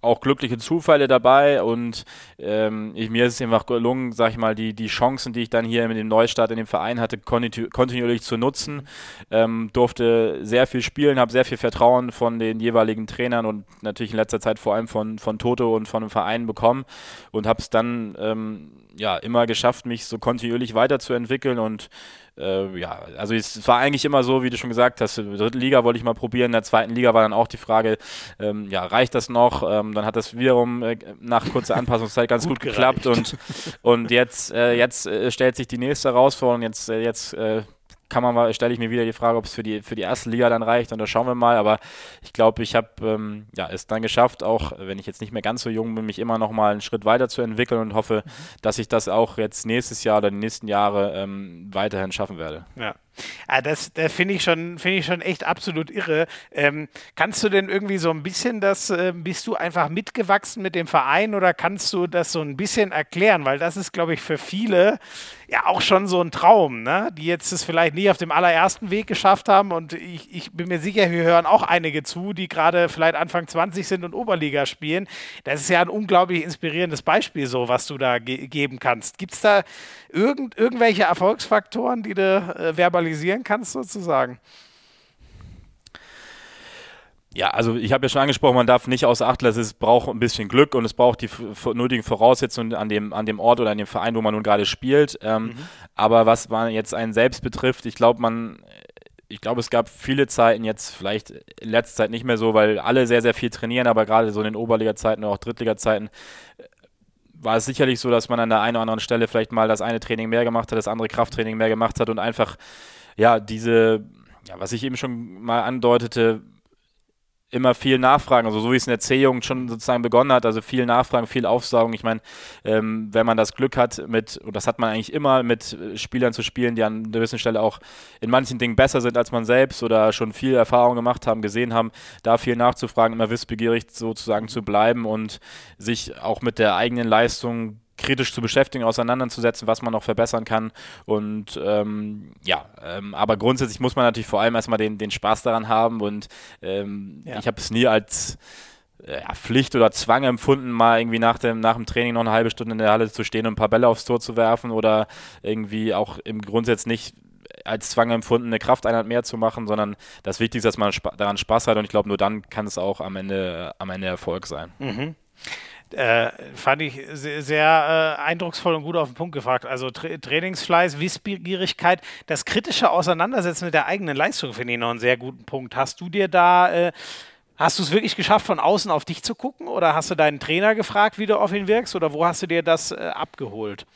auch glückliche Zufälle dabei und ähm, ich, mir ist es einfach gelungen, sag ich mal, die, die Chancen, die ich dann hier mit dem Neustart in dem Verein hatte, kontinu kontinuierlich zu nutzen. Ähm, durfte sehr viel spielen, habe sehr viel Vertrauen von den jeweiligen Trainern und natürlich in letzter Zeit vor allem von, von Toto und von dem Verein bekommen und habe es dann ähm, ja, immer geschafft, mich so kontinuierlich weiterzuentwickeln und äh, ja, also es war eigentlich immer so, wie du schon gesagt hast, in der dritten Liga wollte ich mal probieren, in der zweiten Liga war dann auch die Frage, ähm, ja, reicht das noch? Ähm, dann hat das wiederum äh, nach kurzer Anpassungszeit ganz gut, gut geklappt und, und jetzt, äh, jetzt äh, stellt sich die nächste Herausforderung, jetzt, äh, jetzt äh, kann man mal, stelle ich mir wieder die Frage, ob es für die, für die erste Liga dann reicht und da schauen wir mal. Aber ich glaube, ich habe ähm, ja, es dann geschafft, auch wenn ich jetzt nicht mehr ganz so jung bin, mich immer noch mal einen Schritt weiter zu entwickeln und hoffe, dass ich das auch jetzt nächstes Jahr oder die nächsten Jahre ähm, weiterhin schaffen werde. Ja. Ah, das, das finde ich, schon, find ich schon echt absolut irre. Ähm, kannst du denn irgendwie so ein bisschen das, äh, bist du einfach mitgewachsen mit dem Verein oder kannst du das so ein bisschen erklären? Weil das ist, glaube ich, für viele ja auch schon so ein Traum, ne? die jetzt es vielleicht nie auf dem allerersten Weg geschafft haben. Und ich, ich bin mir sicher, wir hören auch einige zu, die gerade vielleicht Anfang 20 sind und Oberliga spielen. Das ist ja ein unglaublich inspirierendes Beispiel, so was du da ge geben kannst. Gibt es da irgend, irgendwelche Erfolgsfaktoren, die du äh, verbalisieren kannst, sozusagen? Ja, also ich habe ja schon angesprochen, man darf nicht außer Acht lassen, es braucht ein bisschen Glück und es braucht die nötigen Voraussetzungen an dem, an dem Ort oder an dem Verein, wo man nun gerade spielt. Ähm, mhm. Aber was man jetzt einen selbst betrifft, ich glaube, man, ich glaube, es gab viele Zeiten jetzt, vielleicht in letzter Zeit nicht mehr so, weil alle sehr, sehr viel trainieren, aber gerade so in den Oberliga-Zeiten oder auch Drittliga-Zeiten war es sicherlich so, dass man an der einen oder anderen Stelle vielleicht mal das eine Training mehr gemacht hat, das andere Krafttraining mehr gemacht hat und einfach, ja, diese, ja, was ich eben schon mal andeutete, immer viel nachfragen, also so wie es in der C-Jugend schon sozusagen begonnen hat, also viel nachfragen, viel aufsaugen. Ich meine, ähm, wenn man das Glück hat, mit, und das hat man eigentlich immer, mit Spielern zu spielen, die an einer gewissen Stelle auch in manchen Dingen besser sind als man selbst oder schon viel Erfahrung gemacht haben, gesehen haben, da viel nachzufragen, immer wissbegierig sozusagen zu bleiben und sich auch mit der eigenen Leistung kritisch zu beschäftigen, auseinanderzusetzen, was man noch verbessern kann. Und ähm, ja, ähm, aber grundsätzlich muss man natürlich vor allem erstmal den, den Spaß daran haben. Und ähm, ja. ich habe es nie als äh, Pflicht oder Zwang empfunden, mal irgendwie nach dem, nach dem Training noch eine halbe Stunde in der Halle zu stehen und ein paar Bälle aufs Tor zu werfen oder irgendwie auch im Grundsatz nicht als Zwang empfunden, eine Krafteinheit mehr zu machen, sondern das Wichtigste ist, dass man daran Spaß hat und ich glaube, nur dann kann es auch am Ende, am Ende Erfolg sein. Mhm. Äh, fand ich sehr, sehr äh, eindrucksvoll und gut auf den Punkt gefragt. Also Tra Trainingsfleiß, Wissbegierigkeit, das kritische Auseinandersetzen mit der eigenen Leistung finde ich noch einen sehr guten Punkt. Hast du dir da, äh, hast du es wirklich geschafft, von außen auf dich zu gucken oder hast du deinen Trainer gefragt, wie du auf ihn wirkst oder wo hast du dir das äh, abgeholt?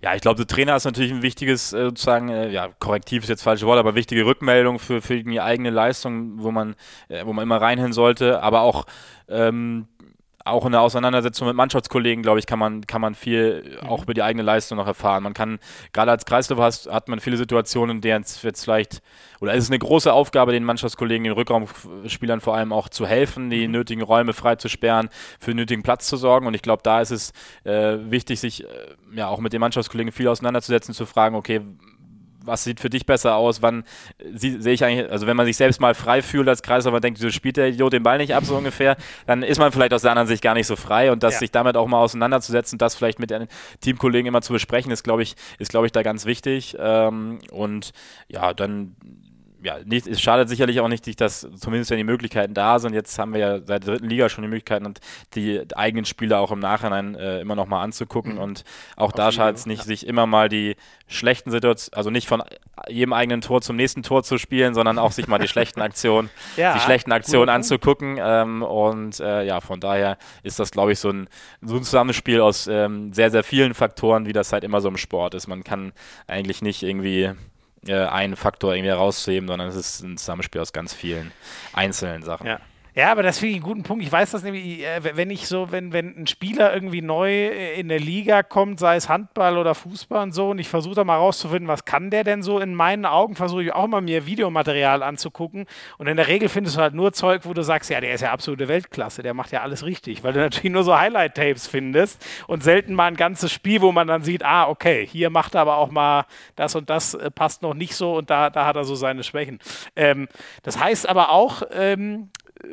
Ja, ich glaube, der Trainer ist natürlich ein wichtiges, äh, sozusagen, äh, ja, korrektiv ist jetzt falsche Wort, aber wichtige Rückmeldung für, für die eigene Leistung, wo man, wo man immer reinhören sollte, aber auch ähm, auch in der Auseinandersetzung mit Mannschaftskollegen, glaube ich, kann man, kann man viel mhm. auch über die eigene Leistung noch erfahren. Man kann, gerade als Kreisläufer hast, hat man viele Situationen, in denen es jetzt vielleicht, oder es ist eine große Aufgabe, den Mannschaftskollegen, den Rückraumspielern vor allem auch zu helfen, die mhm. nötigen Räume frei zu sperren, für den nötigen Platz zu sorgen. Und ich glaube, da ist es äh, wichtig, sich äh, ja auch mit den Mannschaftskollegen viel auseinanderzusetzen, zu fragen, okay, was sieht für dich besser aus? Wann sehe ich eigentlich, also wenn man sich selbst mal frei fühlt als Kreisläufer, denkt, so spielt der Idiot den Ball nicht ab, so ungefähr, dann ist man vielleicht aus der anderen Sicht gar nicht so frei und das ja. sich damit auch mal auseinanderzusetzen, das vielleicht mit den Teamkollegen immer zu besprechen, ist, glaube ich, ist, glaube ich, da ganz wichtig. Ähm, und ja, dann ja, nicht, es schadet sicherlich auch nicht, dass zumindest wenn die Möglichkeiten da sind. Jetzt haben wir ja seit der dritten Liga schon die Möglichkeit, die eigenen Spieler auch im Nachhinein äh, immer noch mal anzugucken. Mhm. Und auch Auf da schadet es nicht, ja. sich immer mal die schlechten Situationen, also nicht von jedem eigenen Tor zum nächsten Tor zu spielen, sondern auch sich mal die schlechten Aktionen, ja, die schlechten Aktionen anzugucken. Ähm, und äh, ja, von daher ist das, glaube ich, so ein, so ein Zusammenspiel aus ähm, sehr, sehr vielen Faktoren, wie das halt immer so im Sport ist. Man kann eigentlich nicht irgendwie äh, einen Faktor irgendwie herauszuheben, sondern es ist ein Zusammenspiel aus ganz vielen einzelnen Sachen. Ja. Ja, aber das finde ich einen guten Punkt. Ich weiß das nämlich, äh, wenn ich so, wenn, wenn ein Spieler irgendwie neu äh, in der Liga kommt, sei es Handball oder Fußball und so, und ich versuche da mal rauszufinden, was kann der denn so? In meinen Augen versuche ich auch mal mir Videomaterial anzugucken. Und in der Regel findest du halt nur Zeug, wo du sagst, ja, der ist ja absolute Weltklasse, der macht ja alles richtig, weil du natürlich nur so Highlight-Tapes findest und selten mal ein ganzes Spiel, wo man dann sieht, ah, okay, hier macht er aber auch mal das und das äh, passt noch nicht so und da, da hat er so seine Schwächen. Ähm, das heißt aber auch, ähm,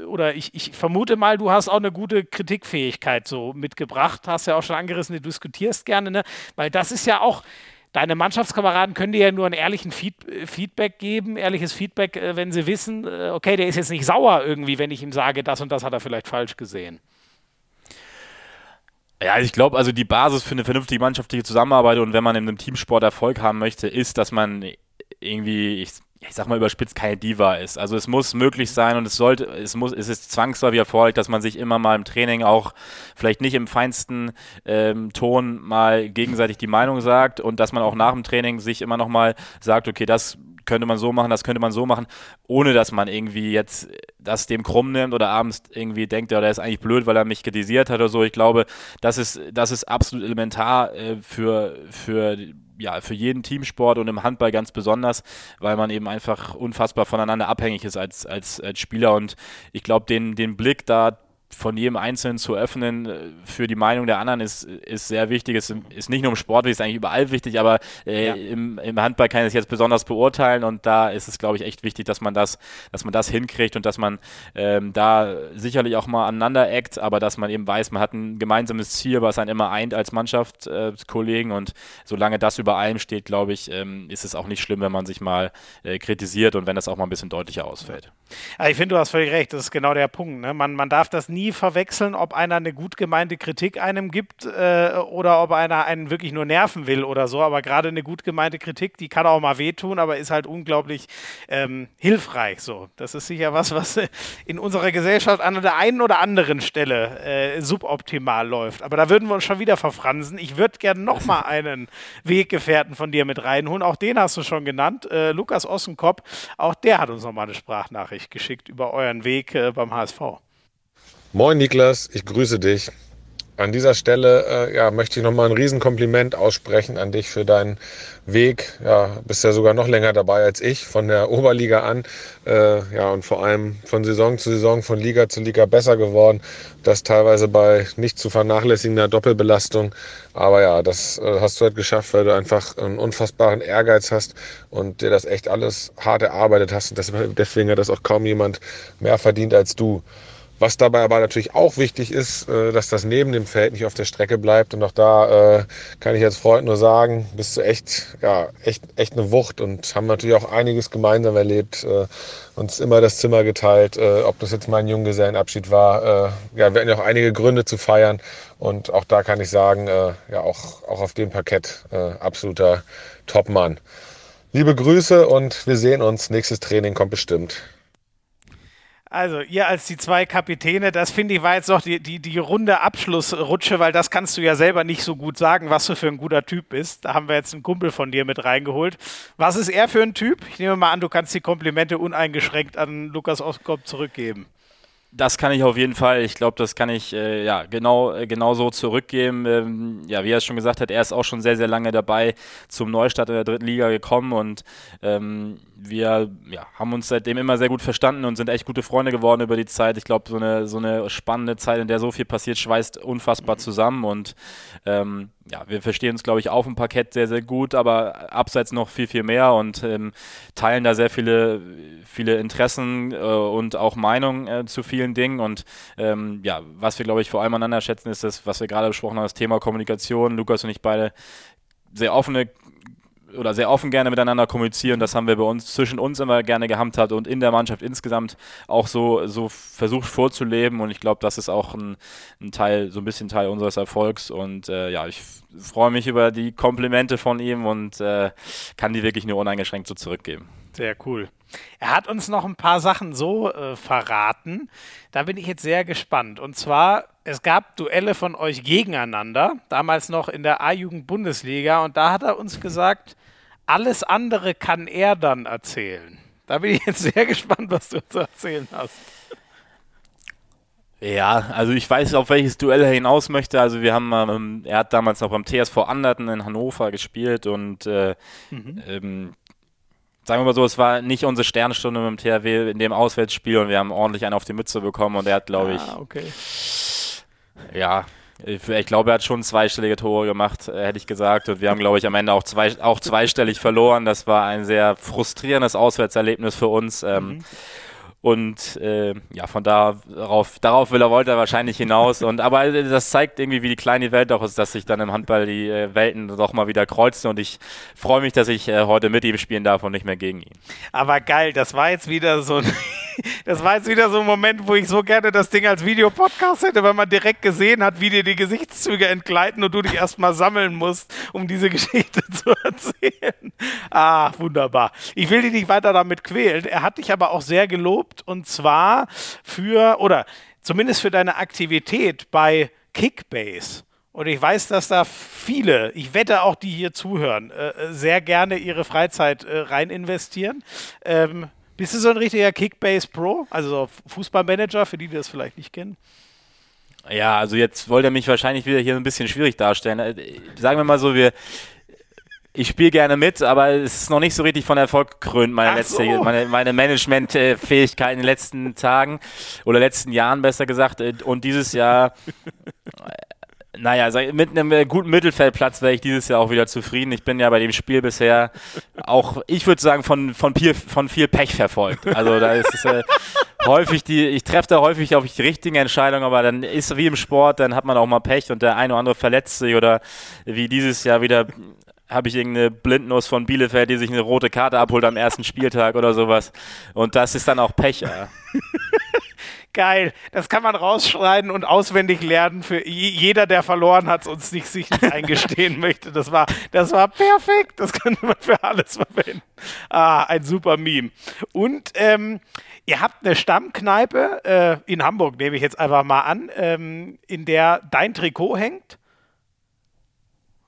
oder ich, ich, vermute mal, du hast auch eine gute Kritikfähigkeit so mitgebracht, hast ja auch schon angerissen, du diskutierst gerne, ne? weil das ist ja auch, deine Mannschaftskameraden können dir ja nur einen ehrlichen Feed Feedback geben, ehrliches Feedback, äh, wenn sie wissen, äh, okay, der ist jetzt nicht sauer irgendwie, wenn ich ihm sage, das und das hat er vielleicht falsch gesehen. Ja, ich glaube, also die Basis für eine vernünftige mannschaftliche Zusammenarbeit und wenn man in einem Teamsport Erfolg haben möchte, ist, dass man irgendwie, ich ich sag mal überspitzt, keine Diva ist. Also es muss möglich sein und es sollte, es muss, es ist zwangsläufig erforderlich, dass man sich immer mal im Training auch vielleicht nicht im feinsten ähm, Ton mal gegenseitig die Meinung sagt und dass man auch nach dem Training sich immer noch mal sagt, okay, das könnte man so machen, das könnte man so machen, ohne dass man irgendwie jetzt das dem krumm nimmt oder abends irgendwie denkt, ja, der ist eigentlich blöd, weil er mich kritisiert hat oder so. Ich glaube, das ist, das ist absolut elementar äh, für, für ja, für jeden Teamsport und im Handball ganz besonders, weil man eben einfach unfassbar voneinander abhängig ist als, als, als Spieler. Und ich glaube, den, den Blick da von jedem Einzelnen zu öffnen äh, für die Meinung der anderen ist, ist sehr wichtig. Es ist nicht nur im Sport, ist eigentlich überall wichtig, aber äh, ja. im, im, Handball kann ich es jetzt besonders beurteilen und da ist es, glaube ich, echt wichtig, dass man das, dass man das hinkriegt und dass man ähm, da sicherlich auch mal aneinander eckt, aber dass man eben weiß, man hat ein gemeinsames Ziel, was einen immer eint als Mannschaftskollegen äh, und solange das über allem steht, glaube ich, ähm, ist es auch nicht schlimm, wenn man sich mal äh, kritisiert und wenn das auch mal ein bisschen deutlicher ausfällt. Ja, ich finde, du hast völlig recht, das ist genau der Punkt. Ne? Man, man darf das nie nie verwechseln, ob einer eine gut gemeinte Kritik einem gibt äh, oder ob einer einen wirklich nur nerven will oder so. Aber gerade eine gut gemeinte Kritik, die kann auch mal wehtun, aber ist halt unglaublich ähm, hilfreich. So, das ist sicher was, was in unserer Gesellschaft an der einen oder anderen Stelle äh, suboptimal läuft. Aber da würden wir uns schon wieder verfransen. Ich würde gerne noch mal einen Weggefährten von dir mit reinholen. Auch den hast du schon genannt, äh, Lukas Ossenkopf. Auch der hat uns noch mal eine Sprachnachricht geschickt über euren Weg äh, beim HSV. Moin Niklas, ich grüße dich. An dieser Stelle äh, ja, möchte ich nochmal ein Riesenkompliment aussprechen an dich für deinen Weg. Ja, bist ja sogar noch länger dabei als ich, von der Oberliga an. Äh, ja, und vor allem von Saison zu Saison, von Liga zu Liga besser geworden. Das teilweise bei nicht zu vernachlässigender Doppelbelastung. Aber ja, das äh, hast du halt geschafft, weil du einfach einen unfassbaren Ehrgeiz hast und dir das echt alles hart erarbeitet hast. Und deswegen hat das auch kaum jemand mehr verdient als du. Was dabei aber natürlich auch wichtig ist, äh, dass das neben dem Feld nicht auf der Strecke bleibt. Und auch da äh, kann ich als Freund nur sagen, bist du echt, ja, echt, echt eine Wucht und haben natürlich auch einiges gemeinsam erlebt, äh, uns immer das Zimmer geteilt, ob das jetzt mein Junggesellenabschied war. Ja, wir hatten ja auch einige Gründe zu feiern. Und auch da kann ich sagen, ja, auch, auch auf dem Parkett absoluter Topmann. Liebe Grüße und wir sehen uns. Nächstes Training kommt bestimmt. Also, ihr als die zwei Kapitäne, das finde ich war jetzt noch die, die, die runde Abschlussrutsche, weil das kannst du ja selber nicht so gut sagen, was du für ein guter Typ bist. Da haben wir jetzt einen Kumpel von dir mit reingeholt. Was ist er für ein Typ? Ich nehme mal an, du kannst die Komplimente uneingeschränkt an Lukas Oskop zurückgeben. Das kann ich auf jeden Fall. Ich glaube, das kann ich äh, ja genau, äh, genau so zurückgeben. Ähm, ja, wie er es schon gesagt hat, er ist auch schon sehr, sehr lange dabei zum Neustart in der dritten Liga gekommen und ähm, wir ja, haben uns seitdem immer sehr gut verstanden und sind echt gute Freunde geworden über die Zeit. Ich glaube, so eine, so eine spannende Zeit, in der so viel passiert, schweißt unfassbar zusammen und ähm, ja, wir verstehen uns, glaube ich, auf dem Parkett sehr, sehr gut, aber abseits noch viel, viel mehr und ähm, teilen da sehr viele, viele Interessen äh, und auch Meinungen äh, zu vielen Dingen. Und ähm, ja, was wir, glaube ich, vor allem aneinander schätzen, ist das, was wir gerade besprochen haben, das Thema Kommunikation. Lukas und ich beide sehr offene oder sehr offen gerne miteinander kommunizieren. Das haben wir bei uns zwischen uns immer gerne gehandhabt und in der Mannschaft insgesamt auch so, so versucht vorzuleben. Und ich glaube, das ist auch ein, ein, Teil, so ein bisschen Teil unseres Erfolgs. Und äh, ja, ich freue mich über die Komplimente von ihm und äh, kann die wirklich nur uneingeschränkt so zurückgeben. Sehr cool. Er hat uns noch ein paar Sachen so äh, verraten. Da bin ich jetzt sehr gespannt. Und zwar, es gab Duelle von euch gegeneinander, damals noch in der A-Jugend-Bundesliga. Und da hat er uns gesagt, alles andere kann er dann erzählen. Da bin ich jetzt sehr gespannt, was du zu erzählen hast. Ja, also ich weiß, auf welches Duell er hinaus möchte. Also wir haben, ähm, er hat damals noch beim TSV Anderten in Hannover gespielt und äh, mhm. ähm, sagen wir mal so, es war nicht unsere Sternstunde mit dem THW in dem Auswärtsspiel und wir haben ordentlich einen auf die Mütze bekommen und er hat, glaube ich, ah, okay. ja, ich, glaube, er hat schon zweistellige Tore gemacht, äh, hätte ich gesagt. Und wir haben, glaube ich, am Ende auch, zwei, auch zweistellig verloren. Das war ein sehr frustrierendes Auswärtserlebnis für uns. Ähm, mhm. Und äh, ja, von darauf, darauf will er, wollte er wahrscheinlich hinaus. Und aber das zeigt irgendwie, wie die kleine Welt auch ist, dass sich dann im Handball die äh, Welten doch mal wieder kreuzen. Und ich freue mich, dass ich äh, heute mit ihm spielen darf und nicht mehr gegen ihn. Aber geil, das war jetzt wieder so ein das war jetzt wieder so ein Moment, wo ich so gerne das Ding als Videopodcast hätte, weil man direkt gesehen hat, wie dir die Gesichtszüge entgleiten und du dich erstmal sammeln musst, um diese Geschichte zu erzählen. Ah, wunderbar. Ich will dich nicht weiter damit quälen. Er hat dich aber auch sehr gelobt und zwar für, oder zumindest für deine Aktivität bei Kickbase. Und ich weiß, dass da viele, ich wette auch die hier zuhören, äh, sehr gerne ihre Freizeit äh, rein investieren. Ähm, bist du so ein richtiger Kickbase Pro? Also Fußballmanager, für die, die das vielleicht nicht kennen? Ja, also jetzt wollte er mich wahrscheinlich wieder hier ein bisschen schwierig darstellen. Äh, sagen wir mal so, wir, ich spiele gerne mit, aber es ist noch nicht so richtig von Erfolg gekrönt, meine, letzte, so. meine, meine Management-Fähigkeit in den letzten Tagen oder letzten Jahren besser gesagt. Äh, und dieses Jahr naja, mit einem äh, guten Mittelfeldplatz wäre ich dieses Jahr auch wieder zufrieden. Ich bin ja bei dem Spiel bisher auch, ich würde sagen, von, von, viel, von viel Pech verfolgt. Also da ist es äh, häufig die, ich treffe da häufig auf die richtigen Entscheidungen, aber dann ist wie im Sport, dann hat man auch mal Pech und der eine oder andere verletzt sich oder wie dieses Jahr wieder habe ich irgendeine Blindnuss von Bielefeld, die sich eine rote Karte abholt am ersten Spieltag oder sowas. Und das ist dann auch Pech. Ja. Geil. Das kann man rausschneiden und auswendig lernen für jeder, der verloren hat, uns nicht sich nicht eingestehen möchte. Das war, das war perfekt. Das kann man für alles verwenden. Ah, ein super Meme. Und ähm, ihr habt eine Stammkneipe äh, in Hamburg, nehme ich jetzt einfach mal an, ähm, in der dein Trikot hängt.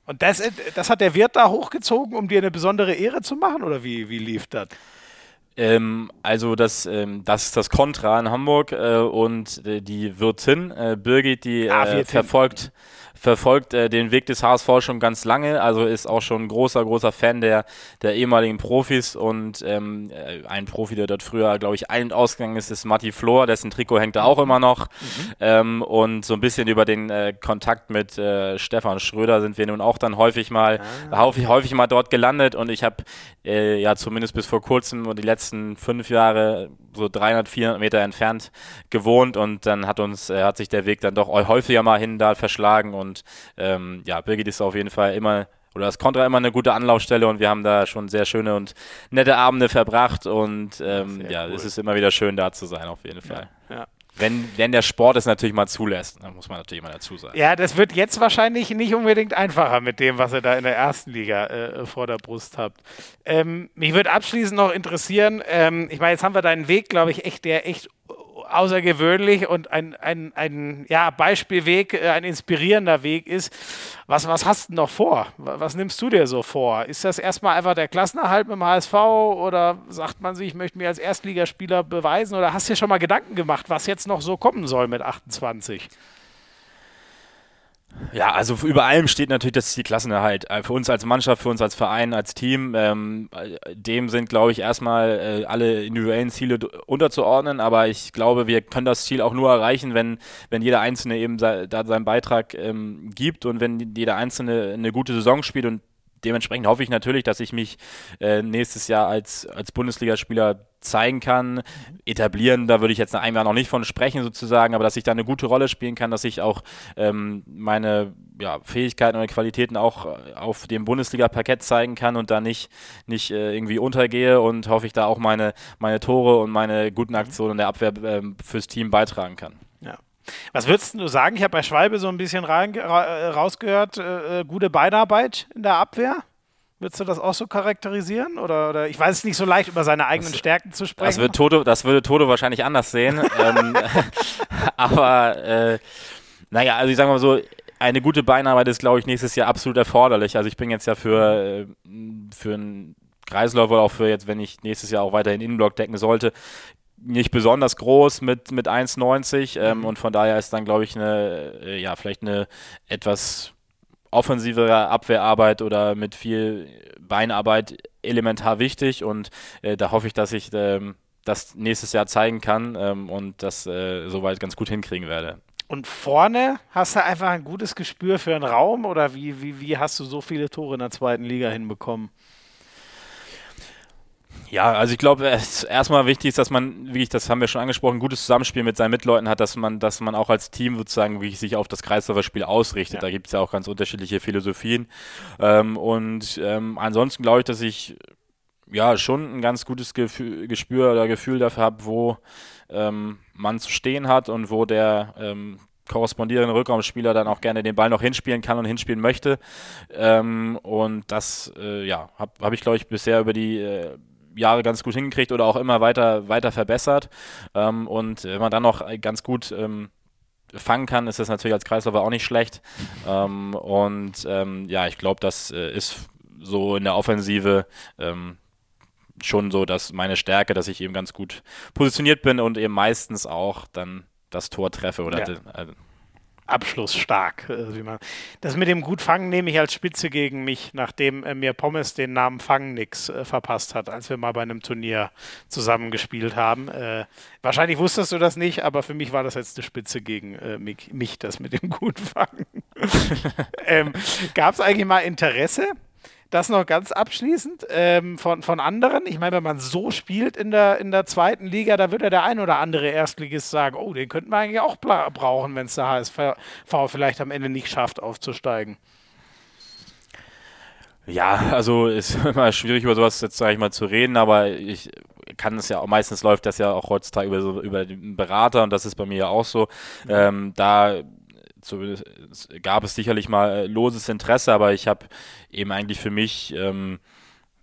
Und das, das hat der Wirt da hochgezogen, um dir eine besondere Ehre zu machen? Oder wie, wie lief das? Ähm, also das, ähm, das ist das Contra in Hamburg äh, und äh, die Wirtin äh, Birgit, die ah, äh, verfolgt verfolgt äh, den Weg des HSV schon ganz lange, also ist auch schon ein großer, großer Fan der, der ehemaligen Profis und ähm, äh, ein Profi, der dort früher, glaube ich, ein- und ausgegangen ist, ist Matti Flor, dessen Trikot hängt da auch immer noch. Mhm. Ähm, und so ein bisschen über den äh, Kontakt mit äh, Stefan Schröder sind wir nun auch dann häufig mal, ah. häufig, häufig mal dort gelandet und ich habe äh, ja zumindest bis vor kurzem und die letzten fünf Jahre so 300, 400 Meter entfernt gewohnt und dann hat uns, äh, hat sich der Weg dann doch häufiger mal hin da verschlagen und ähm, ja, Birgit ist auf jeden Fall immer oder das Kontra immer eine gute Anlaufstelle und wir haben da schon sehr schöne und nette Abende verbracht und ähm, ja, cool. es ist immer wieder schön da zu sein auf jeden Fall. Ja, ja. Wenn, wenn der Sport es natürlich mal zulässt, dann muss man natürlich mal dazu sagen. Ja, das wird jetzt wahrscheinlich nicht unbedingt einfacher mit dem, was ihr da in der ersten Liga äh, vor der Brust habt. Ähm, mich würde abschließend noch interessieren, ähm, ich meine, jetzt haben wir deinen Weg, glaube ich, echt, der echt außergewöhnlich und ein, ein, ein ja, Beispielweg, äh, ein inspirierender Weg ist. Was, was hast du noch vor? Was nimmst du dir so vor? Ist das erstmal einfach der Klassenerhalt mit dem HSV oder sagt man sich, ich möchte mich als Erstligaspieler beweisen oder hast du dir schon mal Gedanken gemacht, was jetzt noch so kommen soll mit 28? Ja, also über allem steht natürlich das Ziel Klassenerhalt. Äh, für uns als Mannschaft, für uns als Verein, als Team, ähm, dem sind, glaube ich, erstmal äh, alle individuellen Ziele unterzuordnen. Aber ich glaube, wir können das Ziel auch nur erreichen, wenn, wenn jeder Einzelne eben da seinen Beitrag ähm, gibt und wenn jeder Einzelne eine gute Saison spielt. Und dementsprechend hoffe ich natürlich, dass ich mich äh, nächstes Jahr als, als Bundesligaspieler zeigen kann, etablieren, da würde ich jetzt nach einem Jahr noch nicht von sprechen sozusagen, aber dass ich da eine gute Rolle spielen kann, dass ich auch ähm, meine ja, Fähigkeiten und Qualitäten auch äh, auf dem Bundesliga-Parkett zeigen kann und da nicht, nicht äh, irgendwie untergehe und hoffe ich da auch meine, meine Tore und meine guten Aktionen in der Abwehr äh, fürs Team beitragen kann. Was würdest du sagen? Ich habe bei Schwalbe so ein bisschen rein, ra rausgehört, äh, äh, gute Beinarbeit in der Abwehr. Würdest du das auch so charakterisieren? Oder, oder ich weiß es nicht so leicht, über seine eigenen das, Stärken zu sprechen. Das, wird Toto, das würde Toto wahrscheinlich anders sehen. ähm, aber äh, naja, also ich sage mal so, eine gute Beinarbeit ist, glaube ich, nächstes Jahr absolut erforderlich. Also ich bin jetzt ja für, äh, für einen Kreislauf oder auch für jetzt, wenn ich nächstes Jahr auch weiterhin Innenblock decken sollte, nicht besonders groß mit, mit 1,90 ähm, mhm. und von daher ist dann, glaube ich, eine, äh, ja, vielleicht eine etwas offensivere Abwehrarbeit oder mit viel Beinarbeit elementar wichtig und äh, da hoffe ich, dass ich ähm, das nächstes Jahr zeigen kann ähm, und das äh, soweit ganz gut hinkriegen werde. Und vorne hast du einfach ein gutes Gespür für einen Raum oder wie, wie, wie hast du so viele Tore in der zweiten Liga hinbekommen? Ja, also ich glaube, erstmal wichtig ist, dass man, wie ich das haben wir schon angesprochen, ein gutes Zusammenspiel mit seinen Mitleuten hat, dass man, dass man auch als Team sozusagen wirklich sich auf das Kreisläuferspiel ausrichtet. Ja. Da gibt es ja auch ganz unterschiedliche Philosophien. Ähm, und ähm, ansonsten glaube ich, dass ich ja schon ein ganz gutes Gefühl, Gespür oder Gefühl dafür habe, wo ähm, man zu stehen hat und wo der ähm, korrespondierende Rückraumspieler dann auch gerne den Ball noch hinspielen kann und hinspielen möchte. Ähm, und das, äh, ja, habe hab ich, glaube ich, bisher über die äh, Jahre ganz gut hingekriegt oder auch immer weiter, weiter verbessert. Ähm, und wenn man dann noch ganz gut ähm, fangen kann, ist das natürlich als Kreisläufer auch nicht schlecht. Ähm, und ähm, ja, ich glaube, das äh, ist so in der Offensive ähm, schon so, dass meine Stärke, dass ich eben ganz gut positioniert bin und eben meistens auch dann das Tor treffe oder ja. äh, abschlussstark. Äh, das mit dem Gutfangen nehme ich als Spitze gegen mich, nachdem äh, mir Pommes den Namen Fangnix äh, verpasst hat, als wir mal bei einem Turnier zusammengespielt haben. Äh, wahrscheinlich wusstest du das nicht, aber für mich war das jetzt eine Spitze gegen mich, das mit dem Gutfangen. ähm, Gab es eigentlich mal Interesse? Das noch ganz abschließend ähm, von, von anderen. Ich meine, wenn man so spielt in der, in der zweiten Liga, da würde der ein oder andere Erstligist sagen, oh, den könnten wir eigentlich auch brauchen, wenn es der HSV vielleicht am Ende nicht schafft, aufzusteigen. Ja, also ist immer schwierig über sowas jetzt, sage ich mal, zu reden, aber ich kann es ja auch, meistens läuft das ja auch heutzutage über, so, über den Berater und das ist bei mir ja auch so. Ähm, da so, gab es sicherlich mal äh, loses Interesse, aber ich habe eben eigentlich für mich, ähm,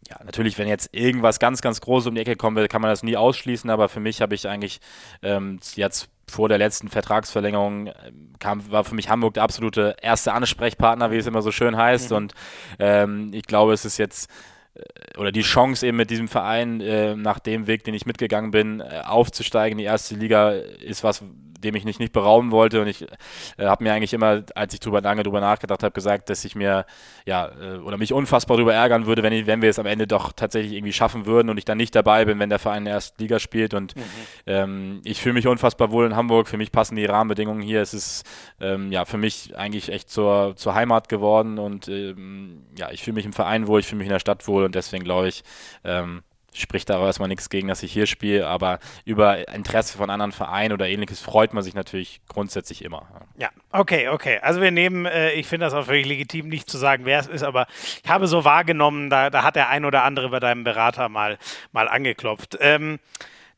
ja, natürlich, wenn jetzt irgendwas ganz, ganz Großes um die Ecke kommen will, kann man das nie ausschließen, aber für mich habe ich eigentlich ähm, jetzt vor der letzten Vertragsverlängerung ähm, kam, war für mich Hamburg der absolute erste Ansprechpartner, wie es immer so schön heißt. Mhm. Und ähm, ich glaube, es ist jetzt äh, oder die Chance eben mit diesem Verein äh, nach dem Weg, den ich mitgegangen bin, äh, aufzusteigen in die erste Liga, ist was, dem ich nicht, nicht berauben wollte. Und ich äh, habe mir eigentlich immer, als ich drüber, lange drüber nachgedacht habe, gesagt, dass ich mir, ja, äh, oder mich unfassbar darüber ärgern würde, wenn, ich, wenn wir es am Ende doch tatsächlich irgendwie schaffen würden und ich dann nicht dabei bin, wenn der Verein ersten Liga spielt. Und mhm. ähm, ich fühle mich unfassbar wohl in Hamburg. Für mich passen die Rahmenbedingungen hier. Es ist ähm, ja für mich eigentlich echt zur, zur Heimat geworden. Und ähm, ja, ich fühle mich im Verein wohl, ich fühle mich in der Stadt wohl und deswegen glaube ich, ähm, spricht da erstmal nichts gegen, dass ich hier spiele, aber über Interesse von anderen Vereinen oder ähnliches freut man sich natürlich grundsätzlich immer. Ja, okay, okay. Also wir nehmen, äh, ich finde das auch völlig legitim, nicht zu sagen, wer es ist, aber ich habe so wahrgenommen, da, da hat der ein oder andere bei deinem Berater mal, mal angeklopft. Ähm,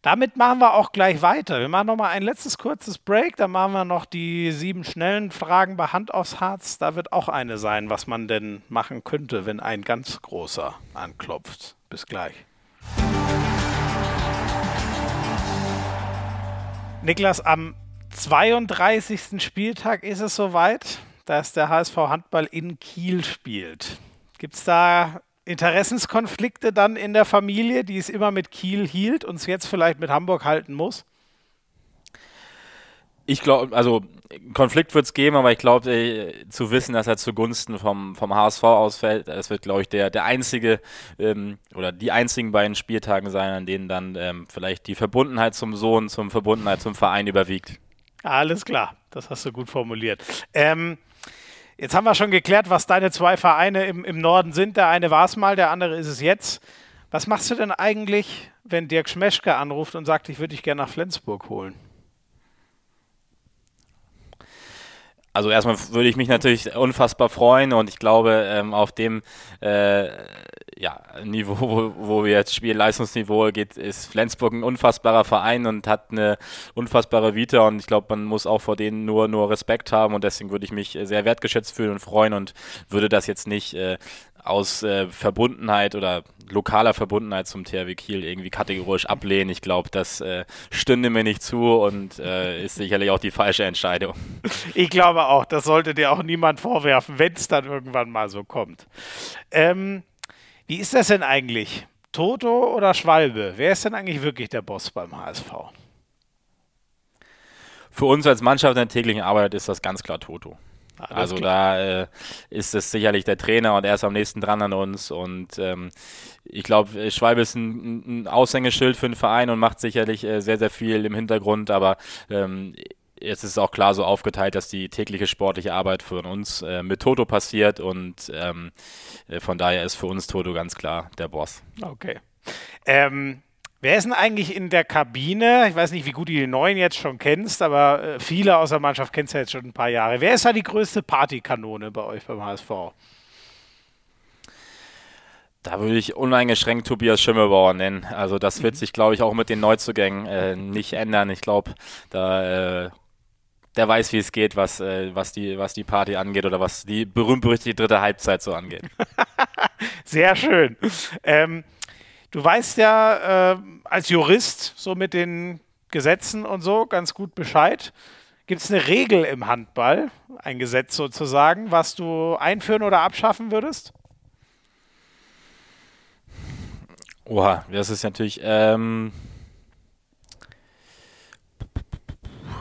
damit machen wir auch gleich weiter. Wir machen noch mal ein letztes kurzes Break, dann machen wir noch die sieben schnellen Fragen bei Hand aufs Harz. Da wird auch eine sein, was man denn machen könnte, wenn ein ganz großer anklopft. Bis gleich. Niklas, am 32. Spieltag ist es soweit, dass der HSV Handball in Kiel spielt. Gibt es da Interessenskonflikte dann in der Familie, die es immer mit Kiel hielt und es jetzt vielleicht mit Hamburg halten muss? Ich glaube, also Konflikt wird es geben, aber ich glaube, äh, zu wissen, dass er zugunsten vom, vom HSV ausfällt, das wird, glaube ich, der, der einzige ähm, oder die einzigen beiden Spieltagen sein, an denen dann ähm, vielleicht die Verbundenheit zum Sohn, zum Verbundenheit zum Verein überwiegt. Alles klar, das hast du gut formuliert. Ähm, Jetzt haben wir schon geklärt, was deine zwei Vereine im, im Norden sind. Der eine war es mal, der andere ist es jetzt. Was machst du denn eigentlich, wenn Dirk Schmeschke anruft und sagt, ich würde dich gerne nach Flensburg holen? Also erstmal würde ich mich natürlich unfassbar freuen und ich glaube, ähm, auf dem äh, ja, Niveau, wo, wo wir jetzt spielen, Leistungsniveau geht, ist Flensburg ein unfassbarer Verein und hat eine unfassbare Vita und ich glaube, man muss auch vor denen nur, nur Respekt haben und deswegen würde ich mich sehr wertgeschätzt fühlen und freuen und würde das jetzt nicht äh, aus äh, Verbundenheit oder lokaler Verbundenheit zum THW Kiel irgendwie kategorisch ablehnen. Ich glaube, das äh, stünde mir nicht zu und äh, ist sicherlich auch die falsche Entscheidung. Ich glaube auch, das sollte dir auch niemand vorwerfen, wenn es dann irgendwann mal so kommt. Ähm, wie ist das denn eigentlich? Toto oder Schwalbe? Wer ist denn eigentlich wirklich der Boss beim HSV? Für uns als Mannschaft in der täglichen Arbeit ist das ganz klar Toto. Alles also klar. da äh, ist es sicherlich der Trainer und er ist am nächsten dran an uns. Und ähm, ich glaube, Schwalbe ist ein, ein, Aushängeschild für den Verein und macht sicherlich äh, sehr, sehr viel im Hintergrund. Aber ähm, jetzt ist es auch klar so aufgeteilt, dass die tägliche sportliche Arbeit von uns äh, mit Toto passiert. Und ähm, äh, von daher ist für uns Toto ganz klar der Boss. Okay. Ähm, Wer ist denn eigentlich in der Kabine? Ich weiß nicht, wie gut du die Neuen jetzt schon kennst, aber äh, viele aus der Mannschaft kennst du jetzt schon ein paar Jahre. Wer ist da die größte Partykanone bei euch beim HSV? Da würde ich uneingeschränkt Tobias Schimmelbauer nennen. Also das wird mhm. sich, glaube ich, auch mit den Neuzugängen äh, nicht ändern. Ich glaube, da äh, der weiß, wie es geht, was, äh, was, die, was die Party angeht oder was die berühmt-berüchtigte dritte Halbzeit so angeht. Sehr schön. Ähm, Du weißt ja äh, als Jurist so mit den Gesetzen und so ganz gut Bescheid. Gibt es eine Regel im Handball, ein Gesetz sozusagen, was du einführen oder abschaffen würdest? Oha, das ist natürlich. Ähm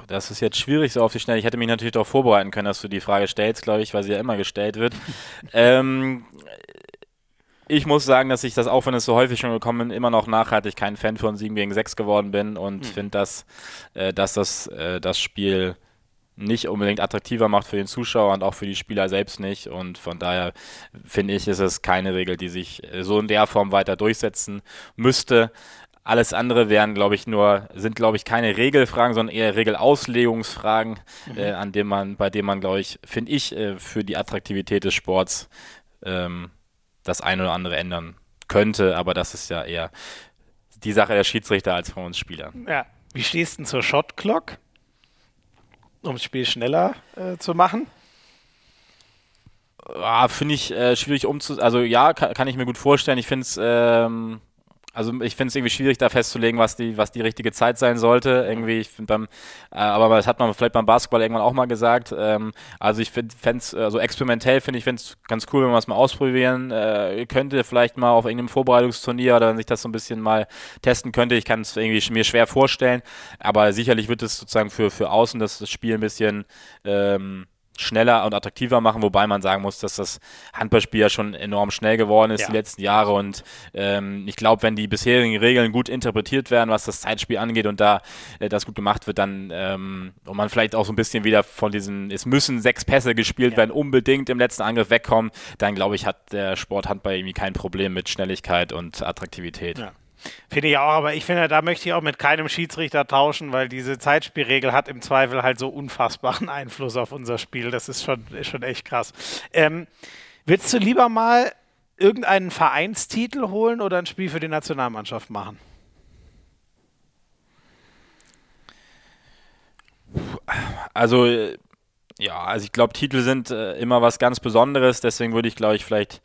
das ist jetzt schwierig so auf die Schnelle. Ich hätte mich natürlich darauf vorbereiten können, dass du die Frage stellst, glaube ich, weil sie ja immer gestellt wird. ähm, ich muss sagen, dass ich das, auch wenn es so häufig schon gekommen bin, immer noch nachhaltig kein Fan von 7 gegen 6 geworden bin und mhm. finde, dass, äh, dass das, äh, das Spiel nicht unbedingt attraktiver macht für den Zuschauer und auch für die Spieler selbst nicht. Und von daher finde ich, ist es keine Regel, die sich äh, so in der Form weiter durchsetzen müsste. Alles andere wären, glaube ich, nur, sind, glaube ich, keine Regelfragen, sondern eher Regelauslegungsfragen, mhm. äh, an dem man, bei dem man, glaube ich, finde ich, äh, für die Attraktivität des Sports ähm, das eine oder andere ändern könnte, aber das ist ja eher die Sache der Schiedsrichter als von uns Spielern. Ja. Wie stehst du denn zur Shot Clock, um das Spiel schneller äh, zu machen? Ah, finde ich äh, schwierig umzu... Also ja, kann, kann, ich mir gut vorstellen. Ich finde es... Ähm also ich finde es irgendwie schwierig, da festzulegen, was die, was die richtige Zeit sein sollte. Irgendwie, ich finde beim, äh, aber das hat man vielleicht beim Basketball irgendwann auch mal gesagt. Ähm, also ich finde es, also experimentell finde ich, finde es ganz cool, wenn man es mal ausprobieren äh, könnte, vielleicht mal auf irgendeinem Vorbereitungsturnier oder wenn sich das so ein bisschen mal testen könnte. Ich kann es irgendwie mir schwer vorstellen, aber sicherlich wird es sozusagen für, für außen das, das Spiel ein bisschen ähm, schneller und attraktiver machen, wobei man sagen muss, dass das Handballspiel ja schon enorm schnell geworden ist ja. die letzten Jahre und ähm, ich glaube, wenn die bisherigen Regeln gut interpretiert werden, was das Zeitspiel angeht und da äh, das gut gemacht wird, dann ähm, und man vielleicht auch so ein bisschen wieder von diesen, es müssen sechs Pässe gespielt ja. werden, unbedingt im letzten Angriff wegkommen, dann glaube ich, hat der Sport Handball irgendwie kein Problem mit Schnelligkeit und Attraktivität. Ja. Finde ich auch, aber ich finde, da möchte ich auch mit keinem Schiedsrichter tauschen, weil diese Zeitspielregel hat im Zweifel halt so unfassbaren Einfluss auf unser Spiel. Das ist schon, ist schon echt krass. Ähm, willst du lieber mal irgendeinen Vereinstitel holen oder ein Spiel für die Nationalmannschaft machen? Also, ja, also ich glaube, Titel sind äh, immer was ganz Besonderes, deswegen würde ich, glaube ich, vielleicht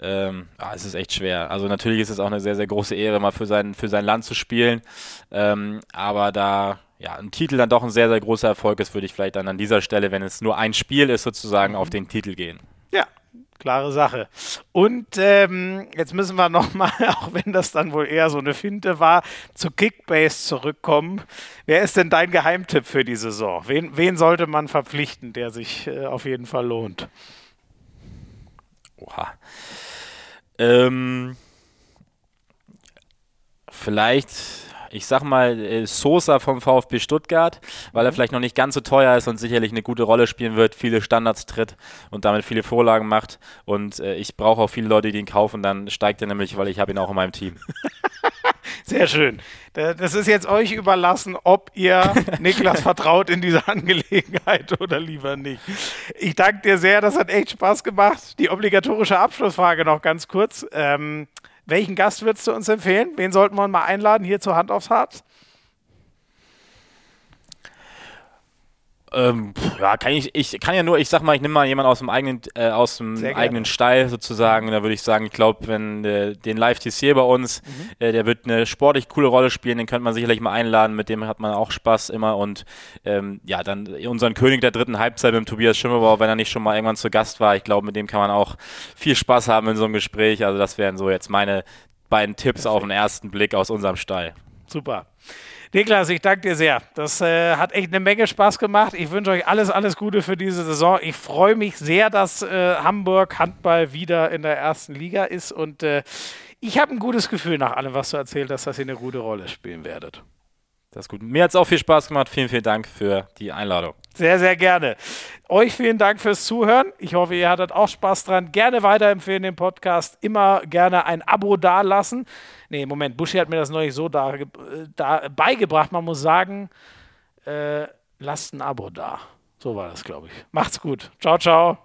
ähm, ah, es ist echt schwer. Also natürlich ist es auch eine sehr, sehr große Ehre, mal für sein, für sein Land zu spielen. Ähm, aber da ja, ein Titel dann doch ein sehr, sehr großer Erfolg ist, würde ich vielleicht dann an dieser Stelle, wenn es nur ein Spiel ist, sozusagen auf den Titel gehen. Ja, klare Sache. Und ähm, jetzt müssen wir nochmal, auch wenn das dann wohl eher so eine Finte war, zu Kickbase zurückkommen. Wer ist denn dein Geheimtipp für die Saison? Wen, wen sollte man verpflichten, der sich äh, auf jeden Fall lohnt? Oha. Ähm, vielleicht, ich sag mal, äh, Sosa vom VfB Stuttgart, weil er Mhm. vielleicht noch nicht ganz so teuer ist und sicherlich eine gute Rolle spielen wird, viele Standards tritt und damit viele Vorlagen macht. Und äh, ich brauche auch viele Leute, die ihn kaufen, dann steigt er nämlich, weil ich habe ihn auch in meinem Team. Sehr schön. Da- Das ist jetzt euch überlassen, ob ihr Niklas vertraut in diese Angelegenheit oder lieber nicht. Ich danke dir sehr, das hat echt Spaß gemacht. Die obligatorische Abschlussfrage noch ganz kurz. Ähm, welchen Gast würdest du uns empfehlen? Wen sollten wir mal einladen hier zur Hand aufs Harz? Ähm, ja, kann ich, ich kann ja nur, ich sag mal, ich nehme mal jemanden aus dem eigenen, äh, aus dem eigenen Stall sozusagen. Da würde ich sagen, ich glaube, wenn äh, den Live TC bei uns, Mhm. äh, der wird eine sportlich coole Rolle spielen, den könnte man sicherlich mal einladen, mit dem hat man auch Spaß immer und ähm, ja, dann unseren König der dritten Halbzeit mit dem Tobias Schimmelbauer, wenn er nicht schon mal irgendwann zu Gast war, ich glaube, mit dem kann man auch viel Spaß haben in so einem Gespräch. Also das wären so jetzt meine beiden Tipps auf den ersten Blick aus unserem Stall. Super. Niklas, ich danke dir sehr. Das äh, hat echt eine Menge Spaß gemacht. Ich wünsche euch alles, alles Gute für diese Saison. Ich freue mich sehr, dass äh, Hamburg Handball wieder in der ersten Liga ist und äh, ich habe ein gutes Gefühl nach allem, was du erzählt hast, dass ihr eine gute Rolle spielen werdet. Das ist gut. Mir hat es auch viel Spaß gemacht. Vielen, vielen Dank für die Einladung. Sehr, sehr gerne. Euch vielen Dank fürs Zuhören. Ich hoffe, ihr hattet auch Spaß dran. Gerne weiterempfehlen den Podcast. Immer gerne ein Abo dalassen. Nee, Moment, Buschi hat mir das neulich so da, da, beigebracht. Man muss sagen, äh, lasst ein Abo da. So war das, glaube ich. Macht's gut. Ciao, ciao.